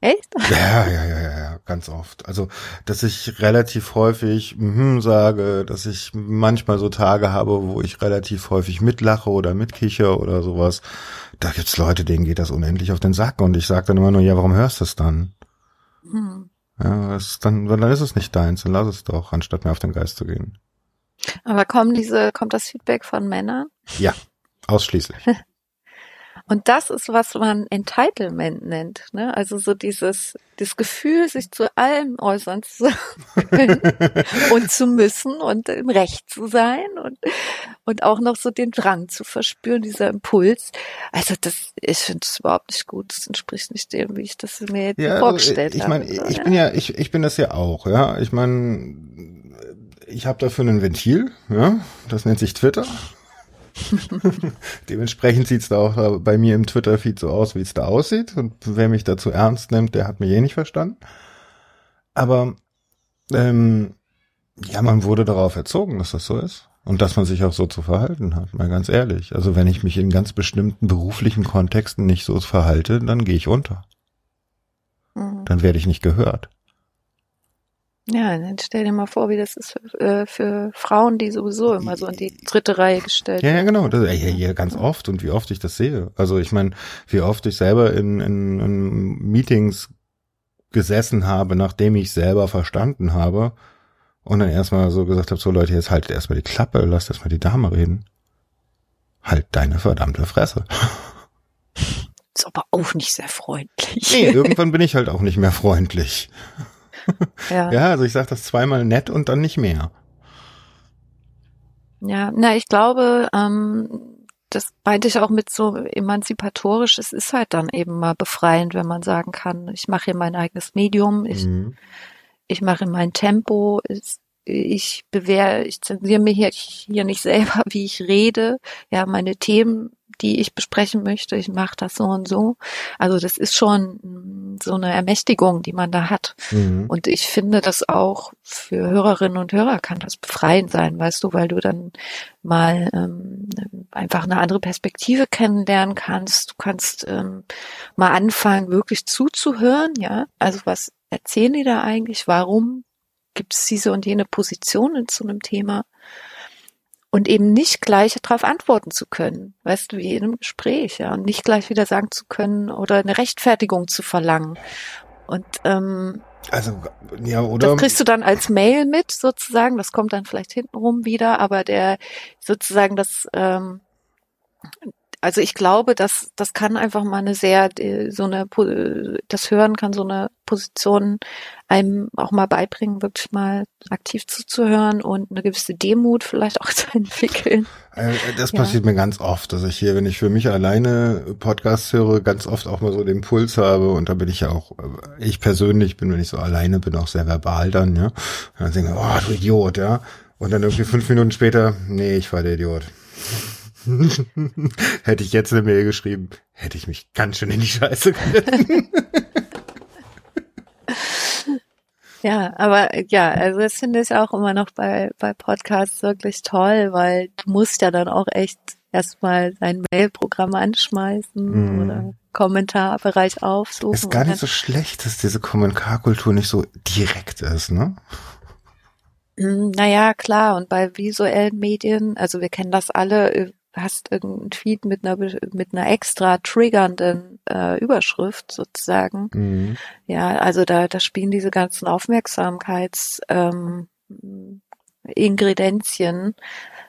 Echt? Ja, ja, ja, ja, ganz oft. Also, dass ich relativ häufig mhm sage, dass ich manchmal so Tage habe, wo ich relativ häufig mitlache oder mitkicher oder sowas. Da gibt's Leute, denen geht das unendlich auf den Sack und ich sage dann immer nur, ja, warum hörst du es dann? Hm. Ja, das dann, dann ist es nicht deins, dann lass es doch, anstatt mir auf den Geist zu gehen. Aber kommen diese, kommt das Feedback von Männern? Ja, ausschließlich. Und das ist, was man Entitlement nennt. Ne? Also so dieses das Gefühl, sich zu allem äußern zu können und zu müssen und im Recht zu sein und, und auch noch so den Drang zu verspüren, dieser Impuls. Also das, ich finde es überhaupt nicht gut. Das entspricht nicht dem, wie ich das mir jetzt ja, vorgestellt ich mein, habe. Ich bin ja, ich, ich bin das ja auch, ja. Ich meine, ich habe dafür ein Ventil, ja. Das nennt sich Twitter. Dementsprechend sieht's da auch bei mir im Twitter-Feed so aus, wie es da aussieht. Und wer mich dazu ernst nimmt, der hat mich eh nicht verstanden. Aber ähm, ja, man wurde darauf erzogen, dass das so ist. Und dass man sich auch so zu verhalten hat, mal ganz ehrlich. Also wenn ich mich in ganz bestimmten beruflichen Kontexten nicht so verhalte, dann gehe ich unter. Mhm. Dann werde ich nicht gehört. Ja, dann stell dir mal vor, wie das ist für, äh, für Frauen, die sowieso immer so in die dritte Reihe gestellt werden. Ja, ja, genau. Das, ja, ja, ganz oft und wie oft ich das sehe. Also ich meine, wie oft ich selber in, in, in Meetings gesessen habe, nachdem ich selber verstanden habe und dann erstmal so gesagt habe, so Leute, jetzt haltet erstmal die Klappe, lasst erstmal die Dame reden. Halt deine verdammte Fresse. Ist aber auch nicht sehr freundlich. Nee, irgendwann bin ich halt auch nicht mehr freundlich. Ja. ja, also ich sage das zweimal nett und dann nicht mehr. Ja, na, ich glaube, ähm, das meinte ich auch mit so emanzipatorisch, es ist halt dann eben mal befreiend, wenn man sagen kann, ich mache hier mein eigenes Medium, ich, mhm. ich mache mein Tempo, ich, ich bewähre, ich zensiere mir hier, hier nicht selber, wie ich rede, ja, meine Themen die ich besprechen möchte. Ich mache das so und so. Also das ist schon mm, so eine Ermächtigung, die man da hat. Mhm. Und ich finde das auch für Hörerinnen und Hörer kann das befreiend sein, weißt du, weil du dann mal ähm, einfach eine andere Perspektive kennenlernen kannst. Du kannst ähm, mal anfangen, wirklich zuzuhören, ja. Also was erzählen die da eigentlich? Warum gibt es diese und jene Position zu einem Thema? Und eben nicht gleich darauf antworten zu können, weißt du, wie in einem Gespräch, ja, und nicht gleich wieder sagen zu können oder eine Rechtfertigung zu verlangen. Und ähm, also ja, oder das kriegst du dann als Mail mit sozusagen, das kommt dann vielleicht hintenrum wieder, aber der sozusagen das ähm, also ich glaube, dass das kann einfach mal eine sehr äh, so eine das Hören kann so eine Position einem auch mal beibringen, wirklich mal aktiv zuzuhören und eine gewisse Demut vielleicht auch zu entwickeln. Äh, das passiert ja. mir ganz oft, dass ich hier, wenn ich für mich alleine Podcasts höre, ganz oft auch mal so den Puls habe und da bin ich ja auch, äh, ich persönlich bin, wenn ich so alleine bin, auch sehr verbal dann, ja. Und dann denke ich, oh, du Idiot, ja. Und dann irgendwie fünf Minuten später, nee, ich war der Idiot. hätte ich jetzt eine Mail geschrieben, hätte ich mich ganz schön in die Scheiße geritten. Ja, aber ja, also das finde ich auch immer noch bei, bei Podcasts wirklich toll, weil du musst ja dann auch echt erstmal dein Mailprogramm anschmeißen mm. oder Kommentarbereich aufsuchen. Ist gar nicht so schlecht, dass diese Kommentarkultur nicht so direkt ist, ne? Hm, naja, klar. Und bei visuellen Medien, also wir kennen das alle, hast irgendeinen Tweet mit einer mit einer extra triggernden äh, Überschrift sozusagen. Mhm. Ja, also da da spielen diese ganzen Aufmerksamkeits ähm, Ingredienzien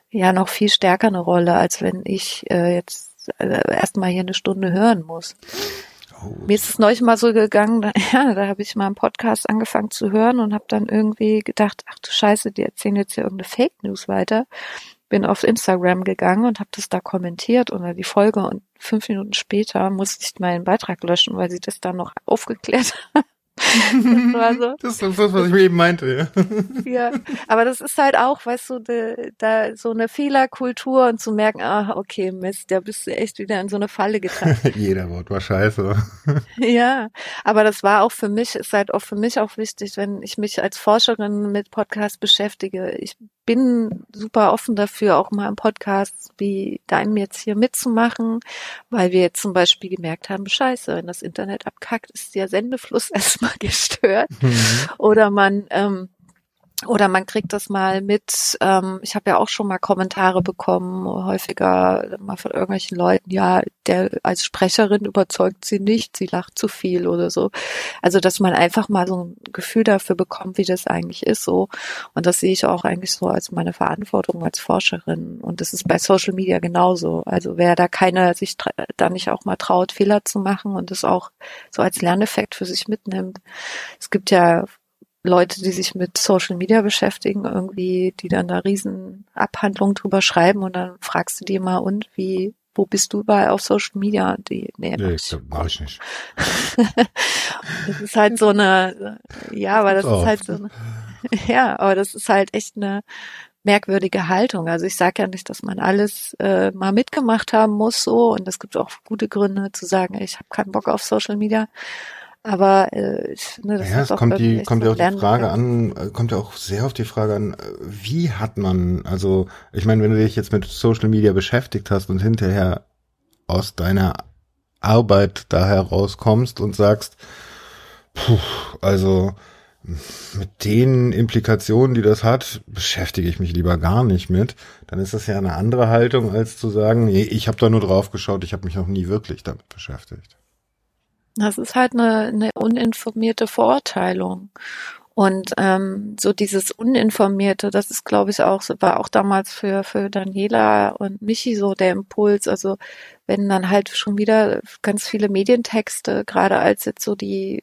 ja noch viel stärker eine Rolle, als wenn ich äh, jetzt äh, erstmal hier eine Stunde hören muss. Oh. Mir ist es neulich mal so gegangen, da, ja, da habe ich mal einen Podcast angefangen zu hören und habe dann irgendwie gedacht, ach du Scheiße, die erzählen jetzt hier irgendeine Fake News weiter bin auf Instagram gegangen und habe das da kommentiert oder die Folge und fünf Minuten später musste ich meinen Beitrag löschen, weil sie das dann noch aufgeklärt hat. das war so. Das ist das, was ich mir eben meinte, ja. ja, aber das ist halt auch, weißt du, de, da so eine Fehlerkultur und zu merken, ah, okay, Mist, da bist du echt wieder in so eine Falle getan. Jeder Wort war scheiße. ja, aber das war auch für mich, ist halt auch für mich auch wichtig, wenn ich mich als Forscherin mit Podcasts beschäftige. Ich bin super offen dafür, auch mal im Podcast wie deinem jetzt hier mitzumachen, weil wir jetzt zum Beispiel gemerkt haben, scheiße, wenn das Internet abkackt, ist der Sendefluss erstmal gestört. Mhm. Oder man ähm, oder man kriegt das mal mit. Ähm, ich habe ja auch schon mal Kommentare bekommen, häufiger mal von irgendwelchen Leuten, ja, der als Sprecherin überzeugt sie nicht, sie lacht zu viel oder so. Also, dass man einfach mal so ein Gefühl dafür bekommt, wie das eigentlich ist so. Und das sehe ich auch eigentlich so als meine Verantwortung als Forscherin. Und das ist bei Social Media genauso. Also wer da keiner sich da nicht auch mal traut, Fehler zu machen und das auch so als Lerneffekt für sich mitnimmt. Es gibt ja Leute, die sich mit Social Media beschäftigen, irgendwie, die dann da riesen Abhandlungen drüber schreiben und dann fragst du die mal, und wie, wo bist du überall auf Social Media? Die, nee, nee das mach ich nicht. das ist halt so eine, ja, aber das oh. ist halt so eine, ja, aber das ist halt echt eine merkwürdige Haltung. Also ich sage ja nicht, dass man alles äh, mal mitgemacht haben muss so und es gibt auch gute Gründe zu sagen, ich habe keinen Bock auf Social Media. Aber äh, ich finde, das ja, es kommt die kommt ja auch die Frage an, äh, kommt ja auch sehr auf die Frage an, äh, wie hat man, also ich meine, wenn du dich jetzt mit Social Media beschäftigt hast und hinterher aus deiner Arbeit da herauskommst und sagst, puh, also mit den Implikationen, die das hat, beschäftige ich mich lieber gar nicht mit, dann ist das ja eine andere Haltung, als zu sagen, nee, ich habe da nur drauf geschaut, ich habe mich noch nie wirklich damit beschäftigt. Das ist halt eine, eine uninformierte Verurteilung. Und ähm, so dieses Uninformierte, das ist, glaube ich, auch, war auch damals für, für Daniela und Michi so der Impuls. Also wenn dann halt schon wieder ganz viele Medientexte, gerade als jetzt so die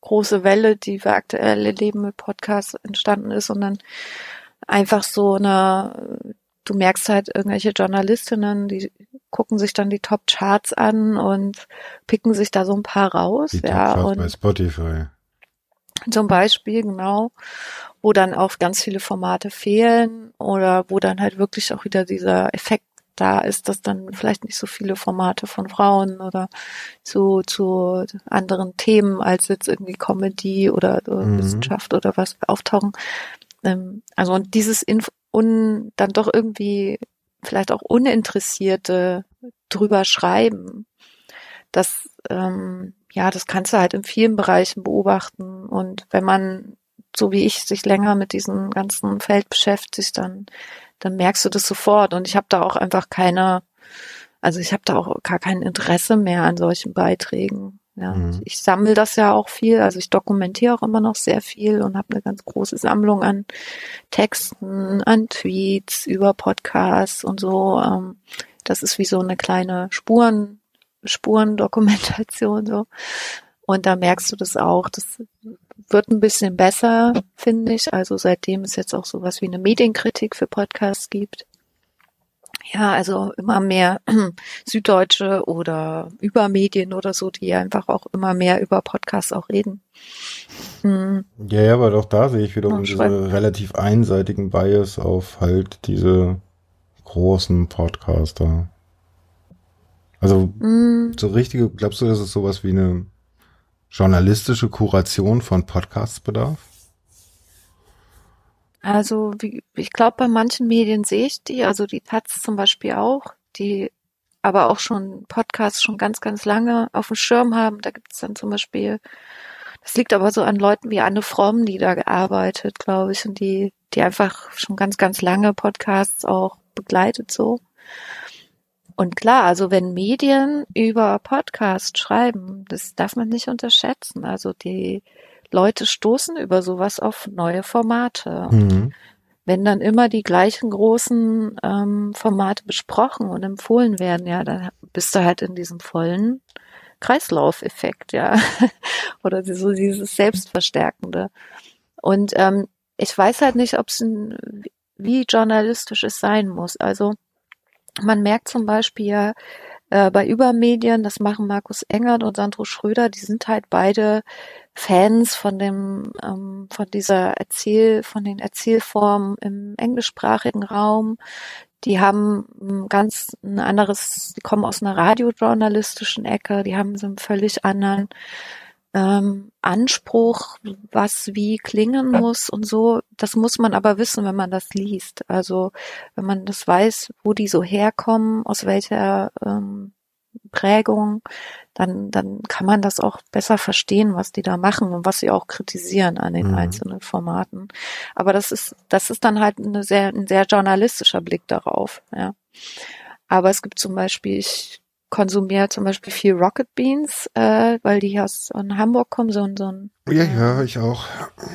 große Welle, die wir aktuell erleben mit Podcasts entstanden ist und dann einfach so eine, du merkst halt irgendwelche Journalistinnen, die gucken sich dann die Top-Charts an und picken sich da so ein paar raus. Die ja, und bei Spotify. Zum Beispiel, genau, wo dann auch ganz viele Formate fehlen oder wo dann halt wirklich auch wieder dieser Effekt da ist, dass dann vielleicht nicht so viele Formate von Frauen oder zu, zu anderen Themen als jetzt irgendwie Comedy oder, oder mhm. Wissenschaft oder was auftauchen. Ähm, also und dieses Inf un, dann doch irgendwie vielleicht auch Uninteressierte drüber schreiben. Das, ähm, ja, das kannst du halt in vielen Bereichen beobachten. Und wenn man, so wie ich, sich länger mit diesem ganzen Feld beschäftigt, dann, dann merkst du das sofort. Und ich habe da auch einfach keine, also ich habe da auch gar kein Interesse mehr an solchen Beiträgen. Ja, mhm. ich sammle das ja auch viel, also ich dokumentiere auch immer noch sehr viel und habe eine ganz große Sammlung an Texten, an Tweets über Podcasts und so. Ähm, Das ist wie so eine kleine Spuren, Spurendokumentation so. Und da merkst du das auch. Das wird ein bisschen besser, finde ich. Also seitdem es jetzt auch sowas wie eine Medienkritik für Podcasts gibt. Ja, also immer mehr Süddeutsche oder Übermedien oder so, die einfach auch immer mehr über Podcasts auch reden. Hm. Ja, ja, aber doch da sehe ich wiederum diese relativ einseitigen Bias auf halt diese großen Podcaster. Also hm. so richtige, glaubst du, dass es sowas wie eine journalistische Kuration von Podcasts bedarf? Also wie, ich glaube, bei manchen Medien sehe ich die, also die Taz zum Beispiel auch, die aber auch schon Podcasts schon ganz, ganz lange auf dem Schirm haben. Da gibt es dann zum Beispiel, das liegt aber so an Leuten wie Anne Fromm, die da gearbeitet, glaube ich, und die, die einfach schon ganz, ganz lange Podcasts auch begleitet so. Und klar, also wenn Medien über Podcasts schreiben, das darf man nicht unterschätzen. Also die Leute stoßen über sowas auf neue Formate. Mhm. Wenn dann immer die gleichen großen ähm, Formate besprochen und empfohlen werden, ja, dann bist du halt in diesem vollen Kreislaufeffekt, ja. Oder so dieses Selbstverstärkende. Und ähm, ich weiß halt nicht, ob es wie journalistisch es sein muss. Also man merkt zum Beispiel ja äh, bei Übermedien, das machen Markus Engert und Sandro Schröder, die sind halt beide Fans von dem, ähm, von dieser Erzähl, von den Erzählformen im englischsprachigen Raum. Die haben ganz ein anderes, die kommen aus einer radiojournalistischen Ecke, die haben so einen völlig anderen ähm, Anspruch, was wie klingen muss und so. Das muss man aber wissen, wenn man das liest. Also wenn man das weiß, wo die so herkommen, aus welcher ähm, Prägung, dann, dann kann man das auch besser verstehen, was die da machen und was sie auch kritisieren an den mhm. einzelnen Formaten. Aber das ist, das ist dann halt eine sehr, ein sehr journalistischer Blick darauf, ja. Aber es gibt zum Beispiel, ich konsumiere zum Beispiel viel Rocket Beans, äh, weil die aus Hamburg kommen, so, so ein ja, ja, ich auch.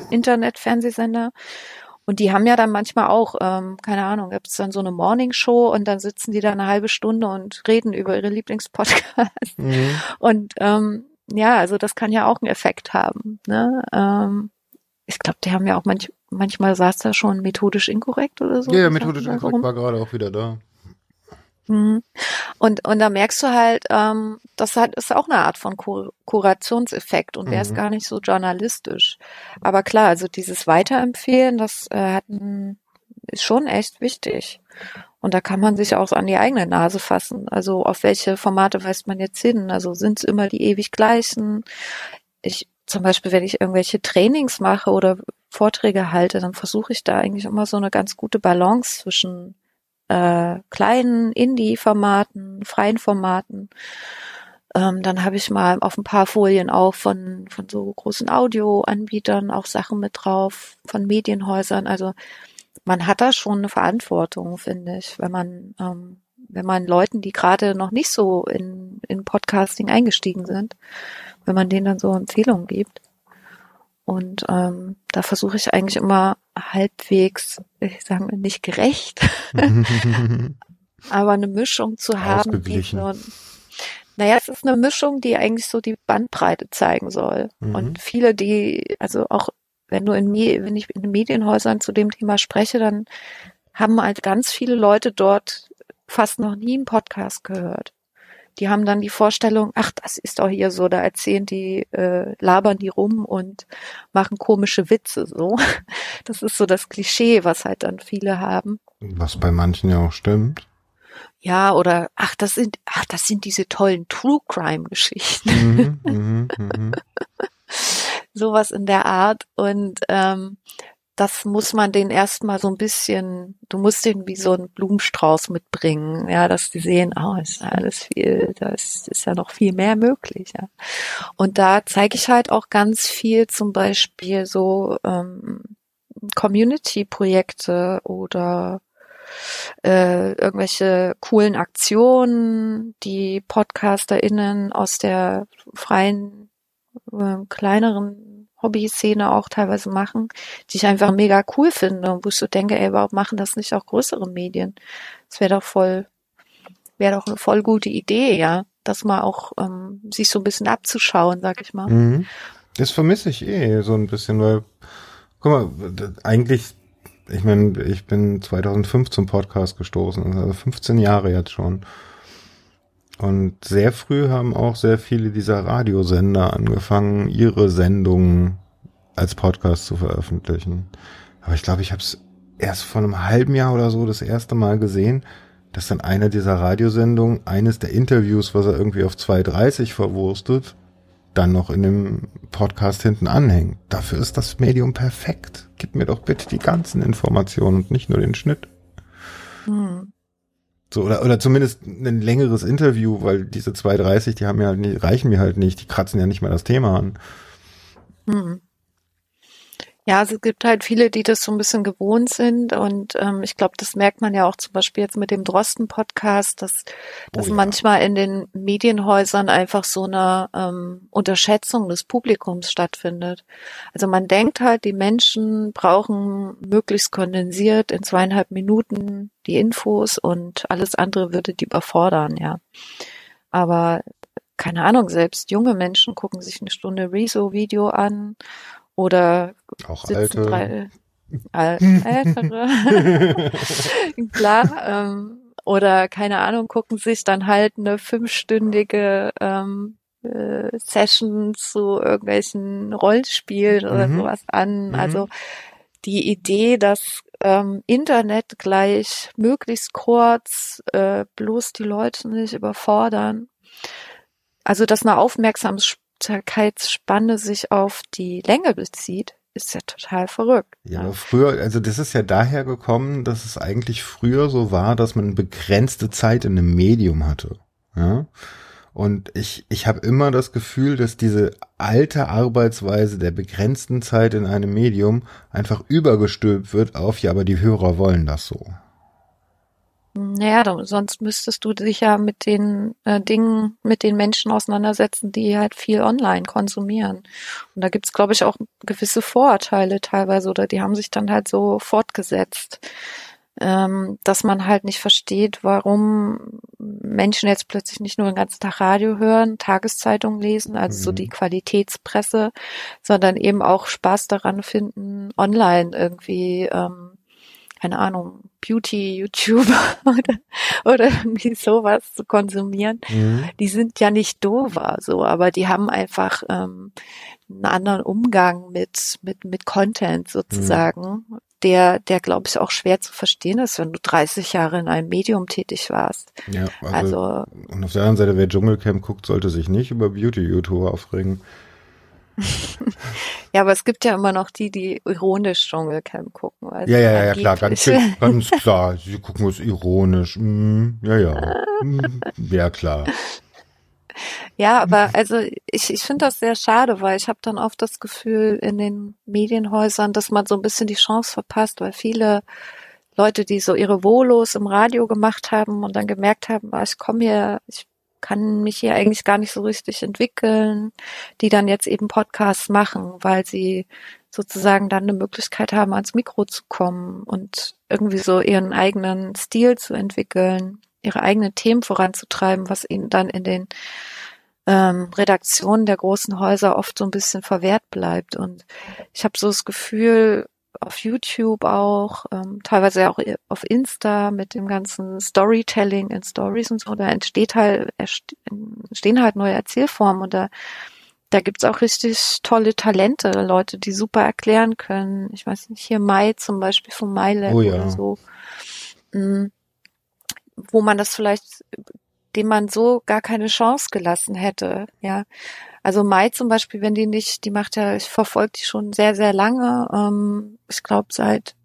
Internet-Fernsehsender. Und die haben ja dann manchmal auch, ähm, keine Ahnung, gibt es dann so eine Morning-Show und dann sitzen die da eine halbe Stunde und reden über ihre Lieblingspodcasts. Mhm. Und ähm, ja, also das kann ja auch einen Effekt haben. Ne? Ähm, ich glaube, die haben ja auch manch, manchmal saß da schon methodisch inkorrekt oder so. Ja, ja methodisch inkorrekt war gerade auch wieder da. Mhm. Und, und da merkst du halt, ähm, das hat, ist auch eine Art von Kur Kurationseffekt und der mhm. ist gar nicht so journalistisch. Aber klar, also dieses Weiterempfehlen, das äh, hat ist schon echt wichtig. Und da kann man sich auch an die eigene Nase fassen. Also auf welche Formate weist man jetzt hin? Also sind es immer die ewig gleichen? Ich, zum Beispiel, wenn ich irgendwelche Trainings mache oder Vorträge halte, dann versuche ich da eigentlich immer so eine ganz gute Balance zwischen äh, kleinen Indie-Formaten, freien Formaten. Ähm, dann habe ich mal auf ein paar Folien auch von, von so großen Audioanbietern auch Sachen mit drauf, von Medienhäusern. Also man hat da schon eine Verantwortung, finde ich, wenn man, ähm, wenn man Leuten, die gerade noch nicht so in, in Podcasting eingestiegen sind, wenn man denen dann so Empfehlungen gibt. Und ähm, da versuche ich eigentlich immer halbwegs, ich sage nicht gerecht, aber eine Mischung zu haben, die so, naja, es ist eine Mischung, die eigentlich so die Bandbreite zeigen soll. Mhm. Und viele, die, also auch wenn du in, wenn ich in Medienhäusern zu dem Thema spreche, dann haben halt ganz viele Leute dort fast noch nie einen Podcast gehört die haben dann die Vorstellung, ach, das ist doch hier so, da erzählen die, äh, labern die rum und machen komische Witze so. Das ist so das Klischee, was halt dann viele haben. Was bei manchen ja auch stimmt. Ja, oder ach, das sind, ach, das sind diese tollen True Crime Geschichten. Mhm, mh, mh. Sowas in der Art. Und ähm, das muss man den erstmal so ein bisschen, du musst den wie so einen Blumenstrauß mitbringen, ja, dass die sehen, oh, ist alles viel, da ist, ist ja noch viel mehr möglich, ja. Und da zeige ich halt auch ganz viel zum Beispiel so ähm, Community-Projekte oder äh, irgendwelche coolen Aktionen, die PodcasterInnen aus der freien, äh, kleineren Hobby-Szene auch teilweise machen, die ich einfach mega cool finde und wo ich so denke, ey, warum machen das nicht auch größere Medien? Das wäre doch voll, wäre doch eine voll gute Idee, ja, das mal auch ähm, sich so ein bisschen abzuschauen, sag ich mal. Mhm. Das vermisse ich eh so ein bisschen, weil, guck mal, eigentlich, ich meine, ich bin 2005 zum Podcast gestoßen, also 15 Jahre jetzt schon. Und sehr früh haben auch sehr viele dieser Radiosender angefangen, ihre Sendungen als Podcast zu veröffentlichen. Aber ich glaube, ich habe es erst vor einem halben Jahr oder so das erste Mal gesehen, dass dann einer dieser Radiosendungen eines der Interviews, was er irgendwie auf 2.30 verwurstet, dann noch in dem Podcast hinten anhängt. Dafür ist das Medium perfekt. Gib mir doch bitte die ganzen Informationen und nicht nur den Schnitt. Hm. So, oder, oder zumindest ein längeres Interview, weil diese 2,30, die haben ja nicht, reichen mir halt nicht, die kratzen ja nicht mal das Thema an. Hm. Ja, also es gibt halt viele, die das so ein bisschen gewohnt sind und ähm, ich glaube, das merkt man ja auch zum Beispiel jetzt mit dem Drosten-Podcast, dass, dass oh ja. manchmal in den Medienhäusern einfach so eine ähm, Unterschätzung des Publikums stattfindet. Also man denkt halt, die Menschen brauchen möglichst kondensiert in zweieinhalb Minuten die Infos und alles andere würde die überfordern, ja. Aber keine Ahnung, selbst junge Menschen gucken sich eine Stunde Rezo-Video an oder auch alte. Drei, äh, ältere. Klar. Ähm, oder keine Ahnung, gucken sich dann halt eine fünfstündige ähm, äh, Session zu irgendwelchen Rollenspielen oder mhm. sowas an. Mhm. Also die Idee, dass ähm, Internet gleich möglichst kurz, äh, bloß die Leute nicht überfordern. Also dass eine Aufmerksamkeit Aufmerksamkeitsspanne sich auf die Länge bezieht, ist ja total verrückt. Ja, ne? früher, also das ist ja daher gekommen, dass es eigentlich früher so war, dass man begrenzte Zeit in einem Medium hatte. Ja. Und ich, ich habe immer das Gefühl, dass diese alte Arbeitsweise der begrenzten Zeit in einem Medium einfach übergestülpt wird auf, ja, aber die Hörer wollen das so. Naja, sonst müsstest du dich ja mit den äh, Dingen, mit den Menschen auseinandersetzen, die halt viel online konsumieren. Und da gibt's, glaube ich, auch gewisse Vorurteile teilweise oder die haben sich dann halt so fortgesetzt, ähm, dass man halt nicht versteht, warum Menschen jetzt plötzlich nicht nur den ganzen Tag Radio hören, Tageszeitungen lesen, also mhm. so die Qualitätspresse, sondern eben auch Spaß daran finden, online irgendwie ähm, keine Ahnung, Beauty-YouTuber oder, oder irgendwie sowas zu konsumieren, mhm. die sind ja nicht dover, so, aber die haben einfach ähm, einen anderen Umgang mit, mit, mit Content sozusagen, mhm. der, der glaube ich auch schwer zu verstehen ist, wenn du 30 Jahre in einem Medium tätig warst. Ja, also, also und auf der anderen Seite, wer Dschungelcamp guckt, sollte sich nicht über Beauty-YouTuber aufregen. ja, aber es gibt ja immer noch die, die ironisch Dschungelcamp gucken. ja, ja, ja, klar, ganz, ganz klar. Sie gucken es ironisch. Mm, ja, ja. Mm, ja, klar. Ja, aber also ich, ich finde das sehr schade, weil ich habe dann oft das Gefühl in den Medienhäusern, dass man so ein bisschen die Chance verpasst, weil viele Leute, die so ihre Volos im Radio gemacht haben und dann gemerkt haben, ah, ich komme hier, ich kann mich hier eigentlich gar nicht so richtig entwickeln, die dann jetzt eben Podcasts machen, weil sie sozusagen dann eine Möglichkeit haben, ans Mikro zu kommen und irgendwie so ihren eigenen Stil zu entwickeln, ihre eigenen Themen voranzutreiben, was ihnen dann in den ähm, Redaktionen der großen Häuser oft so ein bisschen verwehrt bleibt. Und ich habe so das Gefühl, auf YouTube auch, ähm, teilweise auch auf Insta mit dem ganzen Storytelling in Stories und so, da entsteht halt, entstehen halt neue Erzählformen und da, da gibt's auch richtig tolle Talente, Leute, die super erklären können. Ich weiß nicht, hier Mai zum Beispiel von MyLab oh ja. oder so. Mhm. Wo man das vielleicht, dem man so gar keine Chance gelassen hätte, ja. Also Mai zum Beispiel, wenn die nicht, die macht ja, ich verfolge die schon sehr, sehr lange. Ähm, ich glaube seit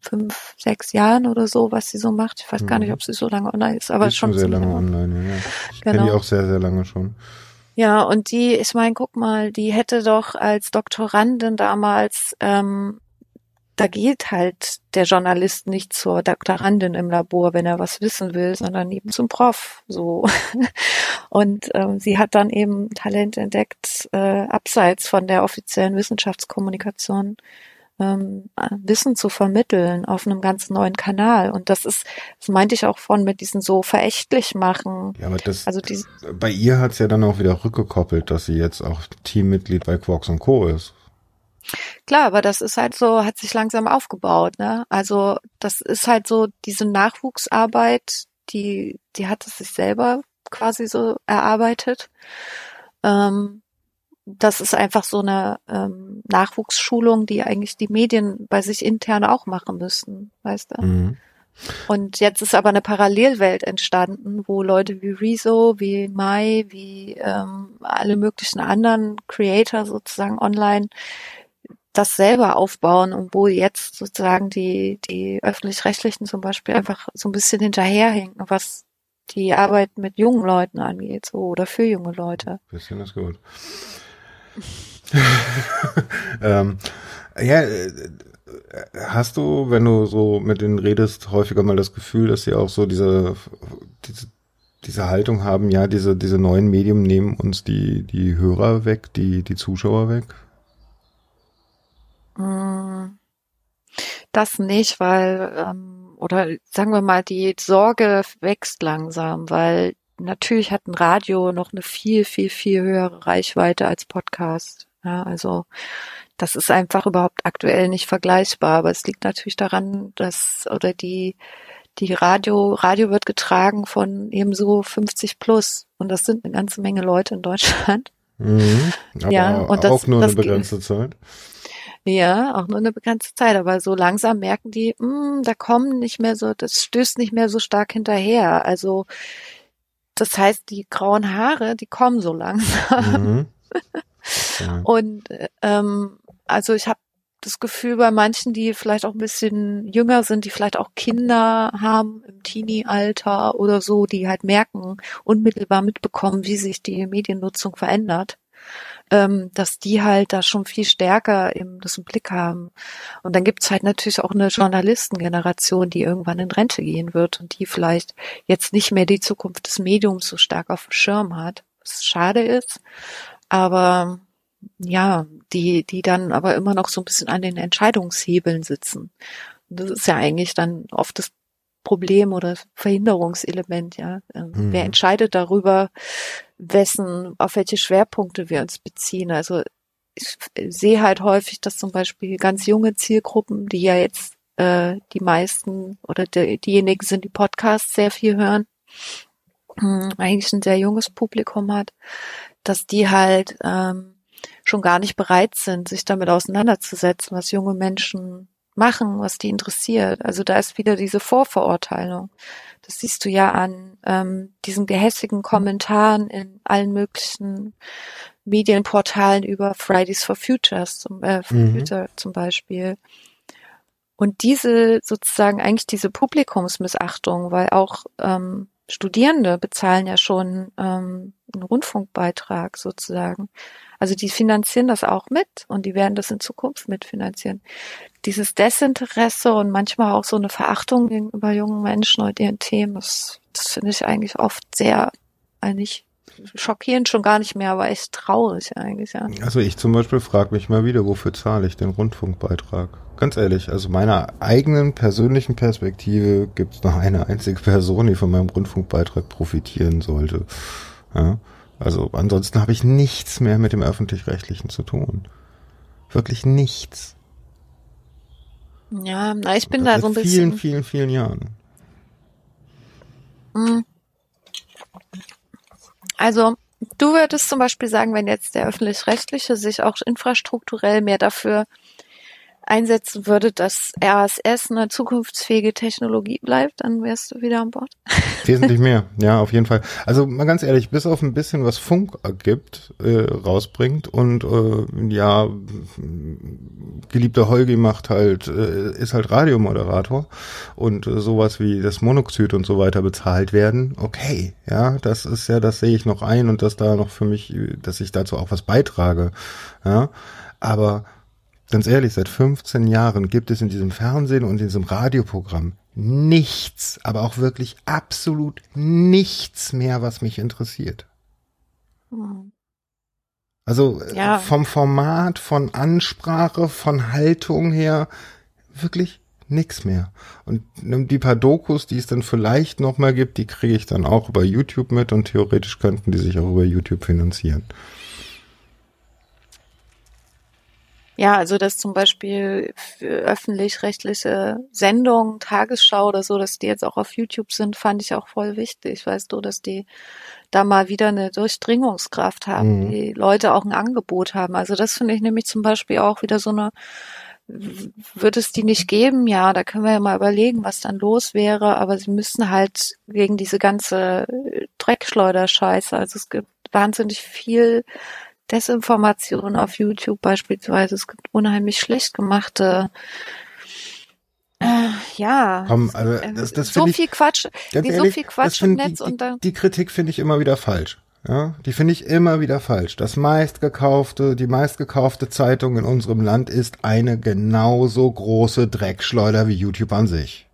fünf, sechs Jahren oder so, was sie so macht. Ich weiß mhm. gar nicht, mhm. ob sie so lange online ist, aber ist schon, schon sehr lange online. Ja. Ich genau. kenne die auch sehr, sehr lange schon. Ja, und die, ich meine, guck mal, die hätte doch als Doktorandin damals ähm, da geht halt der Journalist nicht zur Doktorandin im Labor, wenn er was wissen will, sondern eben zum Prof. So. Und ähm, sie hat dann eben Talent entdeckt, äh, abseits von der offiziellen Wissenschaftskommunikation. ähm, Wissen zu vermitteln auf einem ganz neuen Kanal. Und das ist, das meinte ich auch von mit diesen so verächtlich machen. Ja, aber das, also die, bei ihr hat's ja dann auch wieder rückgekoppelt, dass sie jetzt auch Teammitglied bei Quarks und Co. ist. Klar, aber das ist halt so, hat sich langsam aufgebaut, ne? Also das ist halt so diese Nachwuchsarbeit, die, die hat es sich selber quasi so erarbeitet. Ähm, das ist einfach so eine ähm, Nachwuchsschulung, die eigentlich die Medien bei sich intern auch machen müssten, weißt du? Mhm. Und jetzt ist aber eine Parallelwelt entstanden, wo Leute wie Rezo, wie Mai, wie ähm, alle möglichen anderen Creator sozusagen online das selber aufbauen wo jetzt sozusagen die, die öffentlich-rechtlichen zum Beispiel einfach so ein bisschen hinterherhinken, was die Arbeit mit jungen Leuten angeht, so oder für junge Leute. Bisschen ist gut. ähm, ja, äh, hast du, wenn du so mit denen redest, häufiger mal das Gefühl, dass sie auch so diese, diese, diese Haltung haben, ja, diese, diese neuen Medien nehmen uns die, die Hörer weg, die, die Zuschauer weg? Das nicht, weil, ähm, oder sagen wir mal, die Sorge wächst langsam, weil natürlich hat ein Radio noch eine viel, viel, viel höhere Reichweite als Podcast. Ja, also das ist einfach überhaupt aktuell nicht vergleichbar. Aber es liegt natürlich daran, dass oder die die Radio Radio wird getragen von ebenso 50 plus und das sind eine ganze Menge Leute in Deutschland. Mhm, aber ja, und das, auch nur eine begrenzte Zeit. Ja, auch nur eine begrenzte Zeit, aber so langsam merken die, mh, hm, da kommen nicht mehr so, das stößt nicht mehr so stark hinterher. Also das heißt, die grauen Haare, die kommen so langsam. Mhm. Ja. Und ähm, also ich habe das Gefühl bei manchen, die vielleicht auch ein bisschen jünger sind, die vielleicht auch Kinder haben im Teenie-Alter oder so, die halt merken, unmittelbar mitbekommen, wie sich die Mediennutzung verändert ähm, dass die halt da schon viel stärker eben das im Blick haben. Und dann gibt's halt natürlich auch eine Journalistengeneration, die irgendwann in Rente gehen wird und die vielleicht jetzt nicht mehr die Zukunft des Mediums so stark auf dem Schirm hat, was schade ist. Aber ja, die, die dann aber immer noch so ein bisschen an den Entscheidungshebeln sitzen. Und das ist ja eigentlich dann oft das Problem oder Verhinderungselement, ja. Mhm. Wer entscheidet darüber, wessen, auf welche Schwerpunkte wir uns beziehen? Also ich sehe halt häufig, dass zum Beispiel ganz junge Zielgruppen, die ja jetzt äh, die meisten oder die, diejenigen sind, die Podcasts sehr viel hören, mh, eigentlich ein sehr junges Publikum hat, dass die halt ähm, schon gar nicht bereit sind, sich damit auseinanderzusetzen, was junge Menschen machen, was die interessiert. Also da ist wieder diese Vorverurteilung. Das siehst du ja an ähm, diesen gehässigen Kommentaren in allen möglichen Medienportalen über Fridays for Futures zum, äh, for mhm. Future zum Beispiel. Und diese sozusagen eigentlich diese Publikumsmissachtung, weil auch ähm, Studierende bezahlen ja schon ähm, einen Rundfunkbeitrag sozusagen. Also die finanzieren das auch mit und die werden das in Zukunft mitfinanzieren. Dieses Desinteresse und manchmal auch so eine Verachtung gegenüber jungen Menschen und ihren Themen, das, das finde ich eigentlich oft sehr, eigentlich schockierend schon gar nicht mehr, aber echt traurig eigentlich, ja. Also ich zum Beispiel frage mich mal wieder, wofür zahle ich den Rundfunkbeitrag? Ganz ehrlich, also meiner eigenen persönlichen Perspektive gibt es noch eine einzige Person, die von meinem Rundfunkbeitrag profitieren sollte. Ja? Also ansonsten habe ich nichts mehr mit dem öffentlich-rechtlichen zu tun. Wirklich nichts. Ja, na, ich bin da so ein bisschen. Vielen, vielen, vielen Jahren. Hm. Also, du würdest zum Beispiel sagen, wenn jetzt der öffentlich-rechtliche sich auch infrastrukturell mehr dafür einsetzen würde, dass RSS eine zukunftsfähige Technologie bleibt, dann wärst du wieder an Bord. Wesentlich mehr, ja, auf jeden Fall. Also mal ganz ehrlich, bis auf ein bisschen was Funk gibt, äh, rausbringt und äh, ja, geliebter Holgi macht halt, äh, ist halt Radiomoderator und äh, sowas wie das Monoxid und so weiter bezahlt werden, okay, ja, das ist ja, das sehe ich noch ein und dass da noch für mich, dass ich dazu auch was beitrage, ja, aber Ganz ehrlich, seit 15 Jahren gibt es in diesem Fernsehen und in diesem Radioprogramm nichts, aber auch wirklich absolut nichts mehr, was mich interessiert. Hm. Also äh, ja. vom Format, von Ansprache, von Haltung her wirklich nix mehr. Und die paar Dokus, die es dann vielleicht noch mal gibt, die kriege ich dann auch über YouTube mit und theoretisch könnten die sich auch über YouTube finanzieren. Ja, also dass zum Beispiel öffentlich-rechtliche Sendungen, Tagesschau oder so, dass die jetzt auch auf YouTube sind, fand ich auch voll wichtig. Weißt du, dass die da mal wieder eine Durchdringungskraft haben, mhm. die Leute auch ein Angebot haben. Also das finde ich nämlich zum Beispiel auch wieder so eine, wird es die nicht geben? Ja, da können wir ja mal überlegen, was dann los wäre, aber sie müssen halt gegen diese ganze Dreckschleuderscheiße, also es gibt wahnsinnig viel Desinformation auf YouTube beispielsweise. Es gibt unheimlich schlecht gemachte äh, ja, Komm, also ähm, das, das so ich, viel Quatsch, ganz ehrlich, so viel Quatsch im Netz die, und dann die Kritik finde ich immer wieder falsch. Ja, die finde ich immer wieder falsch. Das meistgekaufte, die meistgekaufte Zeitung in unserem Land ist eine genauso große Dreckschleuder wie YouTube an sich.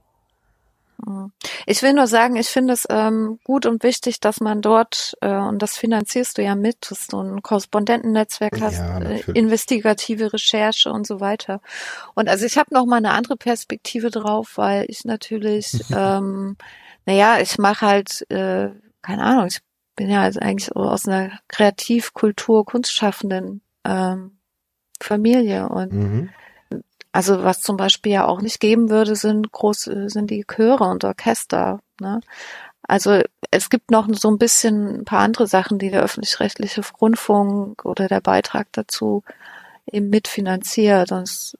Ich will nur sagen, ich finde es ähm, gut und wichtig, dass man dort, äh, und das finanzierst du ja mit, dass du ein Korrespondentennetzwerk hast, ja, äh, investigative Recherche und so weiter. Und also ich habe noch mal eine andere Perspektive drauf, weil ich natürlich, ähm, naja, ich mache halt, äh, keine Ahnung, ich bin ja also eigentlich aus einer Kreativkultur, Kunstschaffenden ähm, Familie und mhm. Also was zum Beispiel ja auch nicht geben würde, sind groß, sind die Chöre und Orchester. Ne? Also es gibt noch so ein bisschen ein paar andere Sachen, die der öffentlich-rechtliche Rundfunk oder der Beitrag dazu eben mitfinanziert. Sonst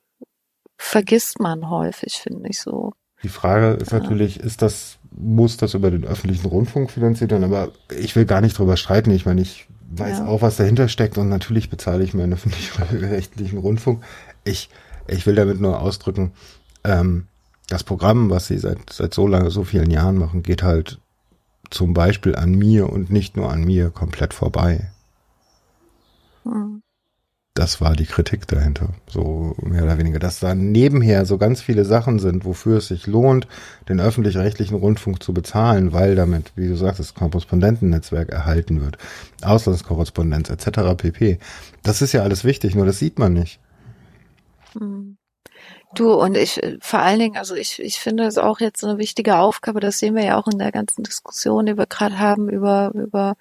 vergisst man häufig, finde ich so. Die Frage ist natürlich, ja. ist das, muss das über den öffentlichen Rundfunk finanziert werden? Aber ich will gar nicht drüber streiten. Ich meine, ich weiß ja. auch, was dahinter steckt und natürlich bezahle ich meinen öffentlich-rechtlichen Rundfunk. Ich ich will damit nur ausdrücken, ähm, das Programm, was sie seit, seit so lange, so vielen Jahren machen, geht halt zum Beispiel an mir und nicht nur an mir komplett vorbei. Mhm. Das war die Kritik dahinter, so mehr oder weniger, dass da nebenher so ganz viele Sachen sind, wofür es sich lohnt, den öffentlich-rechtlichen Rundfunk zu bezahlen, weil damit, wie du sagst, das Korrespondentennetzwerk erhalten wird, Auslandskorrespondenz etc. pp. Das ist ja alles wichtig, nur das sieht man nicht. Hm. Du und ich vor allen Dingen, also ich, ich finde es auch jetzt eine wichtige Aufgabe, das sehen wir ja auch in der ganzen Diskussion, die wir gerade haben über, über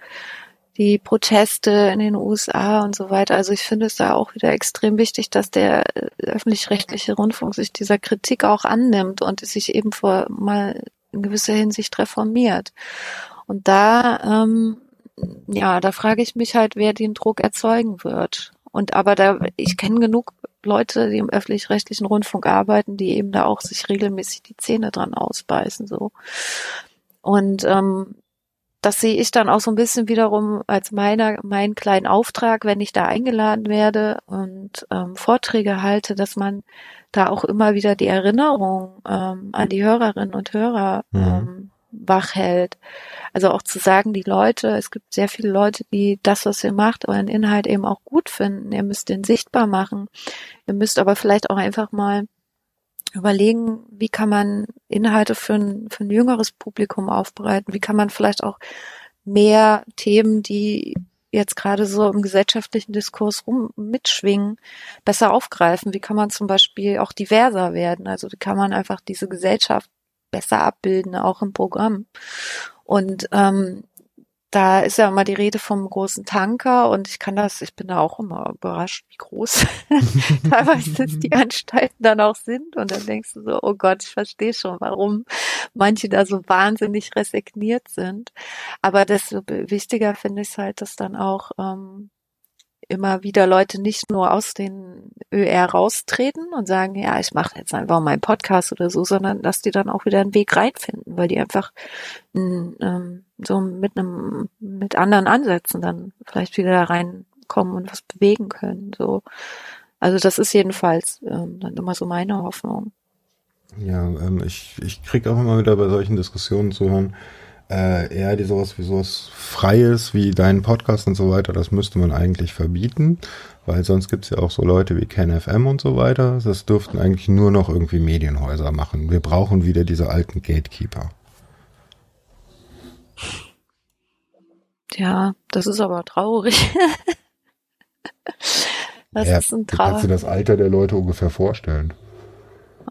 die Proteste in den USA und so weiter. Also ich finde es da auch wieder extrem wichtig, dass der öffentlich-rechtliche Rundfunk sich dieser Kritik auch annimmt und sich eben vor mal in gewisser Hinsicht reformiert. Und da, ähm, ja, da frage ich mich halt, wer den Druck erzeugen wird. Und aber da, ich kenne genug Leute, die im öffentlich-rechtlichen Rundfunk arbeiten, die eben da auch sich regelmäßig die Zähne dran ausbeißen, so. Und ähm, das sehe ich dann auch so ein bisschen wiederum als meiner, meinen kleinen Auftrag, wenn ich da eingeladen werde und ähm, Vorträge halte, dass man da auch immer wieder die Erinnerung ähm, an die Hörerinnen und Hörer mhm. ähm, wach hält. Also auch zu sagen, die Leute, es gibt sehr viele Leute, die das, was ihr macht, euren Inhalt eben auch gut finden. Ihr müsst den sichtbar machen. Ihr müsst aber vielleicht auch einfach mal überlegen, wie kann man Inhalte für ein, für ein jüngeres Publikum aufbereiten? Wie kann man vielleicht auch mehr Themen, die jetzt gerade so im gesellschaftlichen Diskurs rum mitschwingen, besser aufgreifen? Wie kann man zum Beispiel auch diverser werden? Also wie kann man einfach diese Gesellschaft besser abbilden, auch im Programm. Und ähm, da ist ja immer die Rede vom großen Tanker und ich kann das, ich bin da auch immer überrascht, wie groß teilweise die Anstalten dann auch sind und dann denkst du so, oh Gott, ich verstehe schon, warum manche da so wahnsinnig resigniert sind. Aber desto wichtiger finde ich es halt, dass dann auch ähm, immer wieder Leute nicht nur aus den ÖR raustreten und sagen, ja, ich mache jetzt einfach meinen Podcast oder so, sondern dass die dann auch wieder einen Weg reinfinden, weil die einfach ähm, so mit einem mit anderen Ansätzen dann vielleicht wieder da reinkommen und was bewegen können. So, also das ist jedenfalls ähm, dann immer so meine Hoffnung. Ja, ähm, ich ich krieg auch immer wieder bei solchen Diskussionen zu hören äh, eher die sowas wie sowas Freies wie deinen Podcast und so weiter, das müsste man eigentlich verbieten, weil sonst gibt's ja auch so Leute wie KenFM und so weiter. Das dürften eigentlich nur noch irgendwie Medienhäuser machen. Wir brauchen wieder diese alten Gatekeeper. Ja, das ist aber traurig. Das ja, ist ein du kannst Traum. dir das Alter der Leute ungefähr vorstellen.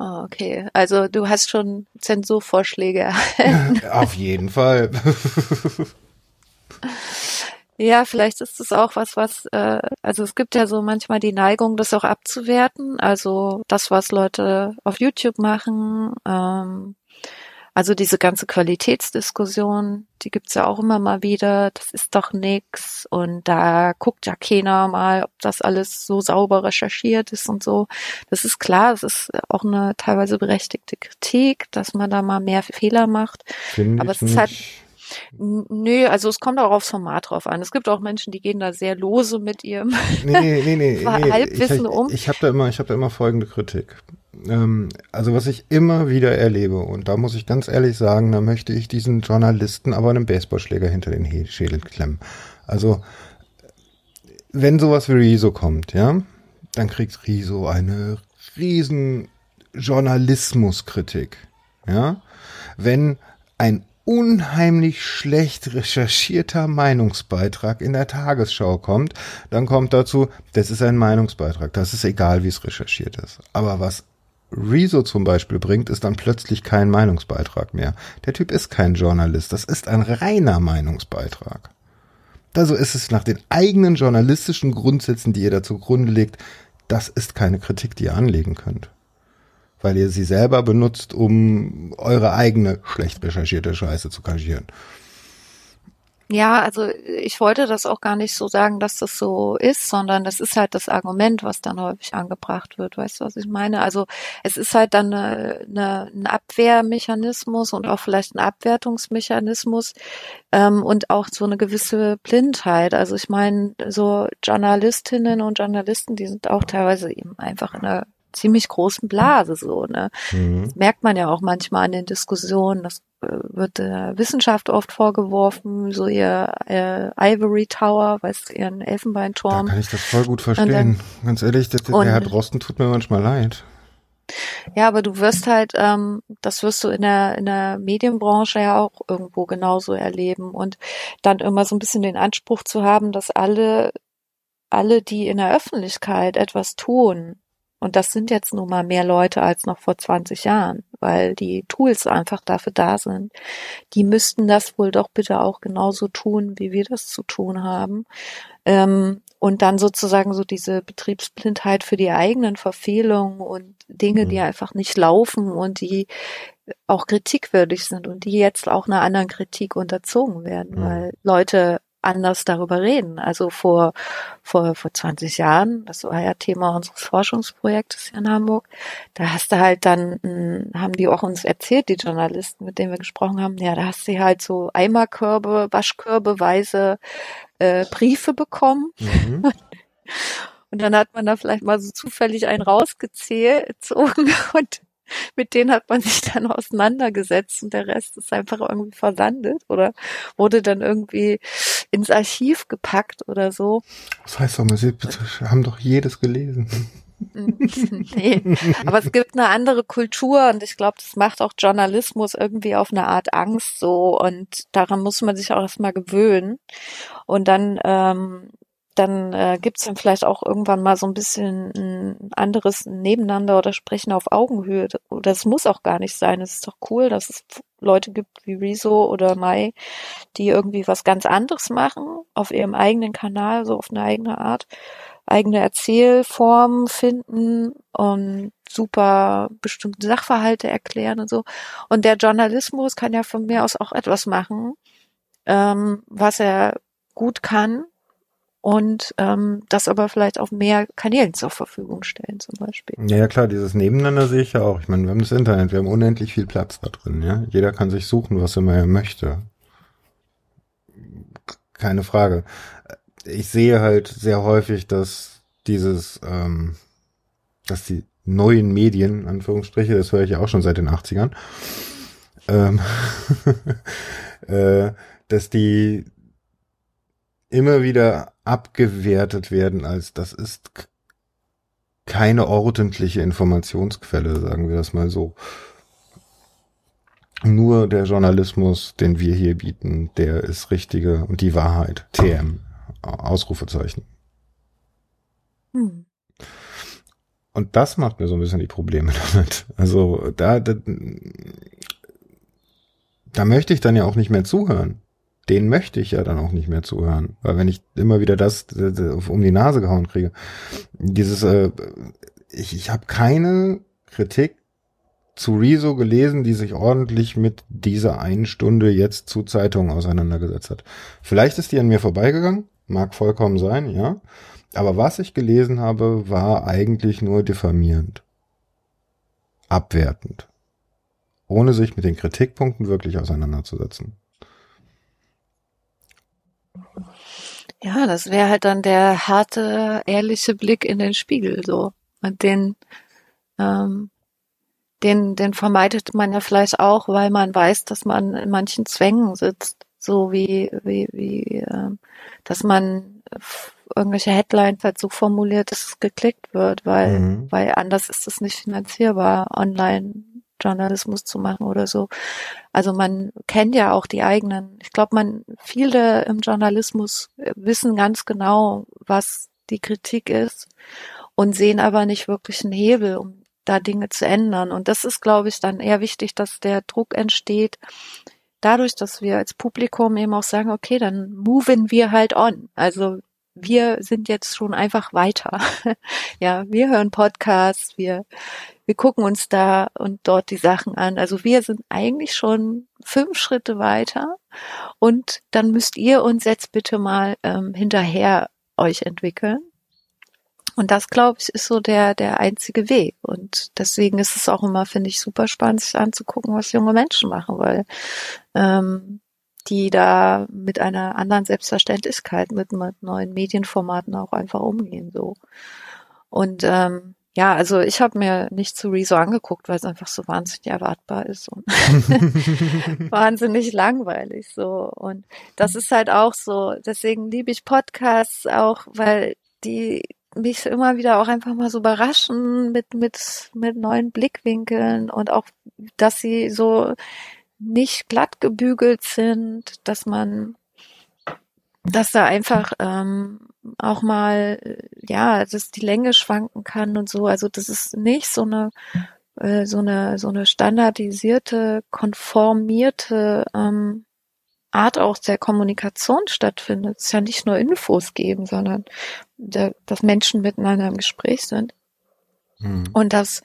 Oh, okay. Also du hast schon Zensurvorschläge erhalten. Auf jeden Fall. Ja, vielleicht ist es auch was, was, äh, also es gibt ja so manchmal die Neigung, das auch abzuwerten. Also das, was Leute auf YouTube machen, ähm, also diese ganze Qualitätsdiskussion, die gibt's ja auch immer mal wieder. Das ist doch nix und da guckt ja keiner mal, ob das alles so sauber recherchiert ist und so. Das ist klar, es ist auch eine teilweise berechtigte Kritik, dass man da mal mehr Fehler macht. Finde Aber es ist halt Nö, also es kommt auch aufs Format drauf an. Es gibt auch Menschen, die gehen da sehr lose mit ihrem. Nee, nee, nee, nee. nee. Halbwissen ich, um. Ich habe da immer, ich habe da immer folgende Kritik. Ähm, also was ich immer wieder erlebe, und da muss ich ganz ehrlich sagen, da möchte ich diesen Journalisten aber einen Baseballschläger hinter den He- Schädel klemmen. Also wenn sowas wie Rezo kommt, ja, dann kriegt Rezo eine riesen Journalismuskritik, ja. Wenn ein unheimlich schlecht recherchierter Meinungsbeitrag in der Tagesschau kommt, dann kommt dazu, das ist ein Meinungsbeitrag, das ist egal, wie es recherchiert ist. Aber was Rezo zum Beispiel bringt, ist dann plötzlich kein Meinungsbeitrag mehr. Der Typ ist kein Journalist, das ist ein reiner Meinungsbeitrag. Also ist es nach den eigenen journalistischen Grundsätzen, die ihr da zugrunde legt, das ist keine Kritik, die ihr anlegen könnt. Weil ihr sie selber benutzt, um eure eigene schlecht recherchierte Scheiße zu kaschieren. Ja, also ich wollte das auch gar nicht so sagen, dass das so ist, sondern das ist halt das Argument, was dann häufig angebracht wird. Weißt du, was ich meine? Also es ist halt dann eine, eine, ein Abwehrmechanismus und auch vielleicht ein Abwertungsmechanismus ähm, und auch so eine gewisse Blindheit. Also ich meine, so Journalistinnen und Journalisten, die sind auch teilweise eben einfach in einer ziemlich großen Blase so, ne? Mhm. Das merkt man ja auch manchmal in den Diskussionen. Das äh, wird der Wissenschaft oft vorgeworfen, so ihr äh, Ivory Tower, weißt du, ihren Da Elfenbeinturm. kann ich das voll gut dann- verstehen. Ganz ehrlich, der, der Und- Herr Drosten tut mir manchmal leid. Ja, aber du wirst halt, ähm, das wirst du in der, in der Medienbranche ja auch irgendwo genauso erleben und dann immer so ein bisschen den Anspruch zu haben, dass alle, alle, die in der Öffentlichkeit etwas tun, und das sind jetzt nun mal mehr Leute als noch vor 20 Jahren, weil die Tools einfach dafür da sind. Die müssten das wohl doch bitte auch genauso tun, wie wir das zu tun haben. Ähm, und dann sozusagen so diese Betriebsblindheit für die eigenen Verfehlungen und Dinge, die Mhm. einfach nicht laufen und die auch kritikwürdig sind und die jetzt auch einer anderen Kritik unterzogen werden, Mhm. weil Leute anders darüber reden. Also vor, vor, vor 20 Jahren, das war ja Thema unseres Forschungsprojektes hier in Hamburg, da hast du halt dann, mh, haben die auch uns erzählt, die Journalisten, mit denen wir gesprochen haben, ja, da hast du halt so Eimerkörbe, Waschkörbeweise äh, Briefe bekommen Mhm. und dann hat man da vielleicht mal so zufällig einen rausgezogen und mit denen hat man sich dann auseinandergesetzt und der Rest ist einfach irgendwie versandet oder wurde dann irgendwie ins Archiv gepackt oder so. Das heißt doch bitte haben doch jedes gelesen. nee. Aber es gibt eine andere Kultur und ich glaube, das macht auch Journalismus irgendwie auf eine Art Angst so und daran muss man sich auch erstmal gewöhnen. Und dann, ähm, dann äh, gibt es dann vielleicht auch irgendwann mal so ein bisschen ein anderes Nebeneinander oder Sprechen auf Augenhöhe. Es muss auch gar nicht sein. Es ist doch cool, dass es Leute gibt wie Rezo oder Mai, die irgendwie was ganz anderes machen auf ihrem eigenen Kanal, so auf eine eigene Art eigene Erzählformen finden und super bestimmte Sachverhalte erklären und so. Und der Journalismus kann ja von mir aus auch etwas machen, ähm, was er gut kann und ähm, das aber vielleicht auf mehr Kanälen zur Verfügung stellen zum Beispiel. Ja, ja, klar, dieses Nebeneinander sehe ich ja auch. Ich meine, wir haben das Internet, wir haben unendlich viel Platz da drin, ja. Jeder kann sich suchen, was immer er möchte. Keine Frage. Ich sehe halt sehr häufig, dass dieses, ähm, dass die neuen Medien, Anführungsstriche, das höre ich ja auch schon seit den 80ern, ähm, äh, dass die immer wieder abgewertet werden als das ist keine ordentliche Informationsquelle, sagen wir das mal so. Nur der Journalismus, den wir hier bieten, der ist richtige und die Wahrheit. TM. Ausrufezeichen. Hm. Und das macht mir so ein bisschen die Probleme damit. Also da, da, da möchte ich dann ja auch nicht mehr zuhören. Den möchte ich ja dann auch nicht mehr zuhören. Weil wenn ich immer wieder das, um die Nase gehauen kriege, dieses, äh, ich, ich habe keine Kritik zu Rezo gelesen, die sich ordentlich mit dieser einen Stunde jetzt zu Zeitungen auseinandergesetzt hat. Vielleicht ist die an mir vorbeigegangen, mag vollkommen sein, ja. Aber was ich gelesen habe, war eigentlich nur diffamierend. Abwertend. Ohne sich mit den Kritikpunkten wirklich auseinanderzusetzen. Ja, das wäre halt dann der harte, ehrliche Blick in den Spiegel, so. Und den, ähm, den, den vermeidet man ja vielleicht auch, weil man weiß, dass man in manchen Zwängen sitzt, so wie, wie, wie, äh, dass man irgendwelche Headlines halt so formuliert, dass es geklickt wird, weil, mhm. weil anders ist es nicht finanzierbar, online Journalismus zu machen oder so. Also man kennt ja auch die eigenen. Ich glaube, man viele im Journalismus wissen ganz genau, was die Kritik ist und sehen aber nicht wirklich einen Hebel, um da Dinge zu ändern. Und das ist, glaube ich, dann eher wichtig, dass der Druck entsteht, dadurch, dass wir als Publikum eben auch sagen, okay, dann moven wir halt on. Also wir sind jetzt schon einfach weiter. ja, wir hören Podcasts, wir, wir gucken uns da und dort die Sachen an. Also wir sind eigentlich schon fünf Schritte weiter und dann müsst ihr uns jetzt bitte mal ähm, hinterher euch entwickeln. Und das, glaube ich, ist so der, der einzige Weg. Und deswegen ist es auch immer, finde ich, super spannend, sich anzugucken, was junge Menschen machen, weil ähm, die da mit einer anderen Selbstverständlichkeit, mit, mit neuen Medienformaten auch einfach umgehen. so. Und ähm, ja, also ich habe mir nicht zu Rezo angeguckt, weil es einfach so wahnsinnig erwartbar ist und wahnsinnig langweilig so. Und das ist halt auch so, deswegen liebe ich Podcasts auch, weil die mich immer wieder auch einfach mal so überraschen mit, mit, mit neuen Blickwinkeln und auch, dass sie so nicht glatt gebügelt sind, dass man, dass da einfach ähm, auch mal, ja, dass die Länge schwanken kann und so. Also das ist nicht so eine äh, so eine so eine standardisierte, konformierte ähm, Art auch der Kommunikation stattfindet. Es ist ja nicht nur Infos geben, sondern der, dass Menschen miteinander im Gespräch sind. Mhm. Und dass,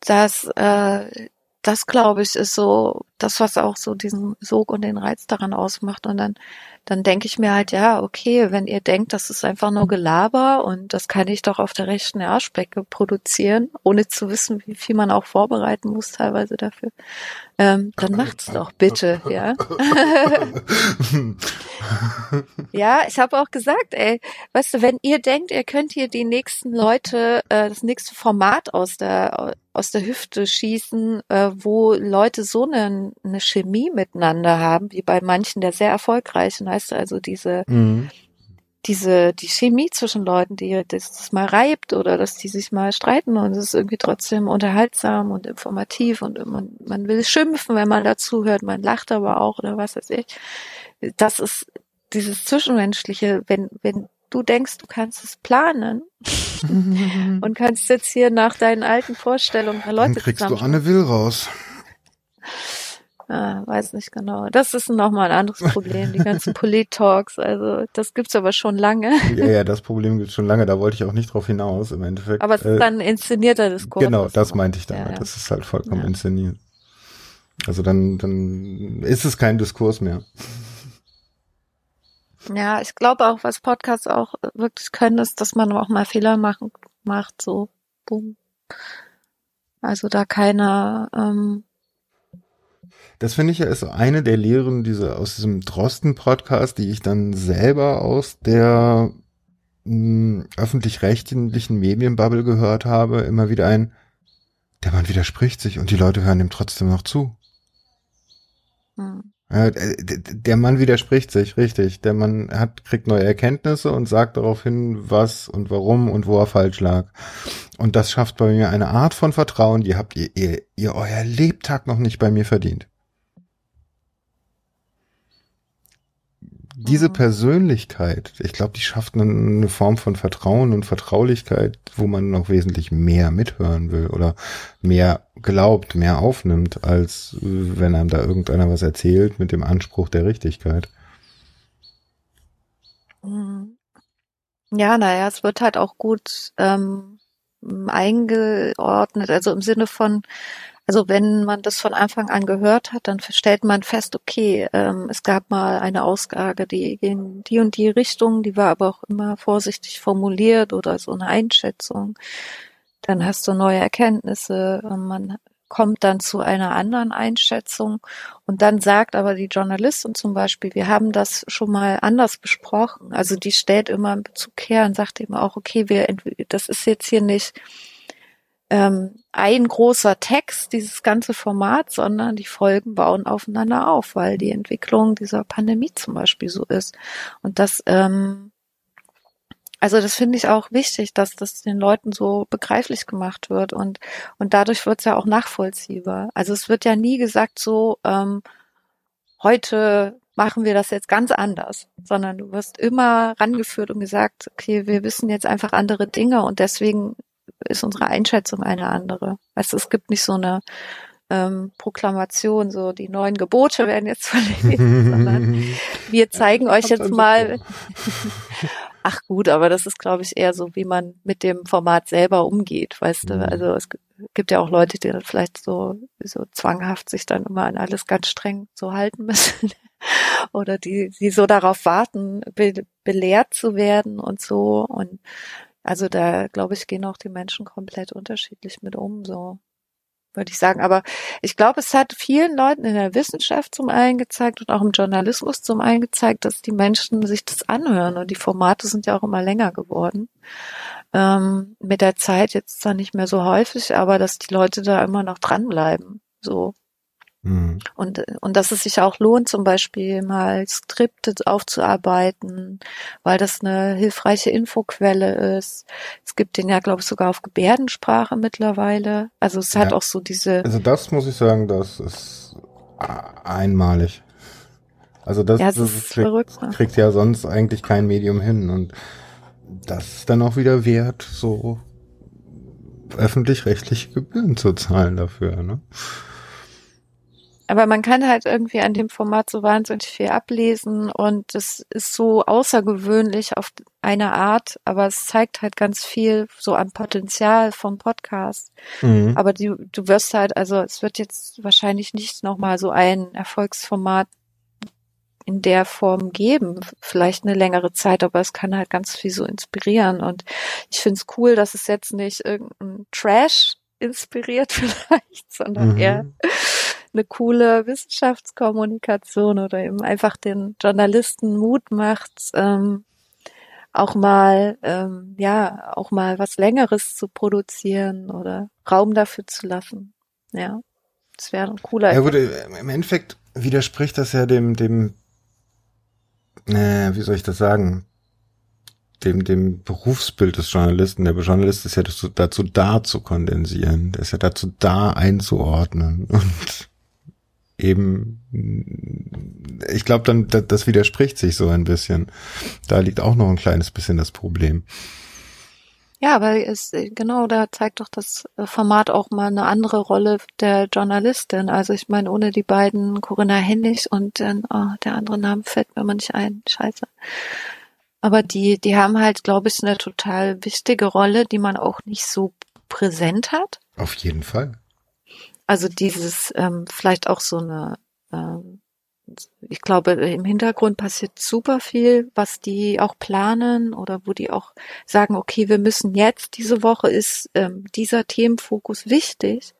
dass äh, das glaube ich ist so das, was auch so diesen Sog und den Reiz daran ausmacht. Und dann, dann denke ich mir halt, ja, okay, wenn ihr denkt, das ist einfach nur Gelaber und das kann ich doch auf der rechten Arschbecke produzieren, ohne zu wissen, wie viel man auch vorbereiten muss teilweise dafür, ähm, dann macht's doch bitte, ja. ja, ich habe auch gesagt, ey, weißt du, wenn ihr denkt, ihr könnt hier die nächsten Leute, äh, das nächste Format aus der aus der Hüfte schießen, äh, wo Leute so eine, eine Chemie miteinander haben, wie bei manchen der sehr erfolgreichen, heißt also diese mhm diese, die Chemie zwischen Leuten, die das, das mal reibt oder dass die sich mal streiten und es ist irgendwie trotzdem unterhaltsam und informativ und man, man will schimpfen, wenn man dazu hört, man lacht aber auch oder was weiß ich. Das ist dieses Zwischenmenschliche, wenn, wenn du denkst, du kannst es planen und kannst jetzt hier nach deinen alten Vorstellungen Leute Dann kriegst du Anne Will raus. Ah, weiß nicht genau. Das ist nochmal ein anderes Problem, die ganzen Polit-Talks. Also das gibt's aber schon lange. Ja, ja, das Problem gibt's schon lange. Da wollte ich auch nicht drauf hinaus im Endeffekt. Aber es ist äh, dann inszenierter Diskurs. Genau, das meinte ich damit. Ja, ja. Das ist halt vollkommen ja. inszeniert. Also dann, dann ist es kein Diskurs mehr. Ja, ich glaube auch, was Podcasts auch wirklich können, ist, dass man auch mal Fehler machen macht. So, boom. Also da keine ähm, das finde ich ja ist eine der Lehren diese, aus diesem Drosten-Podcast, die ich dann selber aus der hm, öffentlich-rechtlichen Medienbubble gehört habe, immer wieder ein, der Mann widerspricht sich und die Leute hören ihm trotzdem noch zu. Hm. Der Mann widerspricht sich, richtig. Der Mann hat, kriegt neue Erkenntnisse und sagt darauf hin, was und warum und wo er falsch lag. Und das schafft bei mir eine Art von Vertrauen, die habt ihr, ihr, ihr euer Lebtag noch nicht bei mir verdient. Diese mhm. Persönlichkeit, ich glaube, die schafft eine Form von Vertrauen und Vertraulichkeit, wo man noch wesentlich mehr mithören will oder mehr glaubt, mehr aufnimmt, als wenn einem da irgendeiner was erzählt mit dem Anspruch der Richtigkeit. Mhm. Ja, naja, es wird halt auch gut ähm, eingeordnet, also im Sinne von, also wenn man das von Anfang an gehört hat, dann stellt man fest, okay, ähm, es gab mal eine Ausgabe, die in die und die Richtung, die war aber auch immer vorsichtig formuliert oder so eine Einschätzung. Dann hast du neue Erkenntnisse, man kommt dann zu einer anderen Einschätzung und dann sagt aber die Journalistin zum Beispiel, wir haben das schon mal anders besprochen. Also die stellt immer einen Bezug her und sagt eben auch, okay, wir, das ist jetzt hier nicht ähm, ein großer Text, dieses ganze Format, sondern die Folgen bauen aufeinander auf, weil die Entwicklung dieser Pandemie zum Beispiel so ist. Und das, ähm, also das finde ich auch wichtig, dass das den Leuten so begreiflich gemacht wird und, und dadurch wird es ja auch nachvollziehbar. Also es wird ja nie gesagt so, ähm, heute machen wir das jetzt ganz anders, sondern du wirst immer rangeführt und gesagt, okay, wir wissen jetzt einfach andere Dinge und deswegen ist unsere Einschätzung eine andere. Weißt du, es gibt nicht so eine ähm, Proklamation, so die neuen Gebote werden jetzt verlesen, sondern wir zeigen ja, euch jetzt mal. Ach gut, aber das ist, glaube ich, eher so, wie man mit dem Format selber umgeht, weißt du. Mhm. Also es gibt ja auch Leute, die dann vielleicht so, so zwanghaft sich dann immer an alles ganz streng so halten müssen. Oder die, die so darauf warten, be belehrt zu werden und so. Und also da, glaube ich, gehen auch die Menschen komplett unterschiedlich mit um, so würde ich sagen. Aber ich glaube, es hat vielen Leuten in der Wissenschaft zum einen gezeigt und auch im Journalismus zum einen gezeigt, dass die Menschen sich das anhören und die Formate sind ja auch immer länger geworden. Ähm, mit der Zeit jetzt zwar nicht mehr so häufig, aber dass die Leute da immer noch dranbleiben. So. Mhm. Und, und dass es sich auch lohnt, zum Beispiel mal Skripte aufzuarbeiten, weil das eine hilfreiche Infoquelle ist. Es gibt den ja, glaube ich, sogar auf Gebärdensprache mittlerweile. Also es ja. hat auch so diese. Also das muss ich sagen, das ist einmalig. Also das, ja, das, das kriegt, verrückt, ne? kriegt ja sonst eigentlich kein Medium hin. Und das ist dann auch wieder wert, so öffentlich-rechtliche Gebühren zu zahlen dafür. Ne? Aber man kann halt irgendwie an dem Format so wahnsinnig viel ablesen und es ist so außergewöhnlich auf eine Art, aber es zeigt halt ganz viel so an Potenzial vom Podcast. Mhm. Aber du, du wirst halt, also es wird jetzt wahrscheinlich nicht nochmal so ein Erfolgsformat in der Form geben, vielleicht eine längere Zeit, aber es kann halt ganz viel so inspirieren und ich finde es cool, dass es jetzt nicht irgendein Trash inspiriert vielleicht, sondern mhm. eher eine coole Wissenschaftskommunikation oder eben einfach den Journalisten Mut macht, ähm, auch mal, ähm, ja, auch mal was Längeres zu produzieren oder Raum dafür zu lassen. Ja, das wäre ein cooler. Ja gut, im Endeffekt widerspricht das ja dem, dem, äh, wie soll ich das sagen, dem, dem Berufsbild des Journalisten. Der Journalist ist ja dazu, dazu da zu kondensieren. Der ist ja dazu da einzuordnen. Und eben, ich glaube dann, das widerspricht sich so ein bisschen. Da liegt auch noch ein kleines bisschen das Problem. Ja, weil es genau da zeigt doch das Format auch mal eine andere Rolle der Journalistin. Also ich meine, ohne die beiden Corinna Hennig und dann, oh, der andere Name fällt mir mal nicht ein. Scheiße. Aber die, die haben halt, glaube ich, eine total wichtige Rolle, die man auch nicht so präsent hat. Auf jeden Fall. Also dieses ähm, vielleicht auch so eine, ähm, ich glaube, im Hintergrund passiert super viel, was die auch planen oder wo die auch sagen, okay, wir müssen jetzt, diese Woche ist ähm, dieser Themenfokus wichtig,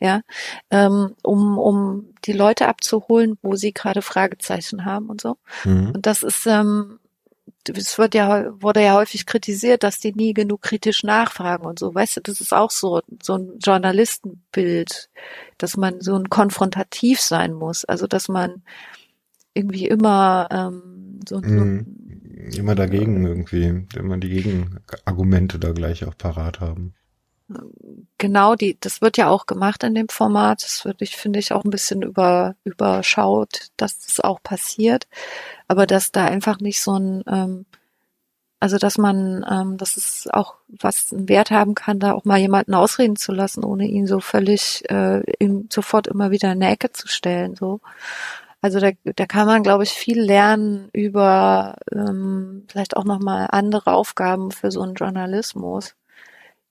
ja, ähm, um, um die Leute abzuholen, wo sie gerade Fragezeichen haben und so. Mhm. Und das ist, ähm, es wird ja, wurde ja häufig kritisiert, dass die nie genug kritisch nachfragen und so. Weißt du, das ist auch so, so ein Journalistenbild, dass man so ein konfrontativ sein muss. Also, dass man irgendwie immer, ähm, so, mm, immer dagegen irgendwie, wenn man die Gegenargumente da gleich auch parat haben. Genau die, das wird ja auch gemacht in dem Format. Das würde ich, finde ich, auch ein bisschen über, überschaut, dass das auch passiert. Aber dass da einfach nicht so ein, ähm, also dass man, ähm, dass es auch was einen Wert haben kann, da auch mal jemanden ausreden zu lassen, ohne ihn so völlig äh, ihm sofort immer wieder in die Ecke zu stellen. So. Also da, da kann man, glaube ich, viel lernen über ähm, vielleicht auch nochmal andere Aufgaben für so einen Journalismus,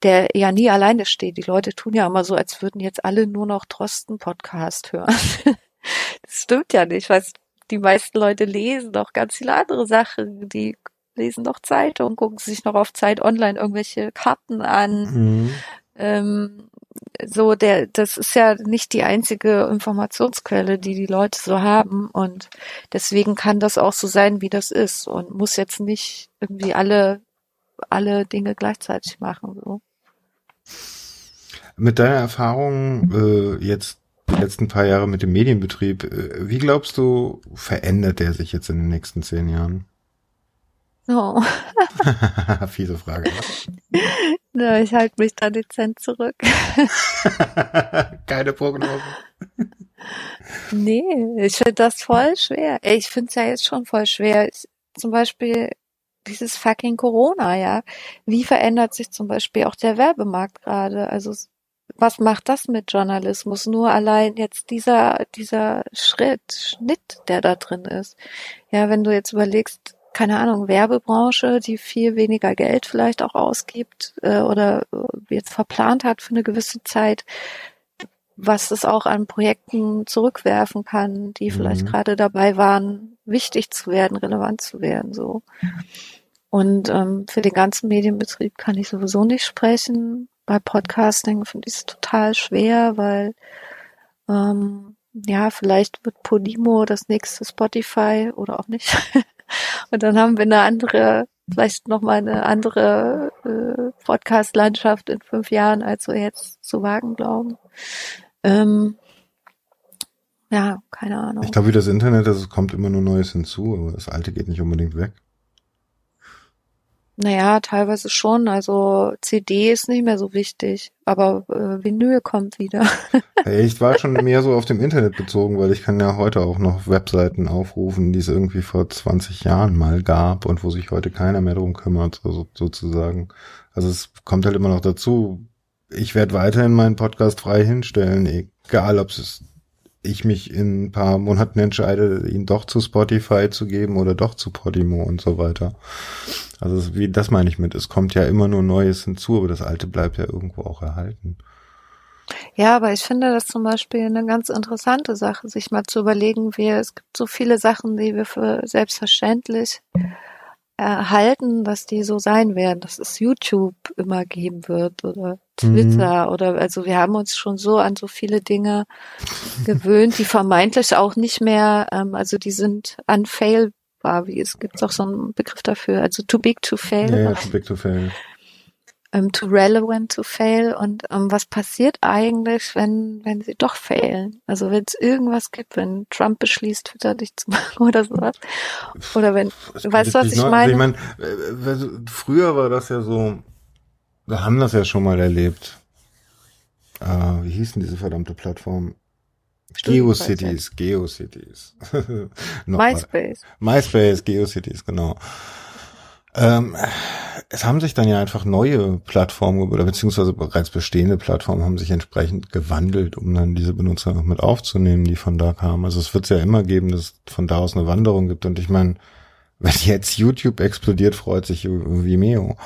der ja nie alleine steht. Die Leute tun ja immer so, als würden jetzt alle nur noch Drosten-Podcast hören. das stimmt ja nicht, weil die meisten Leute lesen doch ganz viele andere Sachen. Die lesen noch Zeitung, gucken sich noch auf Zeit online irgendwelche Karten an. Mhm. Ähm, so der, das ist ja nicht die einzige Informationsquelle, die die Leute so haben und deswegen kann das auch so sein, wie das ist und muss jetzt nicht irgendwie alle alle Dinge gleichzeitig machen. So. Mit deiner Erfahrung äh, jetzt die letzten paar Jahre mit dem Medienbetrieb, äh, wie glaubst du, verändert der sich jetzt in den nächsten zehn Jahren? Oh. Fiese Frage. Na, ich halte mich da dezent zurück. Keine Prognose. Nee, ich finde das voll schwer. Ich finde es ja jetzt schon voll schwer. Ich, zum Beispiel dieses fucking Corona, ja. Wie verändert sich zum Beispiel auch der Werbemarkt gerade? Also was macht das mit Journalismus? Nur allein jetzt dieser, dieser Schritt, Schnitt, der da drin ist. Ja, wenn du jetzt überlegst, keine Ahnung, Werbebranche, die viel weniger Geld vielleicht auch ausgibt äh, oder äh, jetzt verplant hat für eine gewisse Zeit, was es auch an Projekten zurückwerfen kann, die vielleicht mhm. gerade dabei waren, wichtig zu werden, relevant zu werden, so. Und ähm, für den ganzen Medienbetrieb kann ich sowieso nicht sprechen. Bei Podcasting finde ich es total schwer, weil ähm, ja, vielleicht wird Podimo das nächste Spotify oder auch nicht. Und dann haben wir eine andere, vielleicht nochmal eine andere äh, Podcast-Landschaft in fünf Jahren, als wir jetzt zu wagen glauben. Ähm, ja, keine Ahnung. Ich glaube, wie das Internet, es kommt immer nur Neues hinzu, aber das Alte geht nicht unbedingt weg. Naja, teilweise schon. Also CD ist nicht mehr so wichtig, aber äh, Vinyl kommt wieder. ich war schon mehr so auf dem Internet bezogen, weil ich kann ja heute auch noch Webseiten aufrufen, die es irgendwie vor 20 Jahren mal gab und wo sich heute keiner mehr drum kümmert, so, sozusagen. Also es kommt halt immer noch dazu. Ich werde weiterhin meinen Podcast frei hinstellen, egal ob es ich mich in ein paar Monaten entscheide, ihn doch zu Spotify zu geben oder doch zu Podimo und so weiter. Also wie das meine ich mit, es kommt ja immer nur Neues hinzu, aber das Alte bleibt ja irgendwo auch erhalten. Ja, aber ich finde das zum Beispiel eine ganz interessante Sache, sich mal zu überlegen, wie es gibt so viele Sachen, die wir für selbstverständlich erhalten, dass die so sein werden, dass es YouTube immer geben wird oder Twitter mhm. oder also wir haben uns schon so an so viele Dinge gewöhnt, die vermeintlich auch nicht mehr, ähm, also die sind unfailbar, wie es gibt auch so einen Begriff dafür, also too big to fail. Ja, too big to fail ähm, too relevant to fail und ähm, was passiert eigentlich, wenn, wenn sie doch failen? Also wenn es irgendwas gibt, wenn Trump beschließt, Twitter dicht zu machen oder sowas. Oder wenn, das weißt du, was ich meine? Ich meine, äh, früher war das ja so, wir haben das ja schon mal erlebt. Äh, wie hieß denn diese verdammte Plattform? GeoCities, GeoCities. MySpace. MySpace, GeoCities, genau. Ähm, es haben sich dann ja einfach neue Plattformen oder beziehungsweise bereits bestehende Plattformen haben sich entsprechend gewandelt, um dann diese Benutzer noch mit aufzunehmen, die von da kamen. Also es wird es ja immer geben, dass es von da aus eine Wanderung gibt. Und ich meine, wenn jetzt YouTube explodiert, freut sich Vimeo.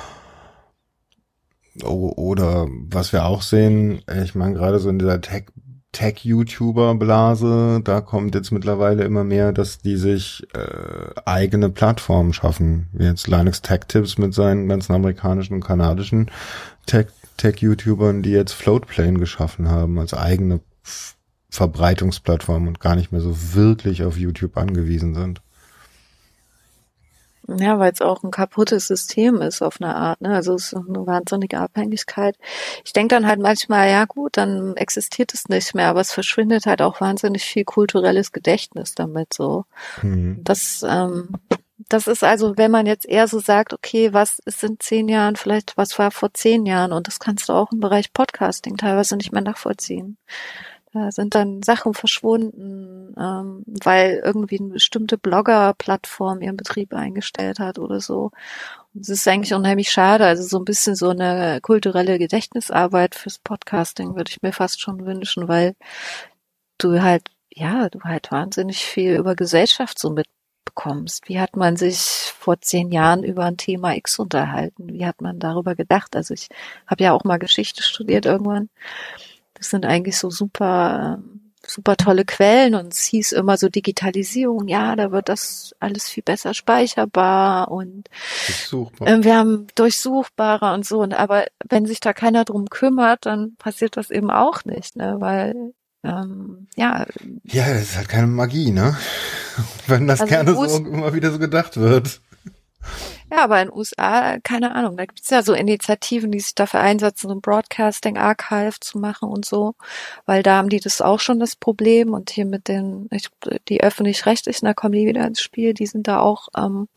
Oder was wir auch sehen, ich meine, gerade so in dieser Tech Tech-YouTuber-Blase, da kommt jetzt mittlerweile immer mehr, dass die sich äh, eigene Plattformen schaffen. Wie jetzt Linux Tech Tips mit seinen ganzen amerikanischen und kanadischen Tech-YouTubern, die jetzt Floatplane geschaffen haben als eigene Verbreitungsplattform und gar nicht mehr so wirklich auf YouTube angewiesen sind. Ja, weil es auch ein kaputtes System ist auf eine Art. Ne? Also es ist eine wahnsinnige Abhängigkeit. Ich denke dann halt manchmal, ja gut, dann existiert es nicht mehr, aber es verschwindet halt auch wahnsinnig viel kulturelles Gedächtnis damit so. Mhm. Das, ähm, das ist also, wenn man jetzt eher so sagt, okay, was ist in zehn Jahren, vielleicht was war vor zehn Jahren und das kannst du auch im Bereich Podcasting teilweise nicht mehr nachvollziehen. Sind dann Sachen verschwunden, ähm, weil irgendwie eine bestimmte Blogger-Plattform ihren Betrieb eingestellt hat oder so. Und es ist eigentlich unheimlich schade. Also so ein bisschen so eine kulturelle Gedächtnisarbeit fürs Podcasting würde ich mir fast schon wünschen, weil du halt, ja, du halt wahnsinnig viel über Gesellschaft so mitbekommst. Wie hat man sich vor zehn Jahren über ein Thema X unterhalten? Wie hat man darüber gedacht? Also ich habe ja auch mal Geschichte studiert irgendwann. Das sind eigentlich so super, super tolle Quellen und es hieß immer so Digitalisierung, ja, da wird das alles viel besser speicherbar und äh, wir haben durchsuchbarer und so. Und aber wenn sich da keiner drum kümmert, dann passiert das eben auch nicht, ne? Weil ähm, ja. Ja, das ist halt keine Magie, ne? Wenn das also gerne so immer wieder so gedacht wird. Ja, aber in den USA, keine Ahnung, da gibt's ja so Initiativen, die sich dafür einsetzen, so ein Broadcasting Archive zu machen und so, weil da haben die das auch schon das Problem und hier mit den, die öffentlich-rechtlichen, da kommen die wieder ins Spiel, die sind da auch ähm,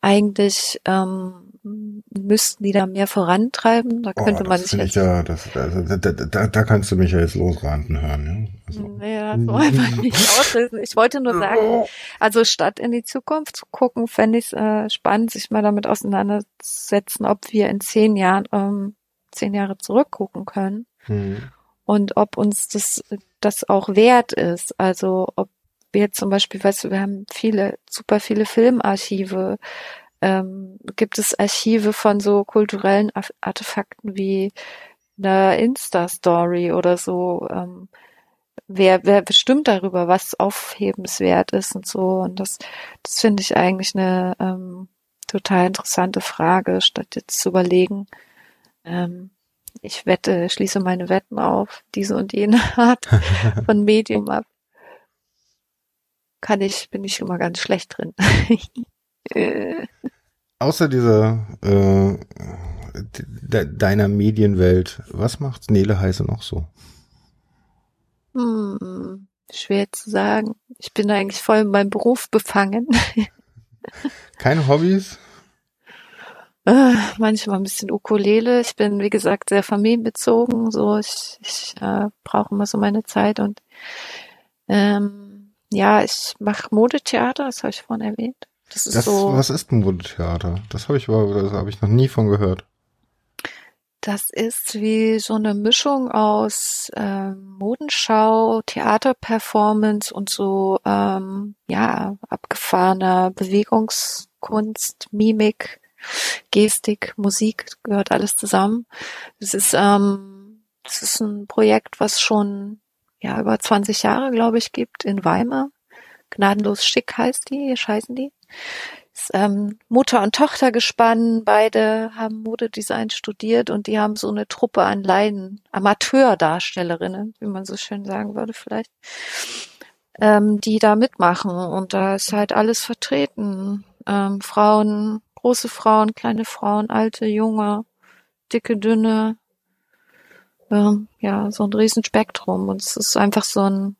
eigentlich ähm, müssten die da mehr vorantreiben. Da könnte oh, man sich jetzt. Ja, das, also, da, da, da kannst du mich ja jetzt losranten hören. Ja? Also. Nee, das soll einfach nicht auslösen. Ich wollte nur sagen, also statt in die Zukunft zu gucken, fände ich es äh, spannend, sich mal damit auseinanderzusetzen, ob wir in zehn Jahren, ähm, zehn Jahre zurückgucken können. Hm. Und ob uns das, das auch wert ist. Also ob wir zum Beispiel, weißt du, wir haben viele, super viele Filmarchive, ähm, gibt es Archive von so kulturellen Artefakten wie eine Insta-Story oder so. Ähm, wer, wer bestimmt darüber, was aufhebenswert ist und so. Und das, das finde ich eigentlich eine ähm, total interessante Frage, statt jetzt zu überlegen, ähm, ich wette, schließe meine Wetten auf diese und jene Art von Medium ab. Kann ich, bin ich immer ganz schlecht drin. Außer dieser äh, de deiner Medienwelt, was macht Nele Heiße noch so? Hm, schwer zu sagen. Ich bin eigentlich voll in meinem Beruf befangen. Keine Hobbys? Äh, manchmal ein bisschen Ukulele. Ich bin, wie gesagt, sehr familienbezogen. So, ich, ich äh, brauche immer so meine Zeit und ähm, ja, ich mache Modetheater, das habe ich vorhin erwähnt. Das ist das, so. Was ist ein Modetheater? Das habe ich, das habe ich noch nie von gehört. Das ist wie so eine Mischung aus ähm, Modenschau, Theaterperformance und so ähm, ja abgefahrener Bewegungskunst, Mimik, Gestik, Musik gehört alles zusammen. Das ist ähm, das ist ein Projekt, was schon ja über 20 Jahre glaube ich gibt in Weimar. Gnadenlos schick heißt die, heißen die ist, ähm, Mutter und Tochter gespannt, beide haben Modedesign studiert und die haben so eine Truppe an Leiden, Amateurdarstellerinnen, wie man so schön sagen würde vielleicht, ähm, die da mitmachen. Und da ist halt alles vertreten. Ähm, Frauen, große Frauen, kleine Frauen, alte, junge, dicke, dünne, ähm, ja, so ein Riesenspektrum. Und es ist einfach so ein,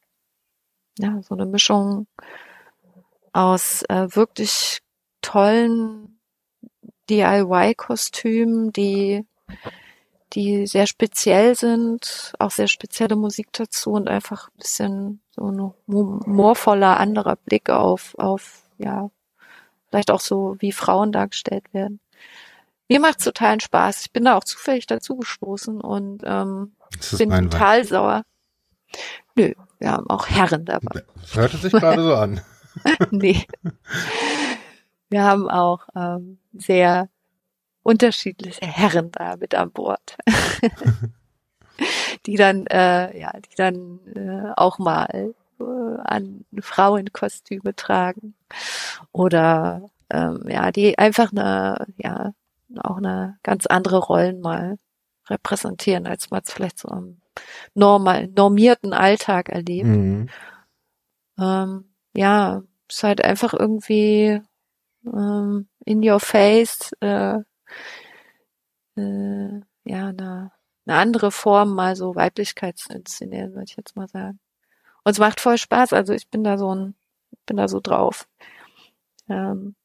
ja, so eine Mischung aus äh, wirklich tollen DIY-Kostümen, die die sehr speziell sind, auch sehr spezielle Musik dazu und einfach ein bisschen so ein humorvoller anderer Blick auf, auf, ja, vielleicht auch so, wie Frauen dargestellt werden. Mir macht totalen Spaß. Ich bin da auch zufällig dazu gestoßen und ähm, bin total sauer. Nö, wir haben auch Herren dabei. Das hörte sich gerade so an. nee. Wir haben auch ähm, sehr unterschiedliche Herren da mit an Bord. die dann, äh, ja, die dann äh, auch mal äh, an Frauenkostüme tragen. Oder ähm, ja, die einfach eine, ja, auch eine ganz andere Rollen mal repräsentieren, als man es vielleicht so im normal, normierten Alltag erlebt. Mhm. Ähm, ja, ist halt einfach irgendwie ähm, in your face, äh, äh, ja, eine, eine andere Form, mal so Weiblichkeit zu inszenieren, würde ich jetzt mal sagen. Und es macht voll Spaß, also ich bin da so ein, bin da so drauf. Ähm,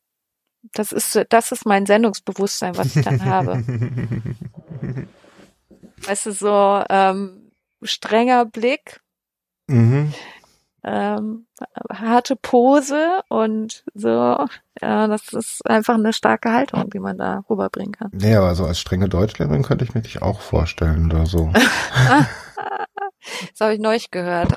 das ist, das ist mein Sendungsbewusstsein, was ich dann habe. weißt du, so ähm, strenger Blick, mhm. Ähm, harte Pose und so. Ja, das ist einfach eine starke Haltung, die man da rüberbringen kann. Nee, aber so als strenge Deutschlehrerin könnte ich mir dich auch vorstellen oder so. Das habe ich neulich gehört.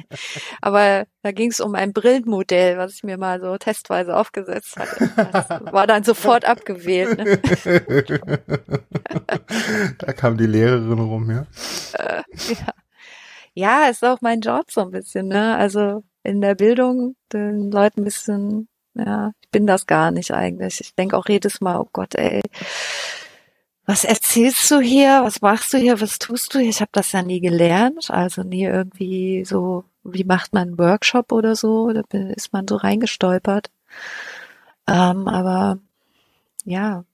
Aber da ging es um ein Brillenmodell, was ich mir mal so testweise aufgesetzt hatte. Das war dann sofort abgewählt. Ne? da kam die Lehrerin rum, ja. Äh, ja. Ja, ist auch mein Job so ein bisschen, ne? Also in der Bildung den Leuten ein bisschen, ja, ich bin das gar nicht eigentlich. Ich denke auch jedes Mal, oh Gott, ey, was erzählst du hier? Was machst du hier? Was tust du hier? Ich habe das ja nie gelernt, also nie irgendwie so, wie macht man einen Workshop oder so? Da ist man so reingestolpert. Ähm, aber ja,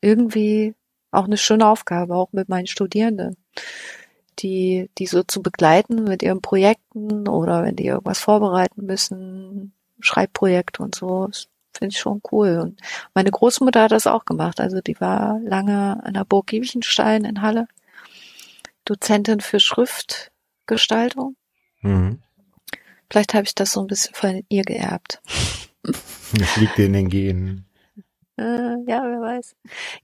irgendwie auch eine schöne Aufgabe, auch mit meinen Studierenden, die, die so zu begleiten mit ihren Projekten oder wenn die irgendwas vorbereiten müssen, Schreibprojekte und so. Finde ich schon cool. Und meine Großmutter hat das auch gemacht. Also die war lange an der Burg Giebichenstein in Halle. Dozentin für Schriftgestaltung. Mhm. Vielleicht habe ich das so ein bisschen von ihr geerbt. Das liegt in den Genen. Äh, ja, wer weiß.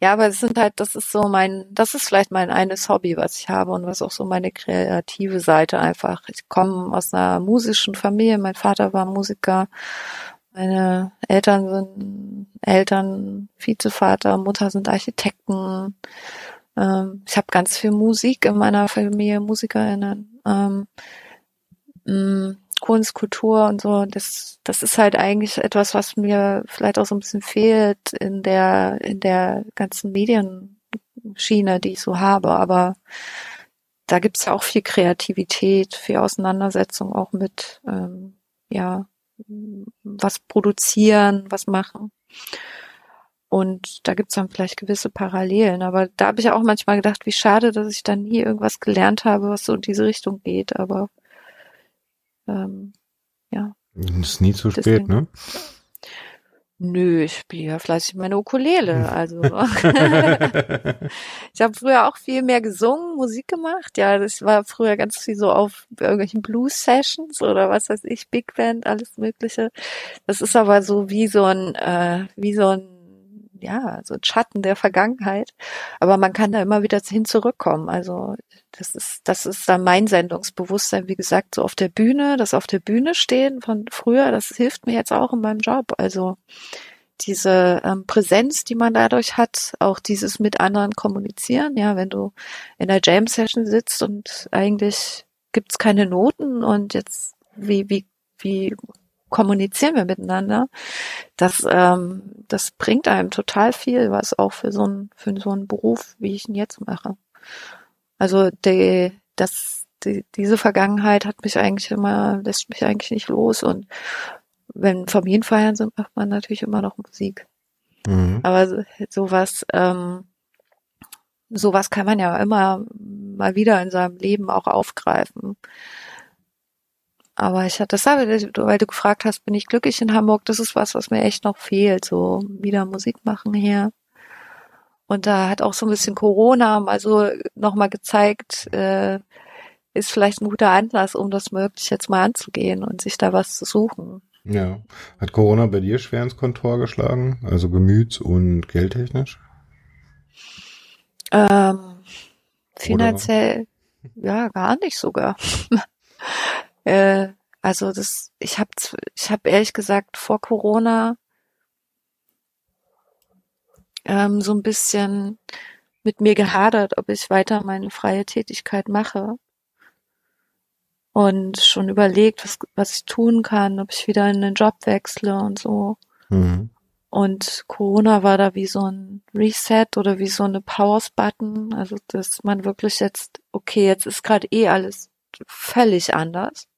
Ja, aber es sind halt, das ist so mein, das ist vielleicht mein eines Hobby, was ich habe und was auch so meine kreative Seite einfach. Ich komme aus einer musischen Familie. Mein Vater war Musiker meine Eltern sind Eltern, Vizevater, Mutter sind Architekten. Ähm, ich habe ganz viel Musik in meiner Familie, MusikerInnen. Ähm, mm, Kunst, Kultur und so. Das, das ist halt eigentlich etwas, was mir vielleicht auch so ein bisschen fehlt in der, in der ganzen Medienschiene, die ich so habe. Aber da gibt's ja auch viel Kreativität, viel Auseinandersetzung auch mit, ähm, ja, was produzieren, was machen. Und da gibt's dann vielleicht gewisse Parallelen. Aber da habe ich auch manchmal gedacht, wie schade, dass ich dann nie irgendwas gelernt habe, was so in diese Richtung geht. Aber ähm, ja. Ist nie zu spät, ne? Nö, ich spiele ja fleißig meine Ukulele. Also ich habe früher auch viel mehr gesungen, Musik gemacht. Ja, das war früher ganz viel so auf irgendwelchen Blues-Sessions oder was weiß ich, Big Band, alles Mögliche. Das ist aber so wie so ein, äh, wie so ein ja, so ein Schatten der Vergangenheit. Aber man kann da immer wieder hin zurückkommen. Also das ist, das ist dann mein Sendungsbewusstsein, wie gesagt, so auf der Bühne, das auf der Bühne stehen von früher, das hilft mir jetzt auch in meinem Job. Also diese ähm, Präsenz, die man dadurch hat, auch dieses mit anderen kommunizieren, ja, wenn du in der Jam-Session sitzt und eigentlich gibt's keine Noten und jetzt wie, wie, wie kommunizieren wir miteinander, das, ähm, das bringt einem total viel, was auch für so ein, für so einen Beruf, wie ich ihn jetzt mache. Also die, das, die, diese Vergangenheit hat mich eigentlich immer, lässt mich eigentlich nicht los und wenn Familienfeiern sind, macht man natürlich immer noch Musik. Mhm. Aber sowas, ähm, sowas kann man ja immer mal wieder in seinem Leben auch aufgreifen. Aber ich hatte das, weil du gefragt hast, bin ich glücklich in Hamburg? Das ist was, was mir echt noch fehlt, so wieder Musik machen hier. Und da hat auch so ein bisschen Corona mal so nochmal gezeigt, äh, ist vielleicht ein guter Anlass, um das möglich jetzt mal anzugehen und sich da was zu suchen. Ja. Hat Corona bei dir schwer ins Kontor geschlagen? Also gemüts- und geldtechnisch? Ähm, finanziell, Oder? ja, gar nicht sogar. äh, also das, ich habe ich hab ehrlich gesagt vor Corona ähm, so ein bisschen mit mir gehadert, ob ich weiter meine freie Tätigkeit mache. Und schon überlegt, was, was ich tun kann, ob ich wieder in den Job wechsle und so. Mhm. Und Corona war da wie so ein Reset oder wie so eine Pause-Button. Also, dass man wirklich jetzt, okay, jetzt ist gerade eh alles völlig anders.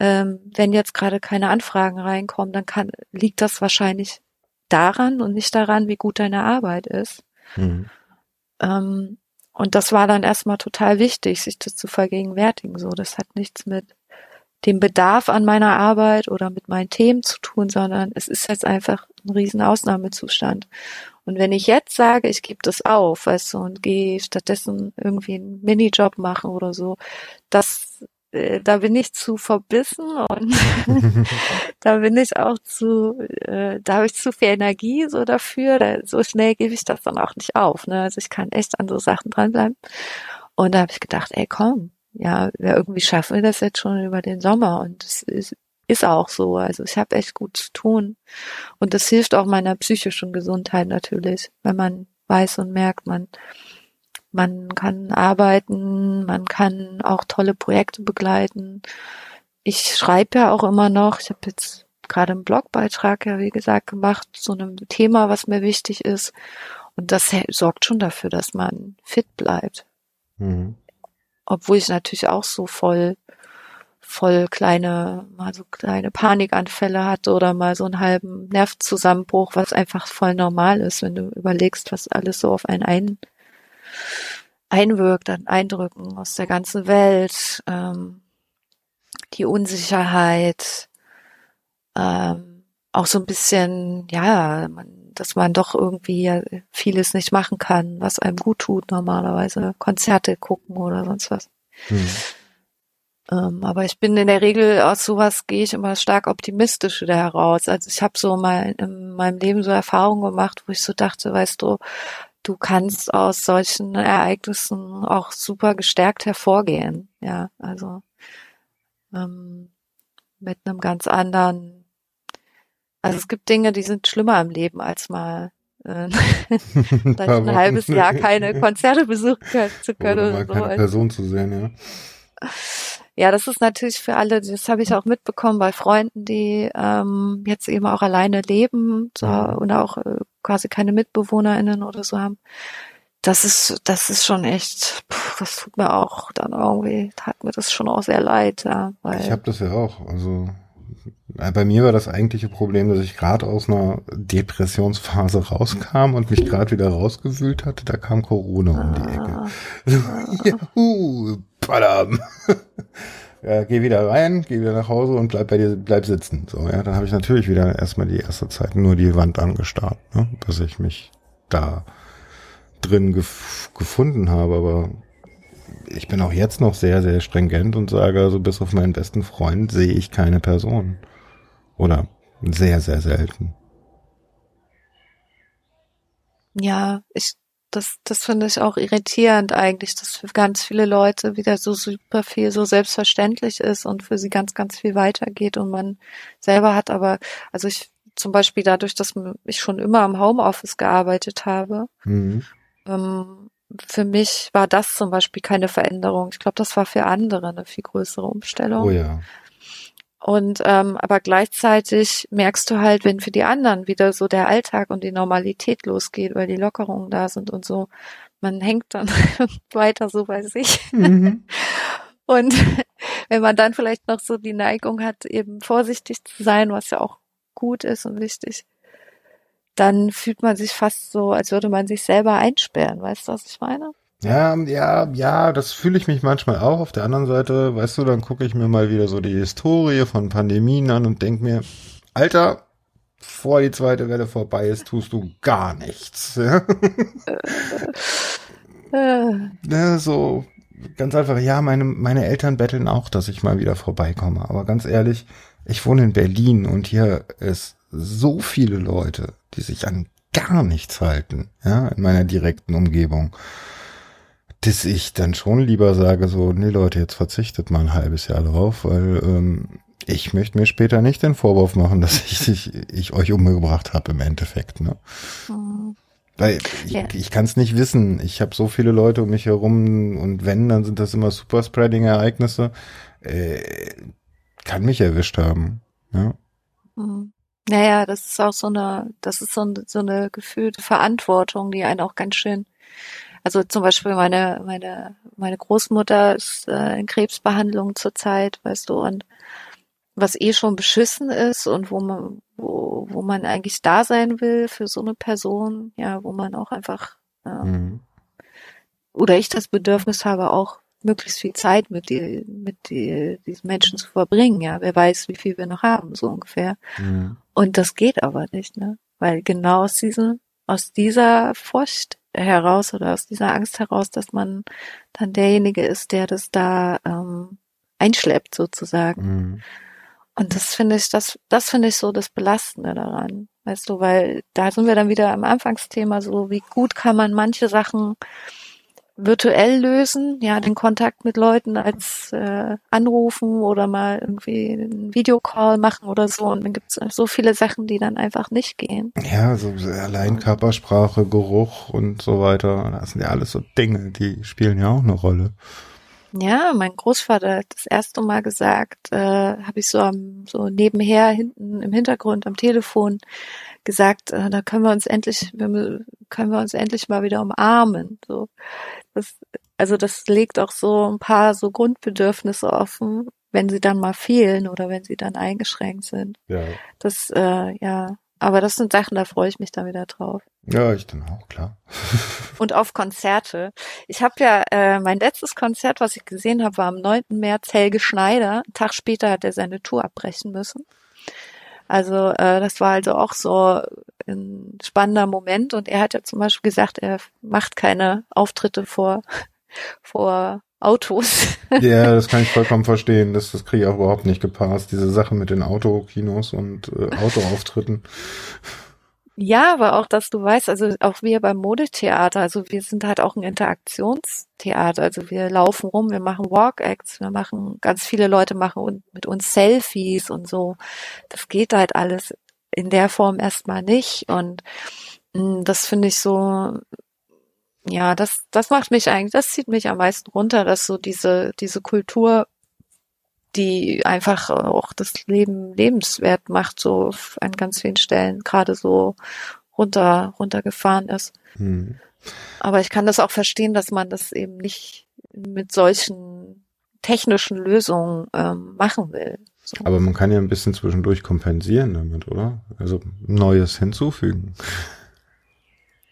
Ähm, wenn jetzt gerade keine Anfragen reinkommen, dann kann, liegt das wahrscheinlich daran und nicht daran, wie gut deine Arbeit ist. Mhm. Ähm, und das war dann erstmal total wichtig, sich das zu vergegenwärtigen. So, das hat nichts mit dem Bedarf an meiner Arbeit oder mit meinen Themen zu tun, sondern es ist jetzt einfach ein riesen Ausnahmezustand. Und wenn ich jetzt sage, ich gebe das auf, weißt du, und gehe stattdessen irgendwie einen Minijob machen oder so, das äh, da bin ich zu verbissen und da bin ich auch zu, äh, da habe ich zu viel Energie so dafür. Da, so schnell gebe ich das dann auch nicht auf. Ne? Also ich kann echt an so Sachen dranbleiben. Und da habe ich gedacht, ey komm, ja, ja, irgendwie schaffen wir das jetzt schon über den Sommer. Und es ist, ist auch so. Also ich habe echt gut zu tun. Und das hilft auch meiner psychischen Gesundheit natürlich, wenn man weiß und merkt, man man kann arbeiten, man kann auch tolle Projekte begleiten. Ich schreibe ja auch immer noch. Ich habe jetzt gerade einen Blogbeitrag ja, wie gesagt, gemacht zu einem Thema, was mir wichtig ist. Und das sorgt schon dafür, dass man fit bleibt. Mhm. Obwohl ich natürlich auch so voll, voll kleine, mal so kleine Panikanfälle hatte oder mal so einen halben Nervzusammenbruch, was einfach voll normal ist, wenn du überlegst, was alles so auf einen ein, einwirkt an Eindrücken aus der ganzen Welt, ähm, die Unsicherheit, ähm, auch so ein bisschen, ja, man, dass man doch irgendwie vieles nicht machen kann, was einem gut tut normalerweise, Konzerte gucken oder sonst was. Mhm. Ähm, aber ich bin in der Regel aus sowas gehe ich immer stark optimistisch wieder heraus. Also ich habe so mal in meinem Leben so Erfahrungen gemacht, wo ich so dachte, weißt du, du kannst aus solchen Ereignissen auch super gestärkt hervorgehen. Ja, also ähm, mit einem ganz anderen. Also es gibt Dinge, die sind schlimmer im Leben als mal äh, vielleicht ein halbes Jahr keine Konzerte besuchen zu können oder, oder so. keine Person zu sehen, ja. Ja, das ist natürlich für alle, das habe ich auch mitbekommen bei Freunden, die ähm, jetzt eben auch alleine leben so, und auch äh, quasi keine MitbewohnerInnen oder so haben. Das ist, das ist schon echt, pff, das tut mir auch dann irgendwie, tat mir das schon auch sehr leid. Ja, weil ich habe das ja auch. Also bei mir war das eigentliche Problem, dass ich gerade aus einer Depressionsphase rauskam und mich gerade wieder rausgewühlt hatte. Da kam Corona um die Ecke. Ah. Juhu, badam. ja, geh wieder rein, geh wieder nach Hause und bleib bei dir, bleib sitzen. So, ja, dann habe ich natürlich wieder erstmal die erste Zeit nur die Wand angestarrt, ne, dass ich mich da drin gef gefunden habe. Aber ich bin auch jetzt noch sehr, sehr stringent und sage, also bis auf meinen besten Freund sehe ich keine Person. Oder sehr, sehr selten. Ja, ich, das, das finde ich auch irritierend eigentlich, dass für ganz viele Leute wieder so super viel so selbstverständlich ist und für sie ganz, ganz viel weitergeht und man selber hat aber, also ich zum Beispiel dadurch, dass ich schon immer am Homeoffice gearbeitet habe, mhm. ähm, für mich war das zum Beispiel keine Veränderung. Ich glaube, das war für andere eine viel größere Umstellung. Oh ja. Und ähm, aber gleichzeitig merkst du halt, wenn für die anderen wieder so der Alltag und die Normalität losgeht, weil die Lockerungen da sind und so, man hängt dann weiter so bei sich. Mhm. Und wenn man dann vielleicht noch so die Neigung hat, eben vorsichtig zu sein, was ja auch gut ist und wichtig, dann fühlt man sich fast so, als würde man sich selber einsperren. Weißt du, was ich meine? Ja, ja, ja, das fühle ich mich manchmal auch. Auf der anderen Seite, weißt du, dann gucke ich mir mal wieder so die Historie von Pandemien an und denk mir, Alter, vor die zweite Welle vorbei ist, tust du gar nichts. Ja? ja, so ganz einfach, ja, meine, meine Eltern betteln auch, dass ich mal wieder vorbeikomme. Aber ganz ehrlich, ich wohne in Berlin und hier ist so viele Leute, die sich an gar nichts halten, ja, in meiner direkten Umgebung dass ich dann schon lieber sage so, nee Leute, jetzt verzichtet mal ein halbes Jahr drauf, weil ähm, ich möchte mir später nicht den Vorwurf machen, dass ich, ich, ich euch umgebracht habe im Endeffekt. Ne? Mhm. Weil ich, ja. ich kann es nicht wissen. Ich habe so viele Leute um mich herum und wenn, dann sind das immer Superspreading-Ereignisse. Äh, kann mich erwischt haben. Ja? Mhm. Naja, das ist auch so eine, das ist so, so eine gefühlte Verantwortung, die einen auch ganz schön also zum Beispiel meine, meine, meine Großmutter ist äh, in Krebsbehandlung zurzeit, weißt du, und was eh schon beschissen ist und wo man, wo, wo man eigentlich da sein will für so eine Person, ja, wo man auch einfach, äh, mhm. oder ich das Bedürfnis habe, auch möglichst viel Zeit mit die, mit die, diesen Menschen zu verbringen. Ja, wer weiß, wie viel wir noch haben, so ungefähr. Mhm. Und das geht aber nicht, ne? Weil genau aus diesem, aus dieser Furcht heraus oder aus dieser Angst heraus, dass man dann derjenige ist, der das da ähm, einschleppt sozusagen. Mhm. Und das finde ich, das, das finde ich so das Belastende daran. Weißt du, weil da sind wir dann wieder am Anfangsthema so, wie gut kann man manche Sachen virtuell lösen, ja, den Kontakt mit Leuten als äh, anrufen oder mal irgendwie einen Videocall machen oder so. Und dann gibt es so viele Sachen, die dann einfach nicht gehen. Ja, so allein Körpersprache, Geruch und so weiter. Das sind ja alles so Dinge, die spielen ja auch eine Rolle. Ja, mein Großvater hat das erste Mal gesagt, äh, habe ich so am, so nebenher hinten im Hintergrund am Telefon gesagt, äh, da können wir uns endlich, wir, können wir uns endlich mal wieder umarmen. So, das, also das legt auch so ein paar so Grundbedürfnisse offen, wenn sie dann mal fehlen oder wenn sie dann eingeschränkt sind. Ja. Das, äh, ja, aber das sind Sachen, da freue ich mich dann wieder drauf. Ja, ich dann auch, klar. und auf Konzerte. Ich habe ja, äh, mein letztes Konzert, was ich gesehen habe, war am 9. März Helge Schneider. Einen Tag später hat er seine Tour abbrechen müssen. Also äh, das war also auch so ein spannender Moment. Und er hat ja zum Beispiel gesagt, er macht keine Auftritte vor, vor Autos. Ja, das kann ich vollkommen verstehen. Das, das kriege ich auch überhaupt nicht gepasst. Diese Sache mit den Autokinos und äh, Autoauftritten. Ja, aber auch, dass du weißt, also auch wir beim Modetheater, also wir sind halt auch ein Interaktionstheater. Also wir laufen rum, wir machen Walk-Acts, wir machen, ganz viele Leute machen mit uns Selfies und so. Das geht halt alles in der Form erstmal nicht. Und mh, mm, das finde ich so, ja, das, das macht mich eigentlich, das zieht mich am meisten runter, dass so diese, diese Kultur die einfach auch das Leben lebenswert macht, so an ganz vielen Stellen gerade so runter, runtergefahren ist. Hm. Aber ich kann das auch verstehen, dass man das eben nicht mit solchen technischen Lösungen ähm, machen will. So. Aber man kann ja ein bisschen zwischendurch kompensieren damit, oder? Also Neues hinzufügen.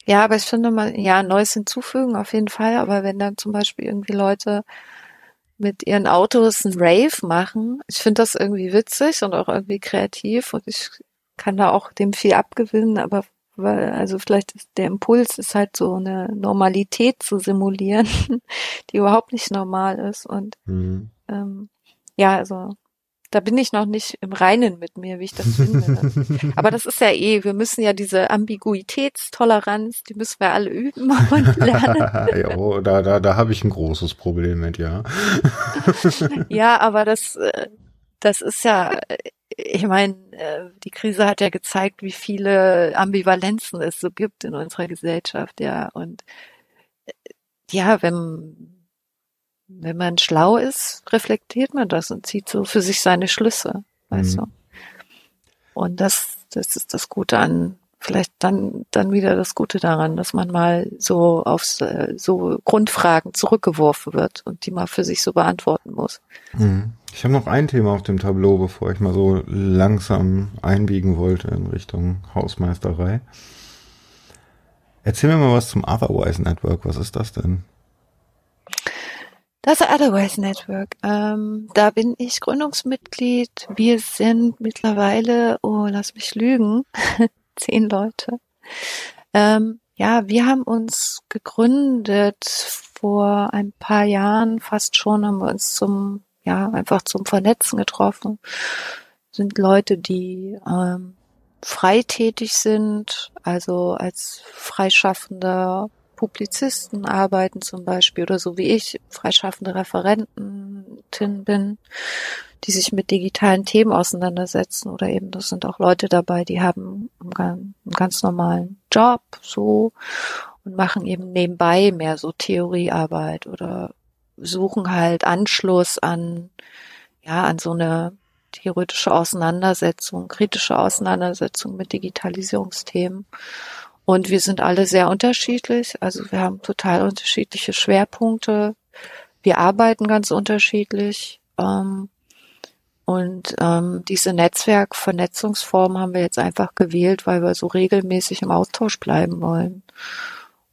Ja, aber ich finde mal, ja, Neues hinzufügen auf jeden Fall. Aber wenn dann zum Beispiel irgendwie Leute mit ihren Autos ein Rave machen. Ich finde das irgendwie witzig und auch irgendwie kreativ und ich kann da auch dem viel abgewinnen, aber weil, also vielleicht ist der Impuls ist halt so eine Normalität zu simulieren, die überhaupt nicht normal ist und mhm. ähm, ja, also da bin ich noch nicht im Reinen mit mir, wie ich das finde. Aber das ist ja eh, wir müssen ja diese Ambiguitätstoleranz, die müssen wir alle üben und lernen. jo, da, da, da habe ich ein großes Problem mit, ja. ja, aber das, äh, das ist ja, ich meine, äh, die Krise hat ja gezeigt, wie viele Ambivalenzen es so gibt in unserer Gesellschaft, ja. Und äh, ja, wenn wenn man schlau ist, reflektiert man das und zieht so für sich seine Schlüsse, weißt mhm. du. Und das, das ist das Gute an, vielleicht dann, dann wieder das Gute daran, dass man mal so auf so Grundfragen zurückgeworfen wird und die mal für sich so beantworten muss. Mhm. Ich habe noch ein Thema auf dem Tableau, bevor ich mal so langsam einbiegen wollte in Richtung Hausmeisterei. Erzähl mir mal was zum Otherwise Network. Was ist das denn? Das Otherwise Network. Ähm, da bin ich Gründungsmitglied. Wir sind mittlerweile, oh, lass mich lügen, zehn Leute. Ähm, ja, wir haben uns gegründet vor ein paar Jahren, fast schon haben wir uns zum, ja, einfach zum Vernetzen getroffen. Sind Leute, die ähm, freitätig sind, also als Freischaffender Publizisten arbeiten zum Beispiel oder so wie ich, freischaffende Referentin bin, die sich mit digitalen Themen auseinandersetzen oder eben das sind auch Leute dabei, die haben einen ganz normalen Job so und machen eben nebenbei mehr so Theoriearbeit oder suchen halt Anschluss an ja an so eine theoretische Auseinandersetzung, kritische Auseinandersetzung mit Digitalisierungsthemen und wir sind alle sehr unterschiedlich. Also wir haben total unterschiedliche Schwerpunkte. Wir arbeiten ganz unterschiedlich. Ähm, und ähm, diese Netzwerkvernetzungsform haben wir jetzt einfach gewählt, weil wir so regelmäßig im Austausch bleiben wollen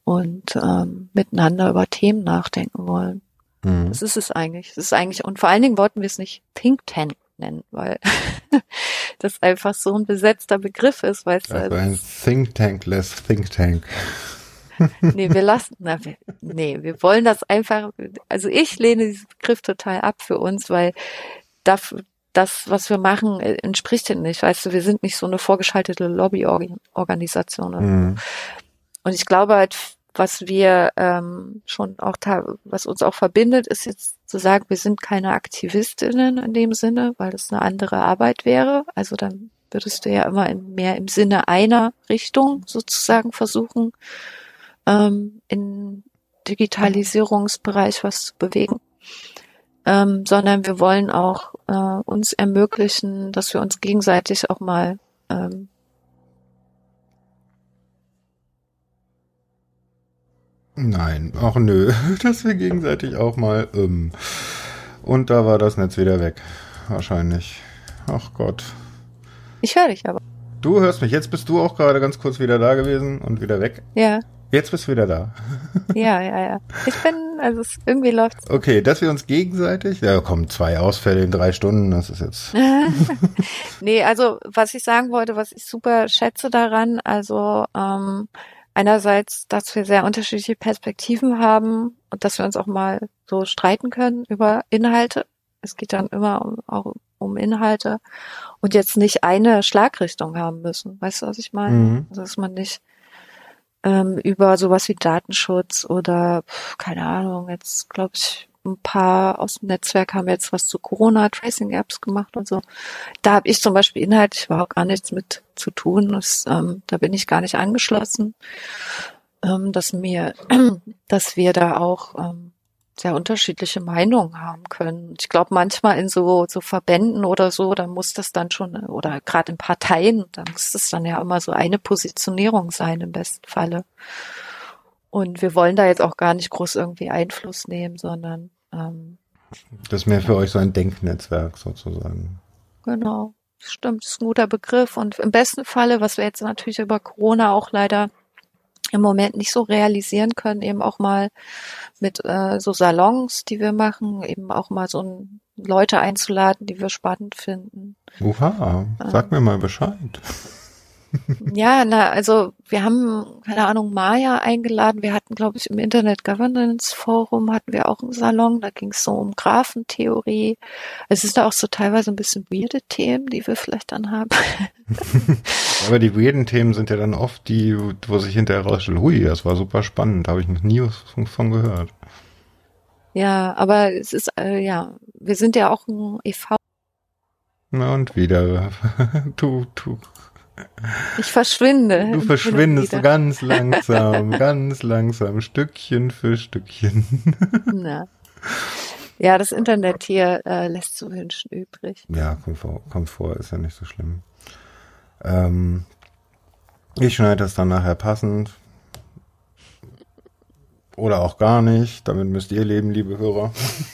und ähm, miteinander über Themen nachdenken wollen. Mhm. Das ist es eigentlich. Das ist eigentlich, und vor allen Dingen wollten wir es nicht Think Tank nennen, weil das einfach so ein besetzter Begriff ist, weißt du. Also ein Think Tankless Think Tank. nee, wir lassen, na, wir, nee, wir wollen das einfach, also ich lehne diesen Begriff total ab für uns, weil dafür, das, was wir machen, äh, entspricht dem nicht. Weißt du, wir sind nicht so eine vorgeschaltete Lobbyorganisation. Mhm. Und ich glaube halt, was wir ähm, schon auch, was uns auch verbindet, ist jetzt zu sagen, wir sind keine Aktivistinnen in dem Sinne, weil das eine andere Arbeit wäre. Also dann würdest du ja immer mehr im Sinne einer Richtung sozusagen versuchen, ähm, in Digitalisierungsbereich was zu bewegen ähm, sondern wir wollen auch äh, uns ermöglichen, dass wir uns gegenseitig auch mal ähm, Nein, ach nö, dass wir gegenseitig auch mal ähm, und da war das Netz wieder weg, wahrscheinlich. Ach Gott. Ich höre dich aber. Du hörst mich, jetzt bist du auch gerade ganz kurz wieder da gewesen und wieder weg. Ja. Jetzt bist du wieder da. ja, ja, ja. Ich bin, also es, irgendwie läuft's. Okay, dass wir uns gegenseitig, ja, kommen zwei Ausfälle in drei Stunden, das ist jetzt. nee, also was ich sagen wollte, was ich super schätze daran, also ähm, einerseits, dass wir sehr unterschiedliche Perspektiven haben und dass wir uns auch mal so streiten können über Inhalte. Es geht dann immer um, auch um Inhalte und jetzt nicht eine Schlagrichtung haben müssen. Weißt du, was ich meine? Mhm. Also, dass man nicht ähm, über sowas wie Datenschutz oder keine Ahnung, jetzt glaube ich, ein paar aus dem Netzwerk haben jetzt was zu Corona-Tracing-Apps gemacht und so. Da habe ich zum Beispiel inhaltlich überhaupt gar nichts mit zu tun. Das, ähm, da bin ich gar nicht angeschlossen, ähm, dass mir, dass wir da auch ähm, sehr unterschiedliche Meinungen haben können. Ich glaube, manchmal in so, so Verbänden oder so, da muss das dann schon, oder gerade in Parteien, da muss das dann ja immer so eine Positionierung sein im besten Falle. Und wir wollen da jetzt auch gar nicht groß irgendwie Einfluss nehmen, sondern ähm, das ist mehr für euch so ein Denknetzwerk sozusagen. Genau, stimmt, das ist ein guter Begriff. Und im besten Falle, was wir jetzt natürlich über Corona auch leider im Moment nicht so realisieren können, eben auch mal mit äh, so Salons, die wir machen, eben auch mal so ein, Leute einzuladen, die wir spannend finden. Uha, sag mir mal Bescheid. Ja, na, also wir haben, keine Ahnung, Maya eingeladen. Wir hatten, glaube ich, im Internet Governance Forum hatten wir auch einen Salon, da ging es so um Graphentheorie. Es ist da auch so teilweise ein bisschen weirde Themen, die wir vielleicht dann haben. Aber die weirden Themen sind ja dann oft die, wo sich hinterher rausstellt, hui, das war super spannend, da habe ich noch nie was von gehört. Ja, aber es ist, äh, ja, wir sind ja auch ein e.V. Na und wieder. du, du ich verschwinde. Du verschwindest ganz langsam, ganz langsam, Stückchen für Stückchen. Na. Ja, das Internet hier äh, lässt zu wünschen übrig. Ja, kommt vor, kommt vor, ist ja nicht so schlimm. Ähm, ich schneide das dann nachher passend. Oder auch gar nicht. Damit müsst ihr leben, liebe Hörer.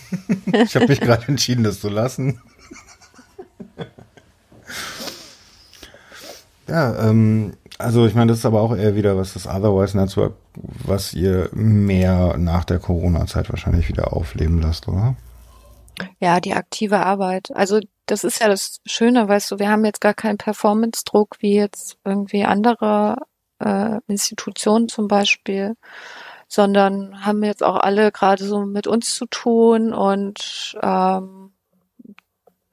ich habe mich gerade entschieden, das zu lassen. Ja, ähm, also ich meine, das ist aber auch eher wieder was das Otherwise Network, was ihr mehr nach der Corona-Zeit wahrscheinlich wieder aufleben lasst, oder? Ja, die aktive Arbeit. Also das ist ja das Schöne, weißt du, wir haben jetzt gar keinen Performance-Druck wie jetzt irgendwie andere äh, Institutionen zum Beispiel, sondern haben jetzt auch alle gerade so mit uns zu tun und ähm,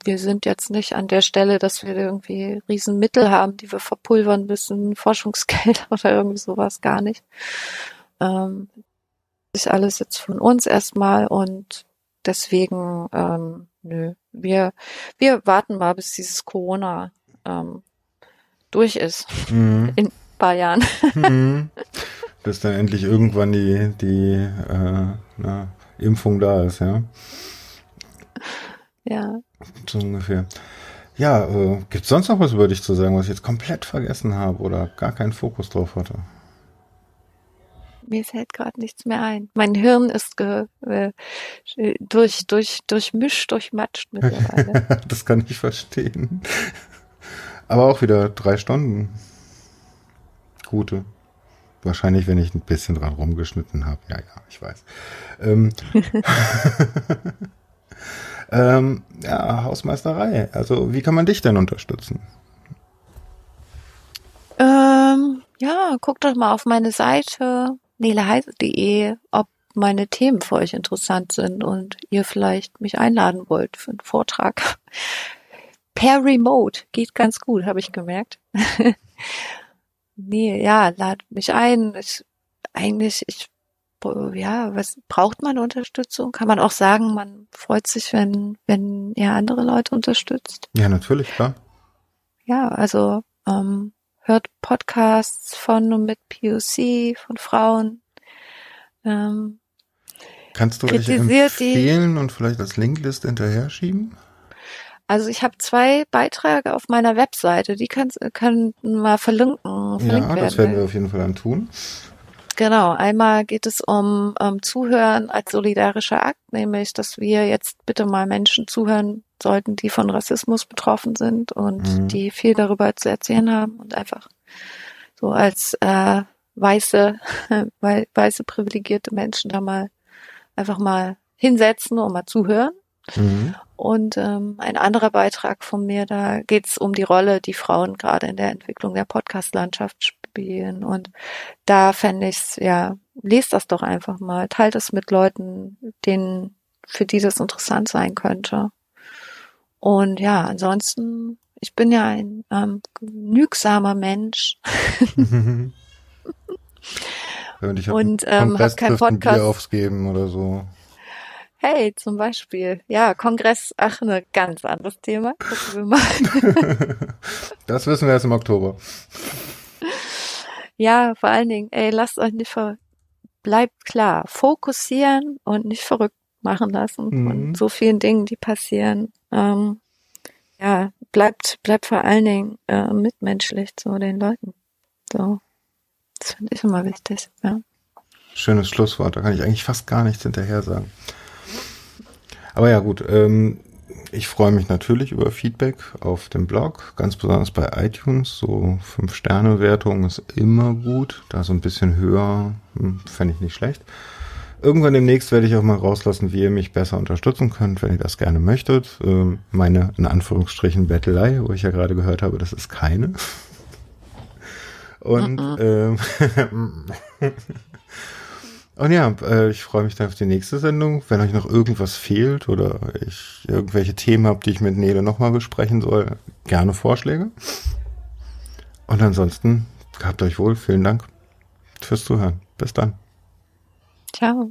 wir sind jetzt nicht an der Stelle, dass wir irgendwie Riesenmittel haben, die wir verpulvern müssen, Forschungsgelder oder irgendwie sowas gar nicht. Ähm, ist alles jetzt von uns erstmal und deswegen, ähm, nö, wir, wir warten mal, bis dieses Corona ähm, durch ist. Mhm. In ein paar Jahren. Mhm. Bis dann endlich irgendwann die, die äh, na, Impfung da ist, ja. Ja. So ungefähr. Ja, äh, gibt es sonst noch was über dich zu sagen, was ich jetzt komplett vergessen habe oder gar keinen Fokus drauf hatte? Mir fällt gerade nichts mehr ein. Mein Hirn ist ge, äh, durch, durch, durchmischt, durchmatscht mittlerweile. das kann ich verstehen. Aber auch wieder drei Stunden. Gute. wahrscheinlich, wenn ich ein bisschen dran rumgeschnitten habe. Ja, ja, ich weiß. Ähm, ähm, ja, Hausmeisterei. Also, wie kann man dich denn unterstützen? Ähm, ja, guckt doch mal auf meine Seite neleheise.de, ob meine Themen für euch interessant sind und ihr vielleicht mich einladen wollt für einen Vortrag. Per Remote geht ganz gut, habe ich gemerkt. nee, ja, lad mich ein. Ich, eigentlich, ich, ja, was braucht man Unterstützung? Kann man auch sagen, man freut sich, wenn, wenn ihr andere Leute unterstützt? Ja, natürlich, klar. Ja, also ähm, hört Podcasts von und mit POC, von Frauen. Ähm, Kannst du welche empfehlen die, und vielleicht als Linkliste hinterher schieben? Also ich habe zwei Beiträge auf meiner Webseite, die kann, kann mal verlinken. Ja, das werden wir auf jeden Fall dann tun. Genau, einmal geht es um, um Zuhören als solidarischer Akt, nämlich, dass wir jetzt bitte mal Menschen zuhören sollten, die von Rassismus betroffen sind und mhm. die viel darüber zu erzählen haben und einfach so als äh, weiße, weiße privilegierte Menschen da mal einfach mal hinsetzen und mal zuhören. Mhm. Und ähm, ein anderer Beitrag von mir, da geht's um die Rolle, die Frauen gerade in der Entwicklung der Podcast-Landschaft spielen. Und da fände ich's, ja, lest das doch einfach mal, teilt es mit Leuten, denen, für die das interessant sein könnte. Und ja, ansonsten, ich bin ja ein ähm, genügsamer Mensch. und ähm, habe keinen Podcast. Bier aufgeben oder so. Hey, zum Beispiel, ja, Kongress, ach, ein ganz anderes Thema. Mal. das wissen wir erst im Oktober. Ja, vor allen Dingen, ey, lasst euch nicht ver, bleibt klar, fokussieren und nicht verrückt machen lassen mhm. von so vielen Dingen, die passieren. Ähm, ja, bleibt, bleibt vor allen Dingen äh, mitmenschlich zu den Leuten. So. Das finde ich immer wichtig, ja. Schönes Schlusswort, da kann ich eigentlich fast gar nichts hinterher sagen. Aber ja, gut, ähm, ich freue mich natürlich über Feedback auf dem Blog, ganz besonders bei iTunes. So 5-Sterne-Wertung ist immer gut. Da so ein bisschen höher hm, fände ich nicht schlecht. Irgendwann demnächst werde ich auch mal rauslassen, wie ihr mich besser unterstützen könnt, wenn ihr das gerne möchtet. Ähm, meine, in Anführungsstrichen, Bettelei, wo ich ja gerade gehört habe, das ist keine. Und, ähm, und ja, äh, ich freue mich dann auf die nächste Sendung. Wenn euch noch irgendwas fehlt oder ich irgendwelche Themen habe, die ich mit Nele nochmal besprechen soll, gerne Vorschläge. Und ansonsten, habt euch wohl. Vielen Dank fürs Zuhören. Bis dann. Ciao.